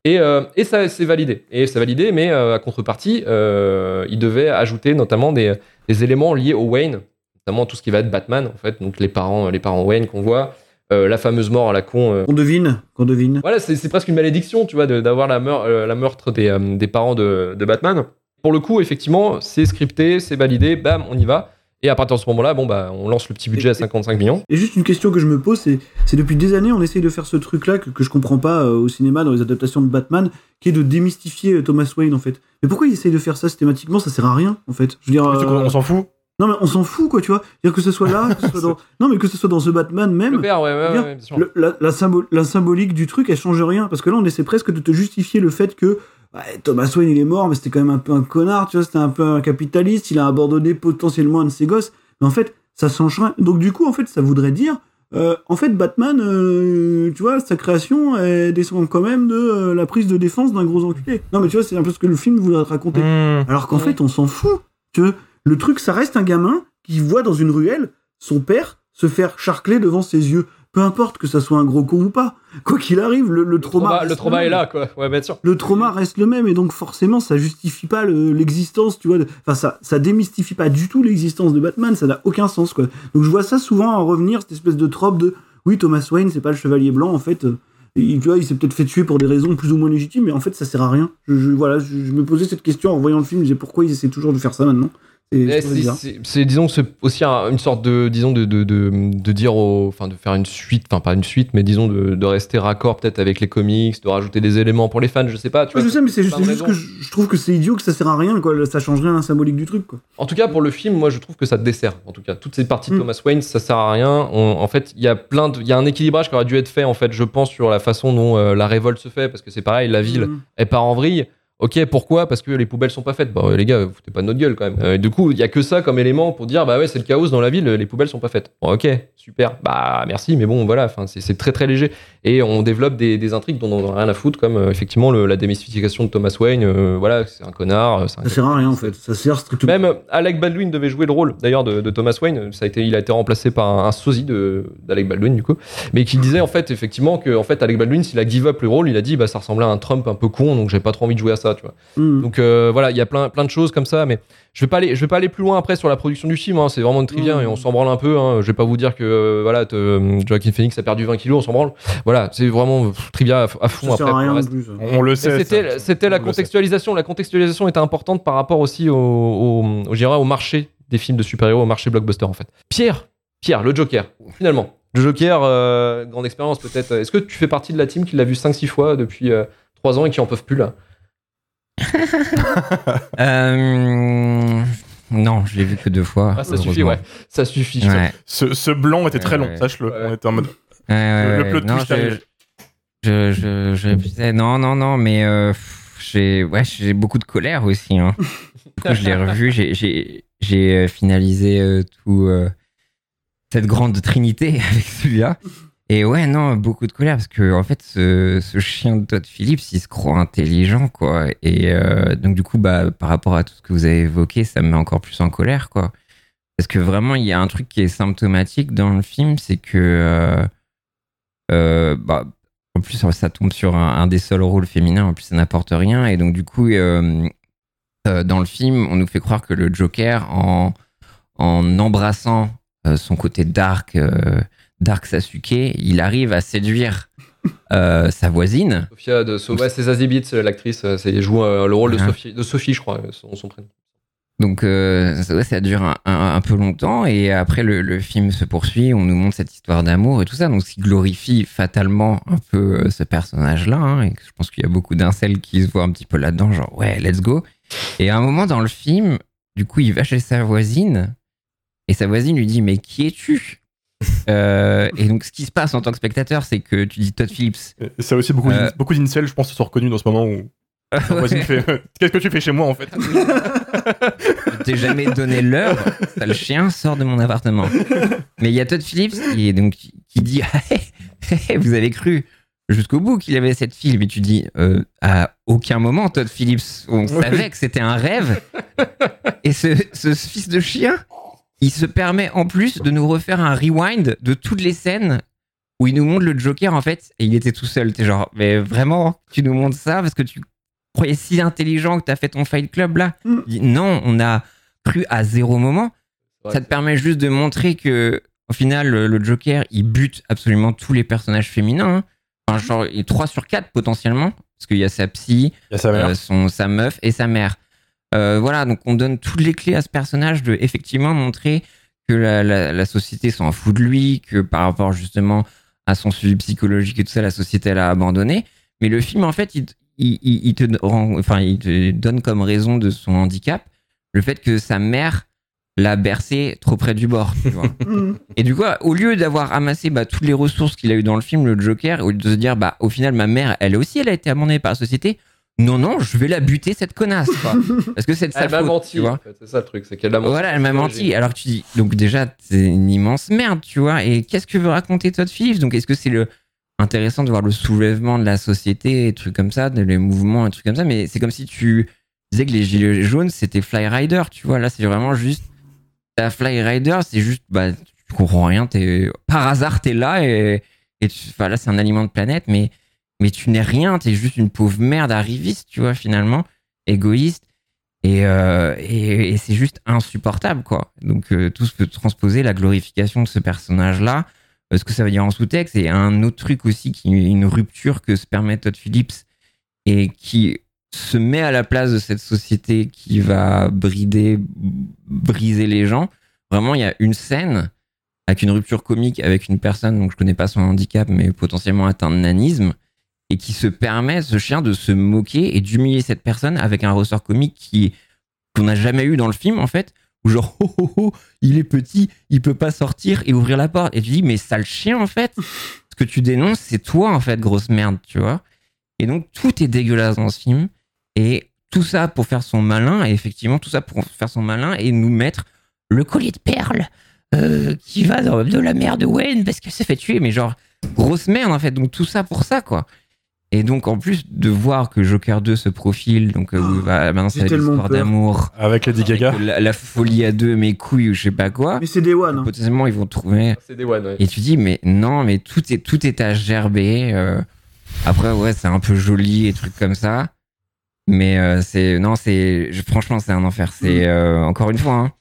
Et, et ça, c'est validé. Et c'est validé, mais à contrepartie, il devait ajouter notamment des, des éléments liés au Wayne, notamment tout ce qui va être Batman, en fait, donc les parents, les parents Wayne qu'on voit, euh, la fameuse mort à la con. euh, Qu'on devine, qu'on devine. voilà, c'est c'est presque une malédiction, tu vois, de- d'avoir la, meur- euh, la meurtre des, euh, des parents de, de Batman. Pour le coup, effectivement, c'est scripté, c'est validé, bam, on y va. Et à partir de ce moment-là, bon, bah, on lance le petit budget à 55 millions. Et juste une question que je me pose, c'est c'est depuis des années, on essaye de faire ce truc-là que, que je comprends pas euh, au cinéma, dans les adaptations de Batman, qui est de démystifier Thomas Wayne, en fait. Mais pourquoi ils essayent de faire ça systématiquement? Ça sert à rien, en fait. Je veux dire, euh, on s'en fout Non, mais on s'en fout, quoi, tu vois. Dire que ce soit là, que ce soit <laughs> dans... non, mais que ce soit dans The Batman même. Le père, ouais, ouais, dire, ouais, bien sûr. le- la, la symbo- la symbolique du truc, elle change rien. Parce que là, on essaie presque de te justifier le fait que ouais, Thomas Wayne, il est mort, mais c'était quand même un peu un connard, tu vois. C'était un peu un capitaliste. Il a abandonné potentiellement un de ses gosses. Mais en fait, ça change rien. Donc, du coup, en fait, ça voudrait dire. euh, en fait, Batman, euh, tu vois, sa création, elle descend quand même de euh, la prise de défense d'un gros enculé. Non, mais tu vois, c'est un peu ce que le film voudrait te raconter. Hmm. Alors qu'en fait, on s'en fout. Tu vois, le truc, ça reste un gamin qui voit dans une ruelle son père se faire charcler devant ses yeux. Peu importe que ça soit un gros con ou pas. Quoi qu'il arrive, le, le trauma. Trauma- reste le trauma même. est là, quoi. Ouais, bien sûr. Le trauma reste le même et donc forcément ça justifie pas le- l'existence, tu vois. de- Enfin ça, ça démystifie pas du tout l'existence de Batman, ça n'a aucun sens quoi. Donc je vois ça souvent en revenir cette espèce de trope de oui Thomas Wayne c'est pas le chevalier blanc en fait. euh, il, tu vois, il s'est peut-être fait tuer pour des raisons plus ou moins légitimes, mais en fait ça sert à rien. Je, je- voilà, je, je me posais cette question en voyant le film, je disais pourquoi ils essaient toujours de faire ça maintenant? Eh, c'est- disons, aussi un- une sorte de, disons, de, de, de, de dire au, enfin, de faire une suite, enfin, pas une suite, mais disons, de, de rester raccord peut-être avec les comics, de rajouter des éléments pour les fans, je sais pas, tu Ouais, vois. je sais, mais c'est juste, que je, je trouve que c'est idiot, que ça sert à rien, quoi. Ça change rien à la symbolique du truc, quoi. En tout cas, pour le film, moi, je trouve que ça dessert. En tout cas, toutes ces parties de Mm. Thomas Wayne, ça sert à rien. On- en fait, il y a plein de, il y a un équilibrage qui aurait dû être fait, en fait, je pense, sur la façon dont euh, la révolte se fait, parce que c'est pareil, la ville, Mm. elle part en vrille. Ok, pourquoi? Parce que les poubelles sont pas faites. Bah les gars, vous foutez pas de notre gueule quand même. Euh, du coup, il y a que ça comme élément pour dire bah ouais, c'est le chaos dans la ville, les poubelles sont pas faites. Bon, ok, super. Bah merci, mais bon voilà, c'est très très léger. Et on développe des, des intrigues dont on n'a rien à foutre, comme euh, effectivement le- la démystification de Thomas Wayne. euh, voilà, c'est un connard. euh, un Ça sert à rien en fait. Ça sert strictement. même Alec Baldwin devait jouer le rôle d'ailleurs de, de Thomas Wayne. Ça a été, il a été remplacé par un, un sosie d'Alec Baldwin du coup, mais qui disait en fait effectivement que en fait Alec Baldwin s'il a give up le rôle, il a dit bah ça ressemblait à un Trump un peu con, donc j'ai pas trop envie de jouer à ça, tu vois. Mm. Donc euh, voilà, il y a plein plein de choses comme ça, mais je vais pas aller je vais pas aller plus loin après sur la production du film. hein, c'est vraiment une trivia Mm. et on s'en branle un peu. Hein, je vais pas vous dire que euh, voilà te- euh, Joaquin Phoenix a perdu 20 kilos, on s'en branle. Voilà, c'est vraiment pff, trivia à, à fond Ça après. sert à pour le rien reste. non plus. ça. On le sait. C'était, ça. c'était la contextualisation. La contextualisation était importante par rapport aussi au, au, au, je dirais au marché des films de super-héros, au marché blockbuster en fait. Pierre, Pierre, le Joker, finalement. Le Joker, euh, grande expérience peut-être. Est-ce que tu fais partie de la team qui l'a vu 5-6 fois depuis 3 ans et qui en peuvent plus là? <laughs> Euh, non, je l'ai vu que deux fois. Ah, ça suffit, ouais. Ça suffit. Ouais. Ce, ce blanc était très long, ouais. sache-le. On était en mode. Le ouais. plot Non, twist je, je, je, non, non, non, mais euh, j'ai, ouais, j'ai beaucoup de colère aussi. Hein. du coup, je l'ai revu, j'ai, j'ai, j'ai euh, finalisé euh, tout euh, cette grande trinité <laughs> avec celui-là. Et ouais, non, beaucoup de colère parce que en fait, ce, ce chien de Todd Phillips, il se croit intelligent, quoi. Et euh, donc du coup, bah, par rapport à tout ce que vous avez évoqué, ça me met encore plus en colère, quoi. Parce que vraiment, il y a un truc qui est symptomatique dans le film, c'est que euh, euh, bah, en plus, ça tombe sur un, un des seuls rôles féminins, en plus, ça n'apporte rien. Et donc, du coup, dans le film, on nous fait croire que le Joker, en, en embrassant son côté dark, dark Sasuke, il arrive à séduire euh, sa voisine. Sophia de So- ouais, c'est Zazie Beetz, l'actrice, euh, c'est, elle joue euh, le rôle de Ah. Sophie, de Sophie, je crois, son, son prénom. Donc euh, ça, ouais, ça dure un, un- un peu longtemps et après le, le film se poursuit, on nous montre cette histoire d'amour et tout ça, donc ce qui glorifie fatalement un peu ce personnage-là. hein, et je pense qu'il y a beaucoup d'incels qui se voient un petit peu là-dedans, genre ouais, let's go. Et à un moment dans le film, du coup, il va chez sa voisine et sa voisine lui dit mais qui es-tu? <laughs> Euh, Et donc ce qui se passe en tant que spectateur, c'est que tu dis Todd Phillips. Et ça aussi, beaucoup, Euh. beaucoup d'incels, je pense, se sont reconnus dans ce moment où. <laughs> Fait Qu'est-ce que tu fais chez moi en fait? <laughs> Je t'ai jamais donné l'heure, sale chien, sors de mon appartement. Mais il y a Todd Phillips qui, est donc, qui dit Vous avez cru jusqu'au bout qu'il avait cette fille, mais tu dis euh, À aucun moment, Todd Phillips, on savait que c'était un rêve. Et ce, ce fils de chien, il se permet en plus de nous refaire un rewind de toutes les scènes où il nous montre le Joker en fait, et il était tout seul. T'es genre, mais vraiment, tu nous montres ça parce que tu croyais si intelligent que t'as fait ton Fight Club là? Dit, Non, on a cru à zéro moment. Ça te permet juste de montrer que, au final, le, le Joker, il bute absolument tous les personnages féminins. hein. Enfin, genre, il est 3 sur 4 potentiellement, parce qu'il y a sa psy, Il y a sa mère. euh, son, sa meuf et sa mère. Euh, voilà, donc on donne toutes les clés à ce personnage de effectivement montrer que la, la- la société s'en fout de lui, que par rapport justement à son suivi psychologique et tout ça, la société l'a abandonné. Mais le film, en fait, il, il, il- il te rend, enfin, il te donne comme raison de son handicap le fait que sa mère l'a bercé trop près du bord. Tu vois. <laughs> Et du coup, au lieu d'avoir amassé bah, toutes les ressources qu'il a eu dans le film, le Joker, au lieu de se dire, bah, au final, ma mère, elle aussi, elle a été abandonnée par la société. Non, non, je vais la buter, cette connasse. quoi. <laughs> Parce que sa Elle m'a menti, tu vois. en fait, c'est ça le truc, c'est qu'elle a menti. Voilà, elle m'a menti. Alors tu dis, donc déjà, c'est une immense merde, tu vois. Et qu'est-ce que veut raconter Todd Phillips? Donc, est-ce que c'est le intéressant de voir le soulèvement de la société, et trucs comme ça, les mouvements, et trucs comme ça Mais c'est comme si tu disais que les gilets jaunes, c'était Fly Rider, tu vois. Là, c'est vraiment juste. Ta Fly Rider, c'est juste, bah, tu comprends rien. T'es par hasard, t'es là et, et tu, enfin, là, c'est un aliment de planète, mais mais tu n'es rien. T'es juste une pauvre merde arriviste, tu vois, finalement, égoïste. Et, euh, c'est juste insupportable, quoi. Donc, euh, tout se peut transposer la glorification de ce personnage-là. Euh, ce que ça veut dire en sous-texte, et un autre truc aussi, qui une rupture que se permet Todd Phillips et qui se met à la place de cette société qui va brider, briser les gens. Vraiment, il y a une scène avec une rupture comique avec une personne, donc je connais pas son handicap, mais potentiellement atteint de nanisme, et qui se permet, ce chien, de se moquer et d'humilier cette personne avec un ressort comique qui qu'on n'a jamais eu dans le film, en fait, où genre, <laughs> oh, oh, oh, il est petit, il peut pas sortir et ouvrir la porte. Et tu dis, mais sale chien, en fait, ce que tu dénonces, c'est toi, en fait, grosse merde, tu vois. Et donc, tout est dégueulasse dans ce film. Et tout ça pour faire son malin, et effectivement, tout ça pour faire son malin et nous mettre le collier de perles euh, qui va dans, de la mère de Wayne parce qu'elle s'est fait tuer, mais genre, grosse merde en fait. Donc tout ça pour ça, quoi. Et donc en plus de voir que Joker 2 se profile, donc euh, maintenant c'est l'histoire d'amour, Avec Lady Gaga. la, la folie à deux, mes couilles ou je sais pas quoi. Mais c'est Day One. hein. Potentiellement ils vont trouver. C'est des one, ouais. Et tu dis, mais non, mais tout est, tout est à gerber. euh. Après, ouais, c'est un peu joli et trucs comme ça. Mais euh, c'est. Non, c'est. Franchement, c'est un enfer. C'est. euh, encore une fois. hein.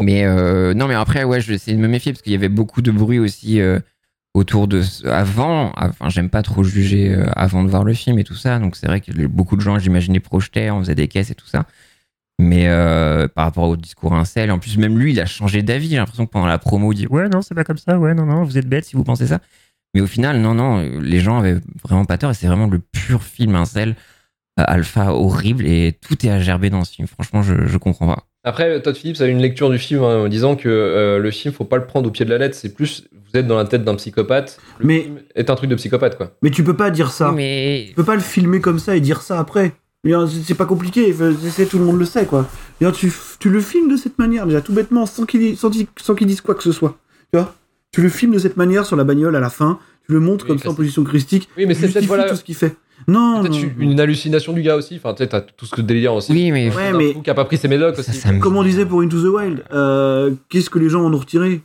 Mais euh, non, mais après, ouais, je vais essayer de me méfier parce qu'il y avait beaucoup de bruit aussi euh, autour de. Avant. Enfin, j'aime pas trop juger euh, avant de voir le film et tout ça. Donc, c'est vrai que beaucoup de gens, j'imaginais, projetaient, on faisait des caisses et tout ça. Mais euh, par rapport au discours incel, en plus, même lui, il a changé d'avis. J'ai l'impression que pendant la promo, il dit Ouais, non, c'est pas comme ça. Ouais, non, non, vous êtes bête si vous pensez ça. Mais au final, non, non, les gens avaient vraiment pas tort et c'est vraiment le pur film incel, euh, alpha horrible et tout est à gerber dans ce film. Franchement, je, je comprends pas. Après, Todd Phillips a eu une lecture du film hein, en disant que euh, le film, faut pas le prendre au pied de la lettre. C'est plus, vous êtes dans la tête d'un psychopathe. Le Mais- film est un truc de psychopathe, quoi. Mais tu peux pas dire ça. Mais. Tu peux pas le filmer comme ça et dire ça après. Dire, C'est pas compliqué, tout le monde le sait quoi. Dire, Tu, tu le filmes de cette manière, déjà tout bêtement, sans qu'il sans qu'il- sans qu'il dise quoi que ce soit. Tu vois? Tu le filmes de cette manière sur la bagnole à la fin, tu le montres Oui, comme ça en position christique. Oui, mais c'est peut-être, voilà- tout ce qu'il fait. Non, Peut-être non, une, hallucination du gars aussi. Enfin, tu sais, t'as tout ce que délire aussi. Oui, mais. Ouais, mais- qui a pas pris ses médocs aussi. Comme on disait pour Into the Wild, euh, qu'est-ce que les gens en ont retiré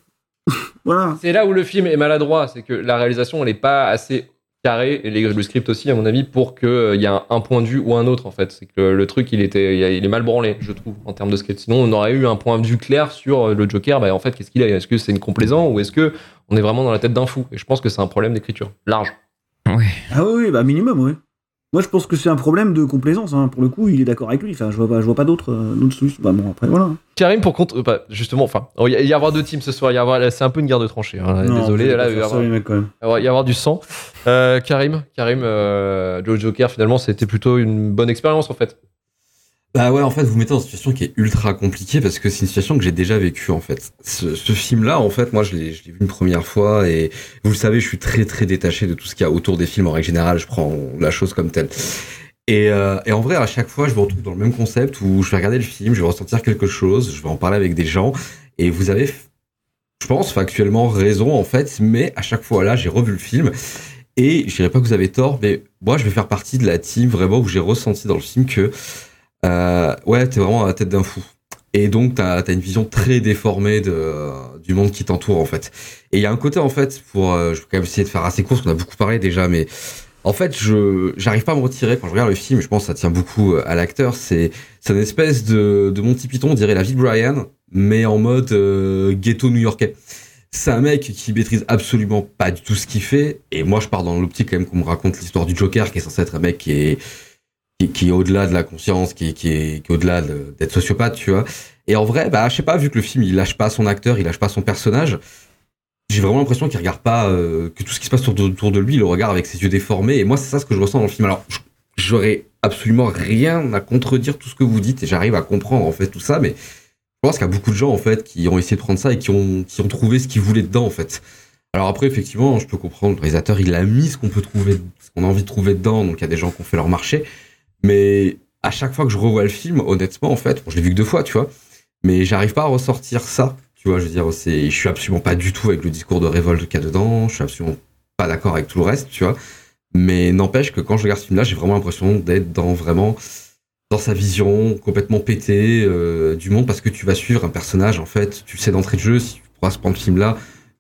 <laughs> Voilà. C'est là où le film est maladroit, c'est que la réalisation, elle est pas assez carrée, et les- le script aussi, à mon avis, pour qu'il y ait un, un point de vue ou un autre, en fait. C'est que le, le truc, il, était, il, a- il est mal branlé, je trouve, en termes de script. Sinon, on aurait eu un point de vue clair sur euh, le Joker, bah, en fait, qu'est-ce qu'il a Est-ce que c'est une complaisant ou est-ce que on est vraiment dans la tête d'un fou? Et je pense que c'est un problème d'écriture. Large. Ah oui, oui, bah minimum, oui. Moi je pense que c'est un problème de complaisance, hein. pour le coup il est d'accord avec lui, enfin je vois pas, je vois pas d'autres euh, d'autres solutions. Bah bon après voilà. Karim, pour contre. euh, bah, justement, enfin, il y, a- il y a avoir deux teams ce soir. il y a avoir- C'est un peu une guerre de tranchées. hein. Non, Désolé, là, il va y avoir- va y avoir du sang. Euh, Karim, Karim, euh, Joe Joker, finalement, c'était plutôt une bonne expérience, en fait. Bah ouais, en fait, vous mettez dans une situation qui est ultra compliquée parce que c'est une situation que j'ai déjà vécue en fait. Ce, ce film-là, en fait, moi, je l'ai, je l'ai vu une première fois et vous le savez, je suis très très détaché de tout ce qu'il y a autour des films en règle générale. Je prends la chose comme telle. Et, euh, et en vrai, à chaque fois, je me retrouve dans le même concept où je vais regarder le film, je vais ressentir quelque chose, je vais en parler avec des gens et vous avez, je pense, factuellement raison en fait, mais à chaque fois là, j'ai revu le film et je dirais pas que vous avez tort, mais moi, je vais faire partie de la team vraiment où j'ai ressenti dans le film que euh, ouais, t'es vraiment à la tête d'un fou. Et donc, t'as as une vision très déformée de, du monde qui t'entoure, en fait. Et il y a un côté, en fait, pour... euh, je vais quand même essayer de faire assez court, parce qu'on a beaucoup parlé déjà, mais... En fait, je j'arrive pas à me retirer quand je regarde le film, je pense que ça tient beaucoup euh, à l'acteur, c'est c'est une espèce de, de Monty Python, on dirait la vie de Brian, mais en mode euh, ghetto new-yorkais. C'est un mec qui maîtrise absolument pas du tout ce qu'il fait, et moi je pars dans l'optique quand même qu'on me raconte l'histoire du Joker, qui est censé être un mec qui est qui, est au-delà de la conscience, qui, qui est, qui au-delà de- d'être sociopathe, tu vois. Et en vrai, bah, je sais pas, vu que le film, il lâche pas son acteur, il lâche pas son personnage, j'ai vraiment l'impression qu'il regarde pas, euh, que tout ce qui se passe autour de, lui, il le regarde avec ses yeux déformés. Et moi, c'est ça ce que je ressens dans le film. Alors, j'aurais absolument rien à contredire tout ce que vous dites et j'arrive à comprendre, en fait, tout ça, mais je pense qu'il y a beaucoup de gens, en fait, qui ont essayé de prendre ça et qui ont, qui ont trouvé ce qu'ils voulaient dedans, en fait. Alors après, effectivement, je peux comprendre, le réalisateur, il a mis ce qu'on peut trouver, ce qu'on a envie de trouver dedans, donc il y a des gens qui ont fait leur marché. Mais à chaque fois que je revois le film, honnêtement, en fait, je l'ai vu que deux fois, tu vois, mais j'arrive pas à ressortir ça, tu vois, je veux dire, je suis absolument pas du tout avec le discours de révolte qu'il y a dedans, je suis absolument pas d'accord avec tout le reste, tu vois, mais n'empêche que quand je regarde ce film-là, j'ai vraiment l'impression d'être dans vraiment dans sa vision complètement pétée euh, du monde parce que tu vas suivre un personnage, en fait, tu le sais d'entrée de jeu, si tu pourras se prendre ce film-là,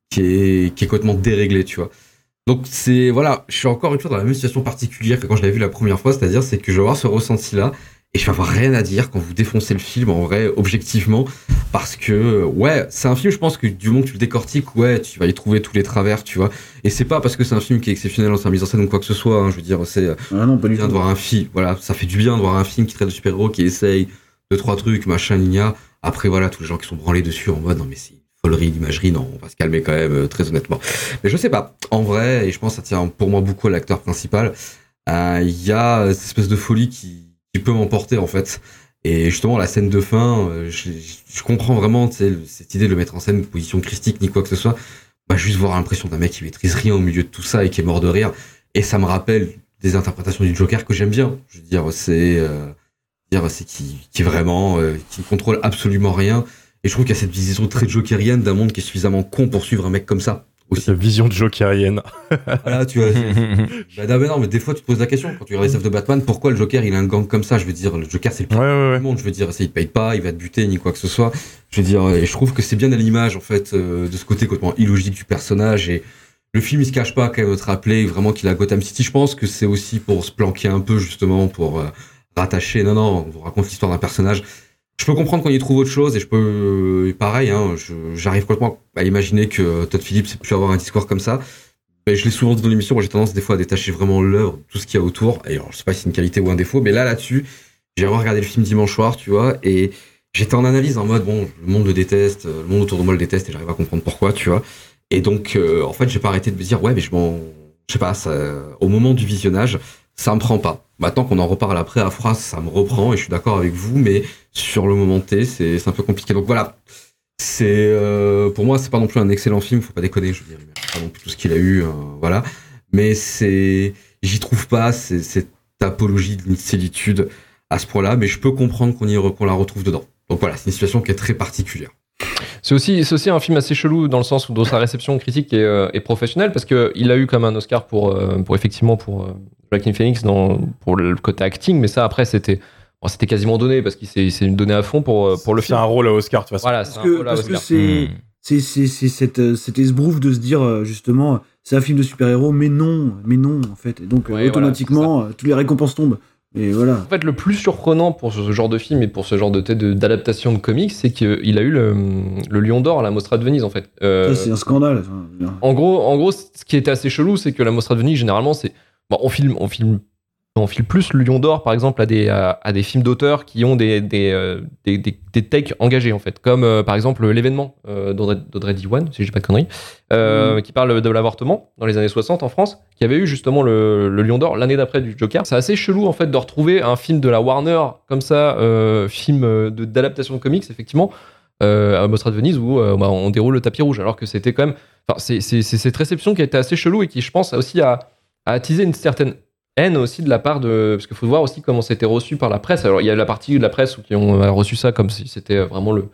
qui est, qui est complètement déréglé, tu vois. Donc c'est voilà, je suis encore une fois dans la même situation particulière que quand je l'avais vu la première fois, c'est-à-dire c'est que je vais avoir ce ressenti là et je vais avoir rien à dire quand vous défoncez le film en vrai objectivement parce que ouais, c'est un film je pense que du moment que tu le décortiques, ouais, tu vas y trouver tous les travers, tu vois. Et c'est pas parce que c'est un film qui est exceptionnel dans sa mise en scène ou quoi que ce soit, hein, je veux dire c'est Ah non, pas du bien tout. de voir un film, voilà, ça fait du bien de voir un film qui traite de super-héros qui essaye deux trois trucs, machin, gna. Après voilà, tous les gens qui sont branlés dessus en mode non mais c'est folerie d'imagerie, non, on va se calmer quand même euh, très honnêtement. Mais je sais pas, en vrai, et je pense que ça tient pour moi beaucoup à l'acteur principal, euh, il y a cette espèce de folie qui, qui peut m'emporter en fait. Et justement, la scène de fin, euh, je, je comprends vraiment cette idée de le mettre en scène, position christique ni quoi que ce soit. Bah, juste voir l'impression d'un mec qui maîtrise rien au milieu de tout ça et qui est mort de rire. Et ça me rappelle des interprétations du Joker que j'aime bien. Je veux dire, c'est euh, qui, qui vraiment euh, qui contrôle absolument rien. Et je trouve qu'il y a cette vision très jokerienne d'un monde qui est suffisamment con pour suivre un mec comme ça. Aussi. La vision de jokerienne. <laughs> Voilà, tu vois. <laughs> bah, non, mais non, mais des fois, tu te poses la question quand tu regardes les œuvres de Batman, pourquoi le Joker il a un gang comme ça? Je veux dire, le Joker c'est le pire Ouais, ouais, ouais. du monde. Je veux dire, il te paye pas, il va te buter ni quoi que ce soit. Je veux dire, et je trouve que c'est bien à l'image en fait euh, de ce côté complètement illogique du personnage et le film il se cache pas quand même de te rappeler vraiment qu'il a Gotham City. Je pense que c'est aussi pour se planquer un peu justement pour euh, rattacher. Non, non, on vous raconte l'histoire d'un personnage. Je peux comprendre qu'on y trouve autre chose et je peux, et pareil, hein, j'arrive complètement à imaginer que Todd Phillips ait pu avoir un discours comme ça. Mais je l'ai souvent dit dans l'émission, j'ai tendance des fois à détacher vraiment l'œuvre, tout ce qu'il y a autour. Et alors, je sais pas si c'est une qualité ou un défaut, mais là, là-dessus, j'ai vraiment regardé le film dimanche soir, tu vois, et j'étais en analyse en mode, bon, le monde le déteste, euh, le monde autour de moi le déteste, et j'arrive à comprendre pourquoi, tu vois. Et donc, euh, en fait, j'ai pas arrêté de me dire, ouais, mais je m'en, je sais pas, ça, au moment du visionnage, ça me prend pas. Maintenant qu'on en reparle après à phrase, ça me reprend, et je suis d'accord avec vous, mais sur le moment T, c'est un peu compliqué. Donc voilà. C'est euh, pour moi, c'est pas non plus un excellent film, faut pas déconner. Je veux dire, pas non plus tout ce qu'il a eu, euh, voilà. Mais c'est, j'y trouve pas cette apologie de solitude à ce point-là, mais je peux comprendre qu'on y re- qu'on la retrouve dedans. Donc voilà, c'est une situation qui est très particulière. C'est aussi, c'est aussi un film assez chelou dans le sens où dans sa réception critique est, euh, est professionnelle parce que il a eu comme un Oscar pour, euh, pour effectivement pour euh, Joaquin Phoenix dans, pour le côté acting, mais ça après c'était bon, c'était quasiment donné parce qu'il s'est il s'est donné à fond pour, euh, pour le C'est film. un rôle à Oscar, de toute façon. Voilà, c'est Parce un que rôle à parce que Oscar. c'est c'est c'est c'est cette cet esbrouf de se dire justement c'est un film de super-héros mais non mais non en fait et donc Ouais, automatiquement toutes les récompenses tombent et voilà En fait, le plus surprenant pour ce genre de film et pour ce genre de d'adaptation de comics, c'est qu'il a eu le, le Lion d'Or à la Mostra de Venise, en fait. Euh, c'est un scandale enfin. En gros, en gros, ce qui était assez chelou, c'est que la Mostra de Venise, généralement, c'est. Bon, on filme, on filme, on file plus le Lion d'Or, par exemple, à des, à, à des films d'auteurs qui ont des, des, euh, des, des, des takes engagés, en fait. Comme, euh, par exemple, l'événement euh, d'Audrey Diwan, si je dis pas de conneries, euh, qui parle de l'avortement dans les années 60 en France, qui avait eu justement le, le Lion d'Or l'année d'après du Joker. C'est assez chelou, en fait, de retrouver un film de la Warner, comme ça, euh, film euh, de- d'adaptation de comics, effectivement, euh, à Mostra de Venise où euh, bah, on déroule le tapis rouge alors que c'était quand même enfin c'est cette réception qui a été assez chelou et qui je pense a aussi a, a attisé une certaine haine aussi de la part de parce qu'il faut voir aussi comment c'était reçu par la presse alors il y a la partie de la presse qui ont euh, reçu ça comme si c'était vraiment le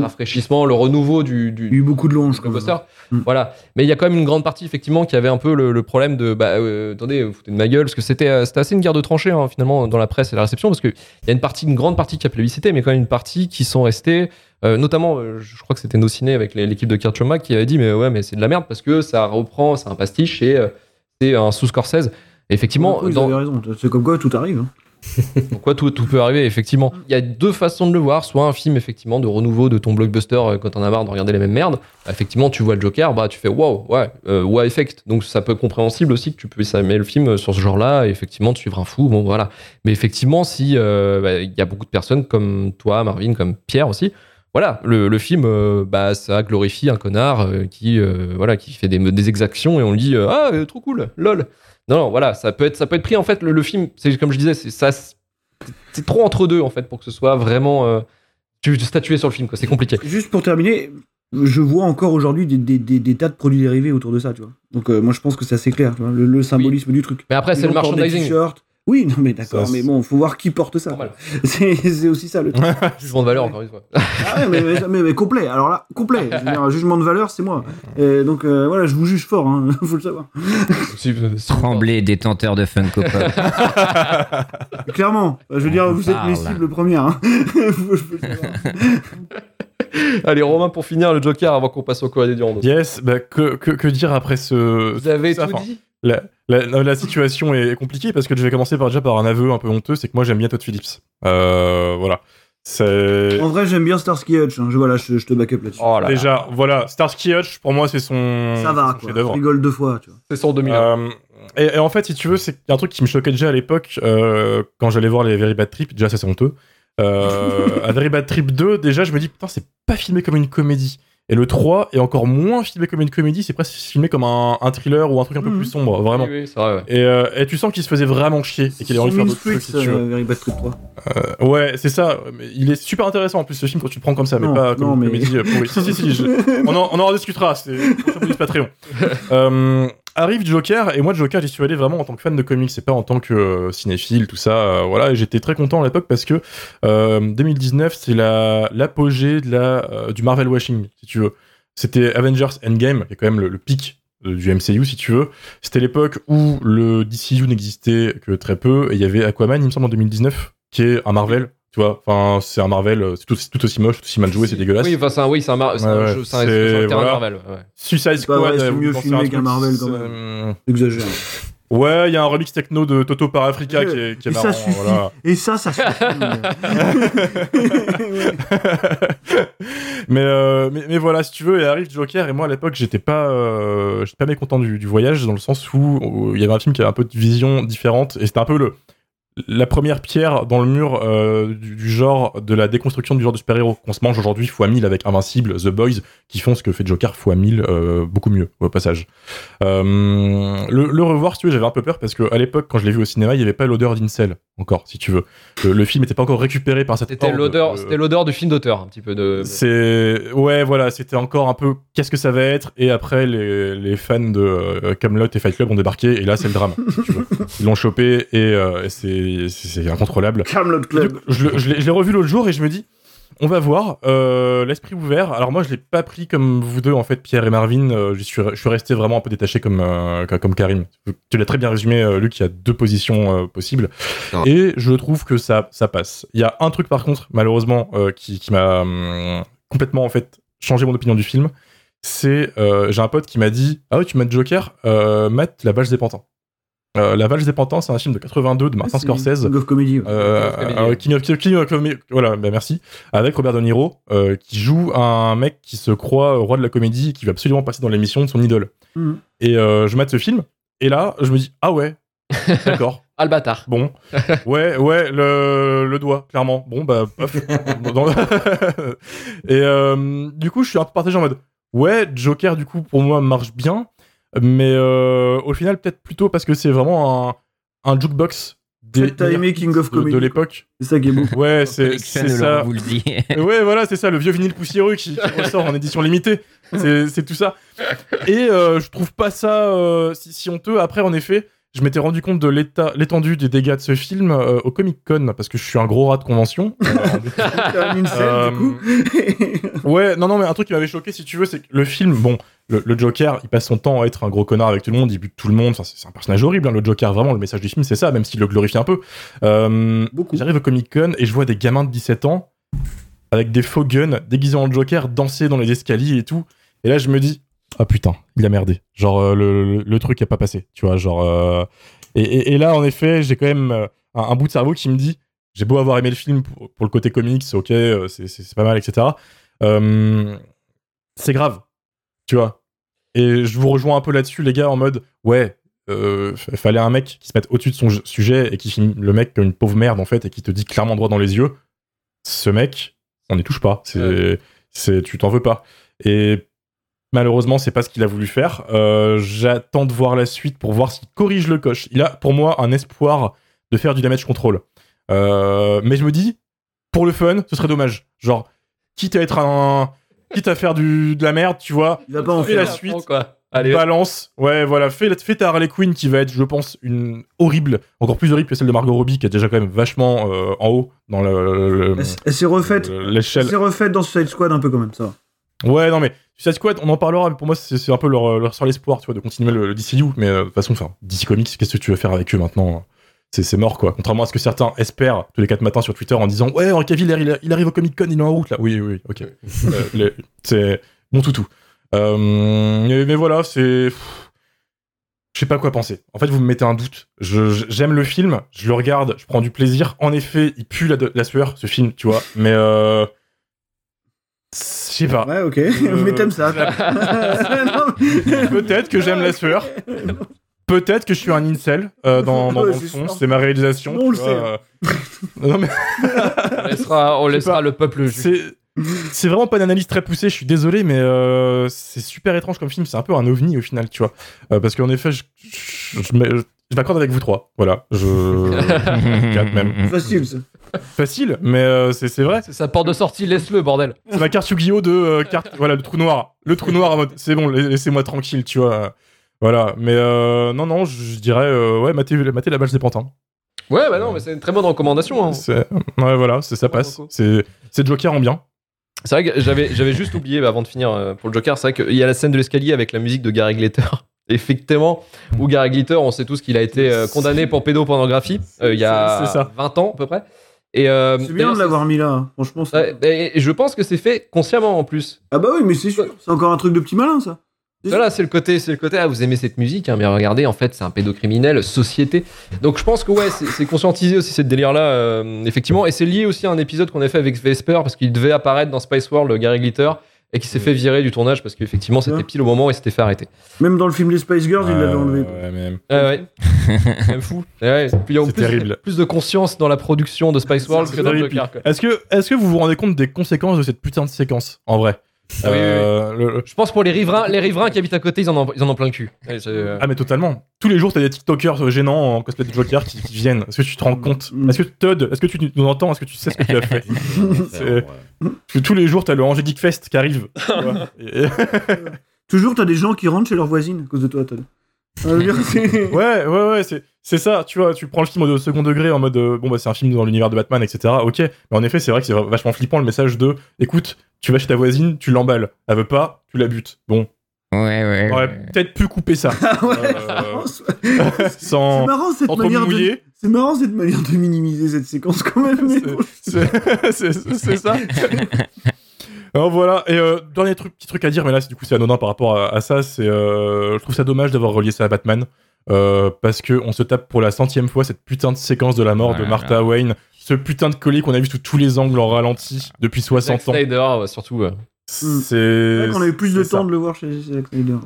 rafraîchissement le renouveau du, du, il y a eu beaucoup de longes poster. Mm. Voilà. Mais il y a quand même une grande partie, effectivement, qui avait un peu le, le problème de bah, euh, attendez, vous foutez de ma gueule, parce que c'était euh, c'était assez une guerre de tranchées, hein, finalement, dans la presse et la réception, parce qu'il y a une partie, une grande partie qui a plébiscité, mais quand même une partie qui sont restées, euh, notamment, euh, je crois que c'était nos ciné avec l'équipe de Schoenbach qui avait dit, mais ouais, mais c'est de la merde, parce que ça reprend, c'est un pastiche et euh, c'est un sous Scorsese. Et effectivement, dans, raison c'est comme quoi tout arrive hein. <laughs> pourquoi tout, tout peut arriver, effectivement. Il y a deux façons de le voir. Soit un film, effectivement, de renouveau de ton blockbuster euh, quand t'en as marre de regarder les mêmes merdes. Bah, effectivement, tu vois le Joker, bah, tu fais wow, ouais, euh, wow effect. Donc, ça peut être compréhensible aussi que tu puisses aimer le film sur ce genre-là et effectivement, de suivre un fou. Bon, voilà. Mais effectivement, si euh, bah, il y a beaucoup de personnes comme toi, Marvin, comme Pierre aussi. Voilà, le, le film, euh, bah, ça glorifie un connard euh, qui, euh, voilà, qui fait des, des exactions et on lui dit euh, ah euh, trop cool, lol. Non, non, voilà, ça peut être, ça peut être pris en fait. Le, le film, c'est comme je disais, c'est ça, c'est trop entre deux en fait pour que ce soit vraiment euh, tu statuer sur le film c'est compliqué juste pour terminer je vois encore aujourd'hui des, des, des, des tas de produits dérivés autour de ça tu vois donc euh, moi je pense que c'est assez clair tu vois, le, le symbolisme du truc mais après c'est le des merchandising. Oui non mais d'accord mais bon faut voir qui porte ça <laughs> c'est aussi ça le <laughs> truc jugement de valeur encore une fois Ah ouais, mais, mais, mais- mais complet. Alors là, complet. Je veux dire, un jugement de valeur, c'est moi. Et donc euh, voilà, je vous juge fort, hein, <laughs> faut le savoir. Si- Tremblay, détenteur de Funko Pop. Clairement, je veux dire, vous êtes mes Parle. cibles premières. Hein. Faut- je peux le savoir. <laughs> allez Romain pour finir le Joker avant qu'on passe au Corée des Durand Yes, bah, que, que, que dire après ce. vous avez ça, tout enfin, dit La, la, la- la situation est compliquée parce que je vais commencer par, déjà par un aveu un peu honteux, c'est que moi j'aime bien Todd Phillips. Euh, voilà. En vrai, j'aime bien Starsky Hutch. hein. Je, voilà, je, je te back up là-dessus. oh là là. déjà, voilà, Starsky Hutch pour moi c'est son, ça va, son quoi. Je rigole deux fois, tu vois. c'est son 2000 Euh, et, et en fait, si tu veux, c'est un truc qui me choquait déjà à l'époque euh, quand j'allais voir les Very Bad Trip. Déjà, ça c'est honteux. Euh, à Very Bad Trip 2, déjà, je me dis putain, c'est pas filmé comme une comédie. Et le 3 est encore moins filmé comme une comédie, c'est presque filmé comme un, un thriller ou un truc un peu Mhm. plus sombre, vraiment. oui, oui, c'est vrai ouais. Et, euh, et tu sens qu'il se faisait vraiment chier et qu'il avait envie de faire d'autres trucs si tu veux. euh, Very Bad Trip 3. Euh, ouais, c'est ça. Mais il est super intéressant en plus ce film quand tu le prends comme ça, mais Non, pas comme non, une mais- comédie euh, pourrie. <laughs> si, si, si. je- on, en, on en rediscutera. C'est Patreon. <laughs> euh, arrive Joker et moi Joker j'y suis allé vraiment en tant que fan de comics et pas en tant que euh, cinéphile tout ça euh, voilà et j'étais très content à l'époque parce que euh, 2019 c'est la l'apogée de la euh, du Marvel washing si tu veux. C'était Avengers Endgame qui est quand même le, le pic euh, du MCU si tu veux. C'était l'époque où le DCU n'existait que très peu et il y avait Aquaman il me semble en 2019 qui est un Marvel tu vois enfin c'est un Marvel euh, c'est tout, aussi moche tout aussi mal joué c'est dégueulasse Oui, enfin, c'est un, oui, c'est un, c'est terrain voilà. Marvel. ouais. Suicide Squad c'est euh, mieux filmé qu'un Marvel, quand même. Exagère. Ouais, il y a un remix techno de Toto par Africa qui est, qui est Et marrant. ça suffit. voilà. Et ça, ça suffit. <laughs> mais, euh, mais, mais voilà, si tu veux, et arrive Joker, et moi à l'époque, j'étais pas, euh, j'étais pas mécontent du, du voyage, dans le sens où, où il y avait un film qui avait un peu de vision différente, et c'était un peu le, la première pierre dans le mur euh, du, du genre de la déconstruction du genre de super-héros qu'on se mange aujourd'hui fois 1000 avec Invincible, The Boys, qui font ce que fait Joker fois 1000 euh, beaucoup mieux au passage. Euh, le, le revoir, si tu veux, j'avais un peu peur parce que à l'époque, quand je l'ai vu au cinéma, il n'y avait pas l'odeur d'Incel encore, si tu veux. Le, le film n'était pas encore récupéré par cette C'était l'odeur, c'était l'odeur du film d'auteur, un petit peu de. c'est ouais voilà c'était encore un peu qu'est-ce que ça va être? Et après les, les fans de Camelot et Fight Club ont débarqué et là c'est le drame tu ils l'ont chopé et, et c'est c'est incontrôlable. Camelot Club. je l'ai je l'ai revu l'autre jour et je me dis on va voir euh, l'esprit ouvert. Alors moi je l'ai pas pris comme vous deux en fait Pierre et Marvin euh, je suis je suis resté vraiment un peu détaché comme euh, comme Karim. Tu l'as très bien résumé euh, Luc il y a deux positions euh, possibles. Et je trouve que ça ça passe. Il y a un truc par contre malheureusement euh, qui, qui m'a hum, complètement en fait changé mon opinion du film. C'est euh, j'ai un pote qui m'a dit ah ouais tu mets Joker euh, Matt la valse des pantins euh, La Valse des Pantins, c'est un film de 82 de Martin C'est Scorsese. King of Comedy. ouais. Euh, King of Comedy, euh. King of, King of Comedy, voilà, bah merci. Avec Robert De Niro, euh, qui joue un mec qui se croit roi de la comédie et qui va absolument passer dans l'émission de son idole. Mhm. Et euh, je mate ce film, et là, je me dis, ah ouais, <laughs> d'accord. Ah le bâtard. Bon, <laughs> ouais, ouais, le, le doigt, clairement. Bon, bah. <laughs> Dans- et euh, du coup, je suis un peu partagé en mode, ouais, Joker, du coup, pour moi, marche bien, mais euh, au final, peut-être plutôt parce que c'est vraiment un, un jukebox des Peut-être t'as aimé King of de- de, Comedy. l'époque. C'est ça qui est beau. <laughs> Ouais, c'est ça. Vous le dit. <laughs> Ouais, voilà, c'est ça, le vieux vinyle poussiéreux qui, qui <laughs> ressort en édition limitée. C'est c'est tout ça. Et euh, je trouve pas ça euh, si, si honteux. Après, en effet, je m'étais rendu compte de l'état- l'étendue des dégâts de ce film euh, au Comic Con parce que je suis un gros rat de convention. T'as une scène, Euh, du coup. Ouais, non, non, mais un truc qui m'avait choqué, si tu veux, c'est que le film, bon, le, le Joker, il passe son temps à être un gros connard avec tout le monde, il bute tout le monde, enfin, c'est un personnage horrible, hein, le Joker, vraiment, le message du film, c'est ça, même s'il le glorifie un peu. Euh, J'arrive au Comic Con et je vois des gamins de 17 ans avec des faux guns déguisés en Joker danser dans les escaliers et tout. Et là, je me dis, ah putain, il a merdé. Genre, euh, le, le- le truc a pas passé, tu vois, genre. euh, Et, et- et là, en effet, j'ai quand même un, un bout de cerveau qui me dit, j'ai beau avoir aimé le film pour, pour le côté comics, ok, c'est- pas mal, etc. C'est grave, tu vois. Et je vous rejoins un peu là-dessus, les gars, en mode, ouais, euh, fallait un mec qui se mette au-dessus de son sujet et qui filme le mec comme une pauvre merde, en fait, et qui te dit clairement droit dans les yeux, ce mec, on n'y touche pas. C'est, c'est, tu t'en veux pas. Et malheureusement, c'est pas ce qu'il a voulu faire. Euh, j'attends de voir la suite pour voir s'il corrige le coche. Il a, pour moi, un espoir de faire du damage control. Euh, mais je me dis, pour le fun, ce serait dommage. Genre, quitte à être un. Quitte à faire du, de la merde, tu vois. Il va pas en la suite. Quoi. Allez. Balance. Ouais, voilà. Fais, fais ta Harley Quinn qui va être, je pense, une horrible, encore plus horrible que celle de Margot Robbie, qui est déjà quand même vachement euh, en haut dans le- le- Elle s'est refaite. le- Elle l'échelle. s'est refaite dans Suicide Squad un peu quand même, ça. Ouais, non, mais Suicide Squad, on en parlera, mais pour moi, c'est un peu leur, leur l'espoir, tu vois, de continuer le, le DCU. Mais euh, de toute façon, enfin, DC Comics, qu'est-ce que tu veux faire avec eux maintenant C'est c'est mort, quoi. Contrairement à ce que certains espèrent tous les 4 matins sur Twitter en disant Ouais, Henry Cavill, il, il arrive au Comic Con, il est en route, là. Oui, oui, ok. <laughs> Euh, c'est mon toutou. Euh, mais, voilà, c'est. Je sais pas quoi penser. En fait, vous me mettez un doute. J'aime le film, je le regarde, je prends du plaisir. En effet, il pue la, la sueur, ce film, tu vois. Mais euh... Je sais pas. Ouais, ok. Euh, <laughs> Mais t'aimes ça. <laughs> Peut-être que j'aime la sueur. Peut-être que je suis un incel euh, dans, <laughs> dans Ouais, mon c'est fond. C'est ma réalisation. On le vois, sait. euh. <laughs> non, mais On laissera, on laissera le peuple juger. c'est vraiment pas une analyse très poussée. Je suis désolé, mais euh, c'est super étrange comme film. C'est un peu un ovni au final, tu vois. Euh, parce qu'en effet, je, je, je, mets- je m'accorde avec vous trois. Voilà. Je. <laughs> Quatre même. Facile, ça. Facile, mais euh, c'est vrai. C'est sa porte de sortie, laisse-le, bordel. C'est ma carte Yu-Gi-Oh de euh, carte, voilà le trou noir, le trou noir en mode c'est bon, la- laissez-moi tranquille, tu vois. Voilà, mais euh, non, non, je, je dirais, euh, ouais, matez, matez la balle des pantins. Ouais, bah non, mais c'est une très bonne recommandation. hein. C'est- Ouais, voilà, c'est ça passe. C'est c'est Joker en bien. C'est vrai que j'avais, j'avais juste oublié bah, avant de finir euh, pour le Joker, c'est vrai qu'il y a la scène de l'escalier avec la musique de Gary Glitter. <laughs> Effectivement, où Gary Glitter, on sait tous qu'il a été euh, condamné pour pédopornographie euh, il y a C'est ça. 20 ans à peu près. Et euh, C'est bien d'ailleurs, de l'avoir mis là, hein. franchement. c'est- Ouais, et et je pense que c'est fait consciemment en plus. Ah bah oui, mais c'est sûr, c'est encore un truc de petit malin ça. Voilà, c'est le côté, c'est le côté. Ah, vous aimez cette musique, hein, mais regardez, en fait, c'est un pédocriminel, société. Donc, je pense que ouais, c'est conscientisé aussi cette délire-là, euh, effectivement, et c'est lié aussi à un épisode qu'on a fait avec Vesper parce qu'il devait apparaître dans Spice World, le Gary Glitter, et qui s'est fait virer du tournage parce qu'effectivement, c'était pile au moment où il s'était fait arrêter. Même dans le film des Spice Girls, il l'avait enlevé. Ouais. Ah ouais, même <laughs> fou. Ouais, puis il y a C'est plus, terrible. plus de conscience dans la production de Spice World que dans le. Joker. Est-ce que, est-ce que vous vous rendez compte des conséquences de cette putain de séquence, en vrai? Ah oui, oui, oui. Euh, le- le- Je pense pour les riverains, les riverains qui habitent à côté, ils en ont, ils en ont plein le cul. C'est, euh, Ah mais totalement. Tous les jours, t'as des TikTokers euh, gênants en cosplay de Joker qui, qui viennent. Est-ce que tu te rends compte? Est-ce que Todd, est-ce que tu nous entends? Est-ce que tu sais ce que tu as fait? <laughs> C'est- Parce que tous les jours, t'as le Angélique Fest qui arrive. tu vois. Et- <laughs> Toujours, t'as des gens qui rentrent chez leur voisine à cause de toi, Todd. Ah, c'est- <laughs> ouais, ouais, ouais, c'est, c'est ça, tu vois, tu prends le film au second degré en mode, euh, bon, bah, c'est un film dans l'univers de Batman, etc. Ok, mais en effet, c'est vrai que c'est vachement flippant le message de, écoute, tu vas chez ta voisine, tu l'emballes, elle veut pas, tu la butes. Bon, Ouais, ouais. on aurait ouais. peut-être pu couper ça. <laughs> Ah ouais, Euh, <laughs> c'est sans, marrant cette sans manière de. C'est marrant cette manière de minimiser cette séquence quand même. mais bon, C'est c'est- c'est ça. Alors voilà, et euh, dernier truc, petit truc à dire, mais là c'est- du coup c'est anodin par rapport à, à ça, c'est euh, je trouve ça dommage d'avoir relié ça à Batman, euh, parce que on se tape pour la centième fois cette putain de séquence de la mort de. Martha Wayne, ce putain de collier qu'on a vu sous tous les angles en ralenti depuis 60 Zack ans. Snyder, ouais, surtout. euh, C'est C'est vrai qu'on avait plus de ça. temps de le voir chez chez Zack Snyder.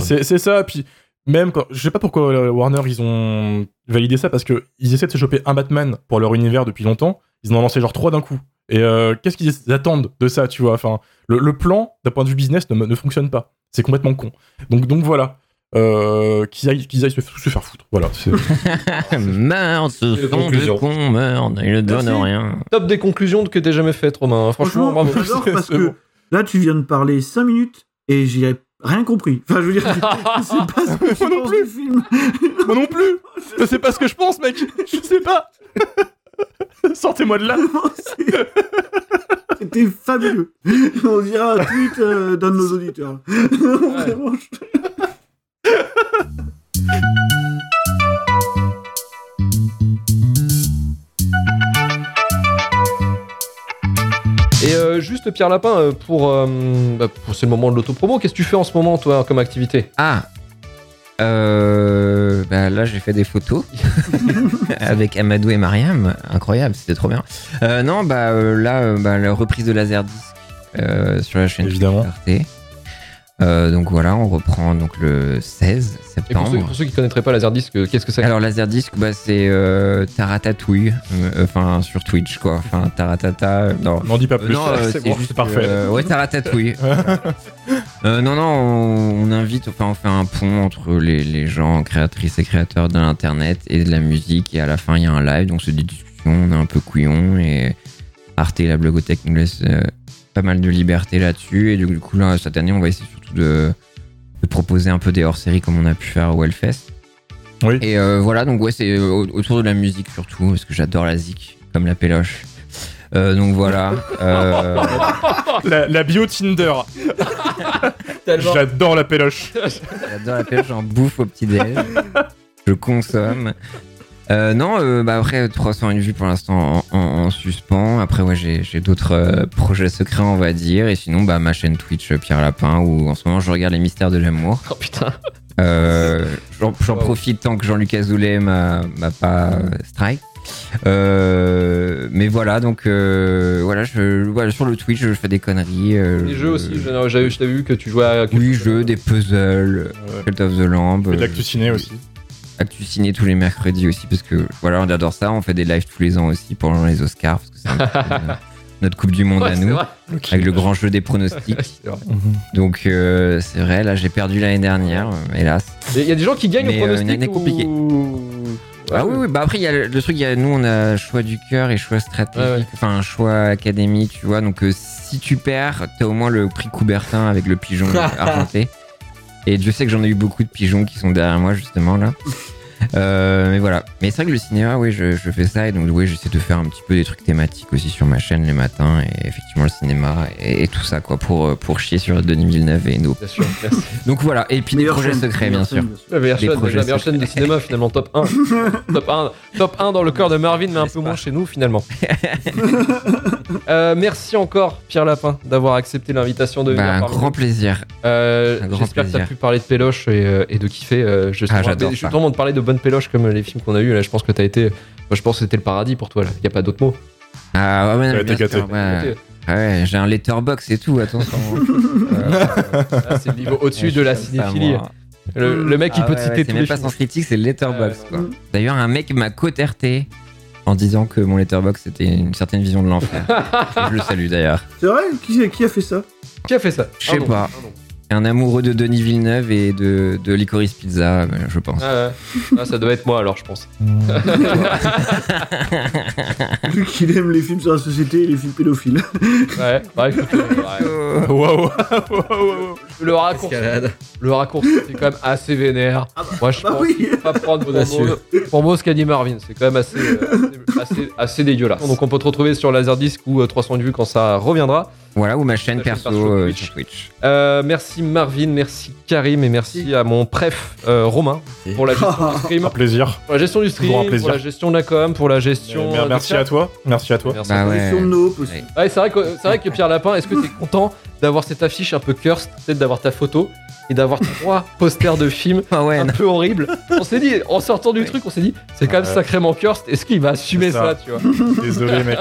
C'est ça, puis même quand. Je sais pas pourquoi Warner ils ont validé ça, parce que ils essaient de se choper un Batman pour leur univers depuis longtemps, ils en ont lancé genre trois d'un coup. Et euh, qu'est-ce qu'ils attendent de ça, tu vois? Enfin, le, le plan, d'un point de vue business, ne, ne fonctionne pas. C'est complètement con. Donc, donc voilà. Euh, qu'ils aillent, qu'ils aillent se, se faire foutre. Voilà. <laughs> merde, ce des conclusion. cons, merde, ils ne donnent Merci. rien. Top des conclusions que t'aies jamais faites, Romain. Franchement, bravo. j'adore <laughs> parce que bon. là, tu viens de parler 5 minutes et j'ai rien compris. Enfin, je veux dire, je sais pas ce que tu Moi non plus. du film. Moi non plus Je sais pas ce que je pense, mec Je sais pas <laughs> <laughs> Sortez-moi de là. C'était fabuleux. On dira un tweet euh, d'un de nos auditeurs. <laughs> Vraiment, je- Et euh, juste Pierre Lapin, euh, pour, euh, bah, pour c'est le moment de l'autopromo, qu'est-ce que tu fais en ce moment, toi, comme activité? Ah euh, bah là j'ai fait des photos <laughs> avec Amadou et Mariam, incroyable, c'était trop bien. Euh, non bah euh, là bah, la reprise de Laserdisc euh, sur la chaîne Évidemment. Arte. Euh, donc voilà, on reprend donc le 16 Et pour septembre. ceux, pour ceux qui connaîtraient pas Laserdisc, qu'est-ce que c'est Alors Laserdisc, bah, c'est euh, Taratatouille, euh, enfin sur Twitch quoi, enfin Taratata. Non, N'en dis pas plus. non, euh, <laughs> c'est bon, juste parfait. euh, ouais, Taratatouille. <laughs> Euh, non, non, on, on invite, enfin, on fait un pont entre les, les gens, créatrices et créateurs de l'internet et de la musique. Et à la fin, il y a un live, donc c'est des discussions, on est un peu couillon. Et Arte, la blogothèque, nous laisse euh, pas mal de liberté là-dessus. Et du coup, là, cette année, on va essayer surtout de, de proposer un peu des hors-séries comme on a pu faire au Hellfest. Oui. Et euh, voilà, donc ouais, c'est au- autour de la musique surtout, parce que j'adore la zik, comme la péloche. Euh, donc voilà. Euh, <laughs> La, la bio Tinder. J'adore la péloche. J'adore la pêche, j'en bouffe au petit déj. Je consomme. Euh, non, euh, bah après 301 vues pour l'instant en, en- en suspens. Après, ouais, j'ai j'ai d'autres euh, projets secrets, on va dire. Et sinon, bah ma chaîne Twitch Pierre Lapin, où en ce moment je regarde les mystères de l'amour. Oh putain. Euh, J'en j'en profite tant que Jean-Luc Azoulay m'a m'a pas strike. Euh, mais voilà, donc euh, voilà, je, voilà, sur le Twitch, je fais des conneries. euh, Les jeux aussi, je, j'avais- je t'avais vu que tu jouais à. oui, jeux, des puzzles, Cult of the Lamb. Et de euh, l'actu ciné aussi. Actu ciné tous les mercredis aussi, parce que voilà, on adore ça. On fait des lives tous les ans aussi pendant les Oscars, parce que c'est un petit peu, euh, <laughs> notre Coupe du Monde Ouais, à nous, vrai. avec le grand jeu des pronostics. <laughs> Donc euh, c'est vrai, là j'ai perdu l'année dernière, euh, hélas. Il y a des gens qui gagnent Mais, au euh, pronostic une année compliquée. Ah oui, oui, bah après, il y a le, le truc, il y a, nous, on a choix du cœur et choix stratégique, Ouais, ouais. enfin, choix académie, tu vois. Donc, euh, si tu perds, t'as au moins le prix Coubertin avec le pigeon <laughs> argenté. Et Dieu sait que j'en ai eu beaucoup de pigeons qui sont derrière moi, justement, là. Euh, mais voilà. Mais c'est vrai que le cinéma, oui, je, je fais ça. Et donc, oui, j'essaie de faire un petit peu des trucs thématiques aussi sur ma chaîne les matins. Et effectivement, le cinéma et, et tout ça, quoi, pour, euh, pour chier sur Denis Villeneuve et nous. Bien sûr, merci. Donc voilà. Et puis des projets chaîne, secrets, bien sûr. chaîne, bien sûr. La meilleure chaîne, projets la meilleure chaîne secrets. de cinéma finalement top 1. <laughs> top 1. Top 1 dans le cœur de Marvin, mais un peu moins chez nous finalement. <laughs> Euh, merci encore Pierre Lapin d'avoir accepté l'invitation de venir. Bah, un grand plaisir. Euh, un grand J'espère que tu as pu parler de péloche et, et de kiffer. je suis Ah, de parler de bonnes péloches comme les films qu'on a eu. Là, je pense que tu as été. moi, je pense que c'était le paradis pour toi. Il n'y a pas d'autre mot. Ah ouais, ouais, bien sûr, j'ai un letterbox et tout, attention. <laughs> Euh, Là, c'est le niveau au-dessus Ouais, de la cinéphilie. Le, le mec, il Ah peut ouais, te citer c'est tous même les pas films. sans critique, c'est le letterbox. Quoi. D'ailleurs, un mec m'a coterté en disant que mon letterbox c'était une certaine vision de l'enfer. <laughs> je le salue d'ailleurs. C'est vrai? Qui, qui a fait ça? Qui a fait ça? Je sais Ah non, pas. ah. Un amoureux de Denis Villeneuve et de, de Licorice Pizza, euh, je pense. Ah ouais. Ah, ça doit être moi alors, je pense. Vu qu'il aime les films sur la société et les films pédophiles. Ouais, bah écoute, euh, ouais. Waouh. le raccourci, Escalade. le raccourci, c'est quand même assez vénère. Moi, je bah pense oui. pas prendre pour Audacieux. mot, pour mot ce qu'a dit Marvin. C'est quand même assez, euh, assez, assez, assez dégueulasse. Donc, on peut te retrouver sur Laserdisc ou euh, 300 vues quand ça reviendra. Voilà, ou ma chaîne perso perso euh, Twitch. sur Twitch. Euh, merci Marvin, merci Karim et merci à mon préf euh, Romain pour la gestion du stream. <laughs> Un plaisir. Pour la gestion du stream, un pour la gestion de la com, pour la gestion. Mais- du merci à toi. Merci à toi. Merci Bah à toi. ouais. Aussi. Ouais. Ouais, c'est vrai, que, c'est vrai que Pierre Lapin, est-ce que t'es content d'avoir cette affiche un peu cursed, peut-être d'avoir ta photo et d'avoir trois posters de films Ah ouais, un non. peu horribles On s'est dit, en sortant du truc, on s'est dit, c'est quand même Ouais. sacrément cursed. Est-ce qu'il va assumer ça. ça. tu vois <laughs> Désolé, mec.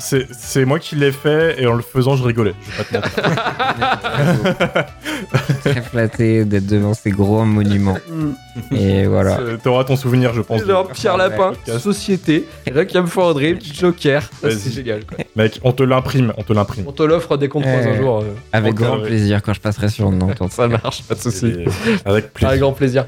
C'est- moi qui l'ai fait et en le faisant, je rigolais. Je vais pas te mentir. <laughs> Très flatté d'être devant ces gros monuments. Mm. Et voilà. T'auras ton souvenir, je pense. Genre Pierre Lapin. Société, Requiem for a Dream, Joker. C'est génial. Quoi. Mec, on te l'imprime, on te l'imprime. On te l'offre dès qu'on te croise Euh, un jour. euh, Avec grand plaisir quand je passerai sur en tout ça marche, <laughs> pas de soucis. Et- Avec plaisir. Avec grand plaisir.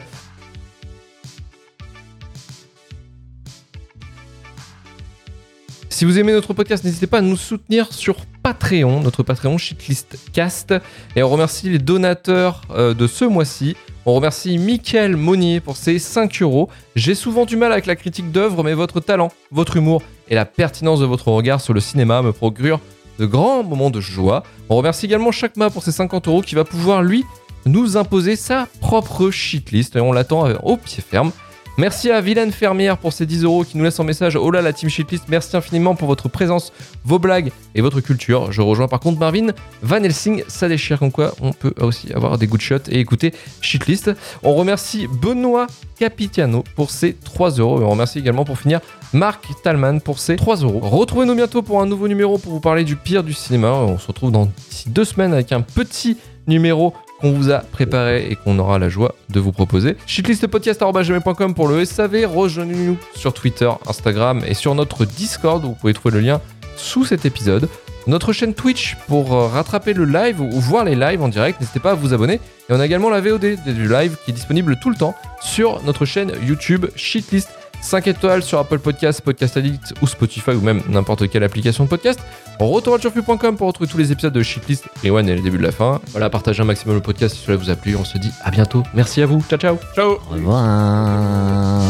Si vous aimez notre podcast, n'hésitez pas à nous soutenir sur Patreon, notre Patreon Shitlist Cast. Et on remercie les donateurs euh, de ce mois-ci. On remercie Mickaël Monnier pour ses 5 euros. J'ai souvent du mal avec la critique d'œuvre, mais votre talent, votre humour et la pertinence de votre regard sur le cinéma me procurent de grands moments de joie. On remercie également Chakma pour ses 50 euros qui va pouvoir, lui, nous imposer sa propre shitlist et on l'attend euh, au pied ferme. Merci à Vilaine Fermière pour ses 10 euros qui nous laisse un message. Oh là la team shitlist, merci infiniment pour votre présence, vos blagues et votre culture. Je rejoins par contre Marvin Van Helsing, ça déchire comme quoi on peut aussi avoir des good shots et écouter shitlist. On remercie Benoît Capitiano pour ses 3 euros et on remercie également pour finir Marc Talman pour ses 3 euros. Retrouvez-nous bientôt pour un nouveau numéro pour vous parler du pire du cinéma. On se retrouve dans d'ici deux semaines avec un petit numéro qu'on vous a préparé et qu'on aura la joie de vous proposer. Shitlistpodcast.com pour le SAV. Rejoignez-nous sur Twitter, Instagram et sur notre Discord. Vous pouvez trouver le lien sous cet épisode. Notre chaîne Twitch pour euh, rattraper le live ou voir les lives en direct. N'hésitez pas à vous abonner. Et on a également la VOD du live qui est disponible tout le temps sur notre chaîne YouTube Shitlist. 5 étoiles sur Apple Podcasts, Podcast Addict ou Spotify ou même n'importe quelle application de podcast. Retourvoitureflux.com pour retrouver tous les épisodes de Shitlist, Rewan et le début de la fin. Voilà, partagez un maximum le podcast si cela vous a plu. On se dit à bientôt. Merci à vous. Ciao ciao. Ciao Au revoir.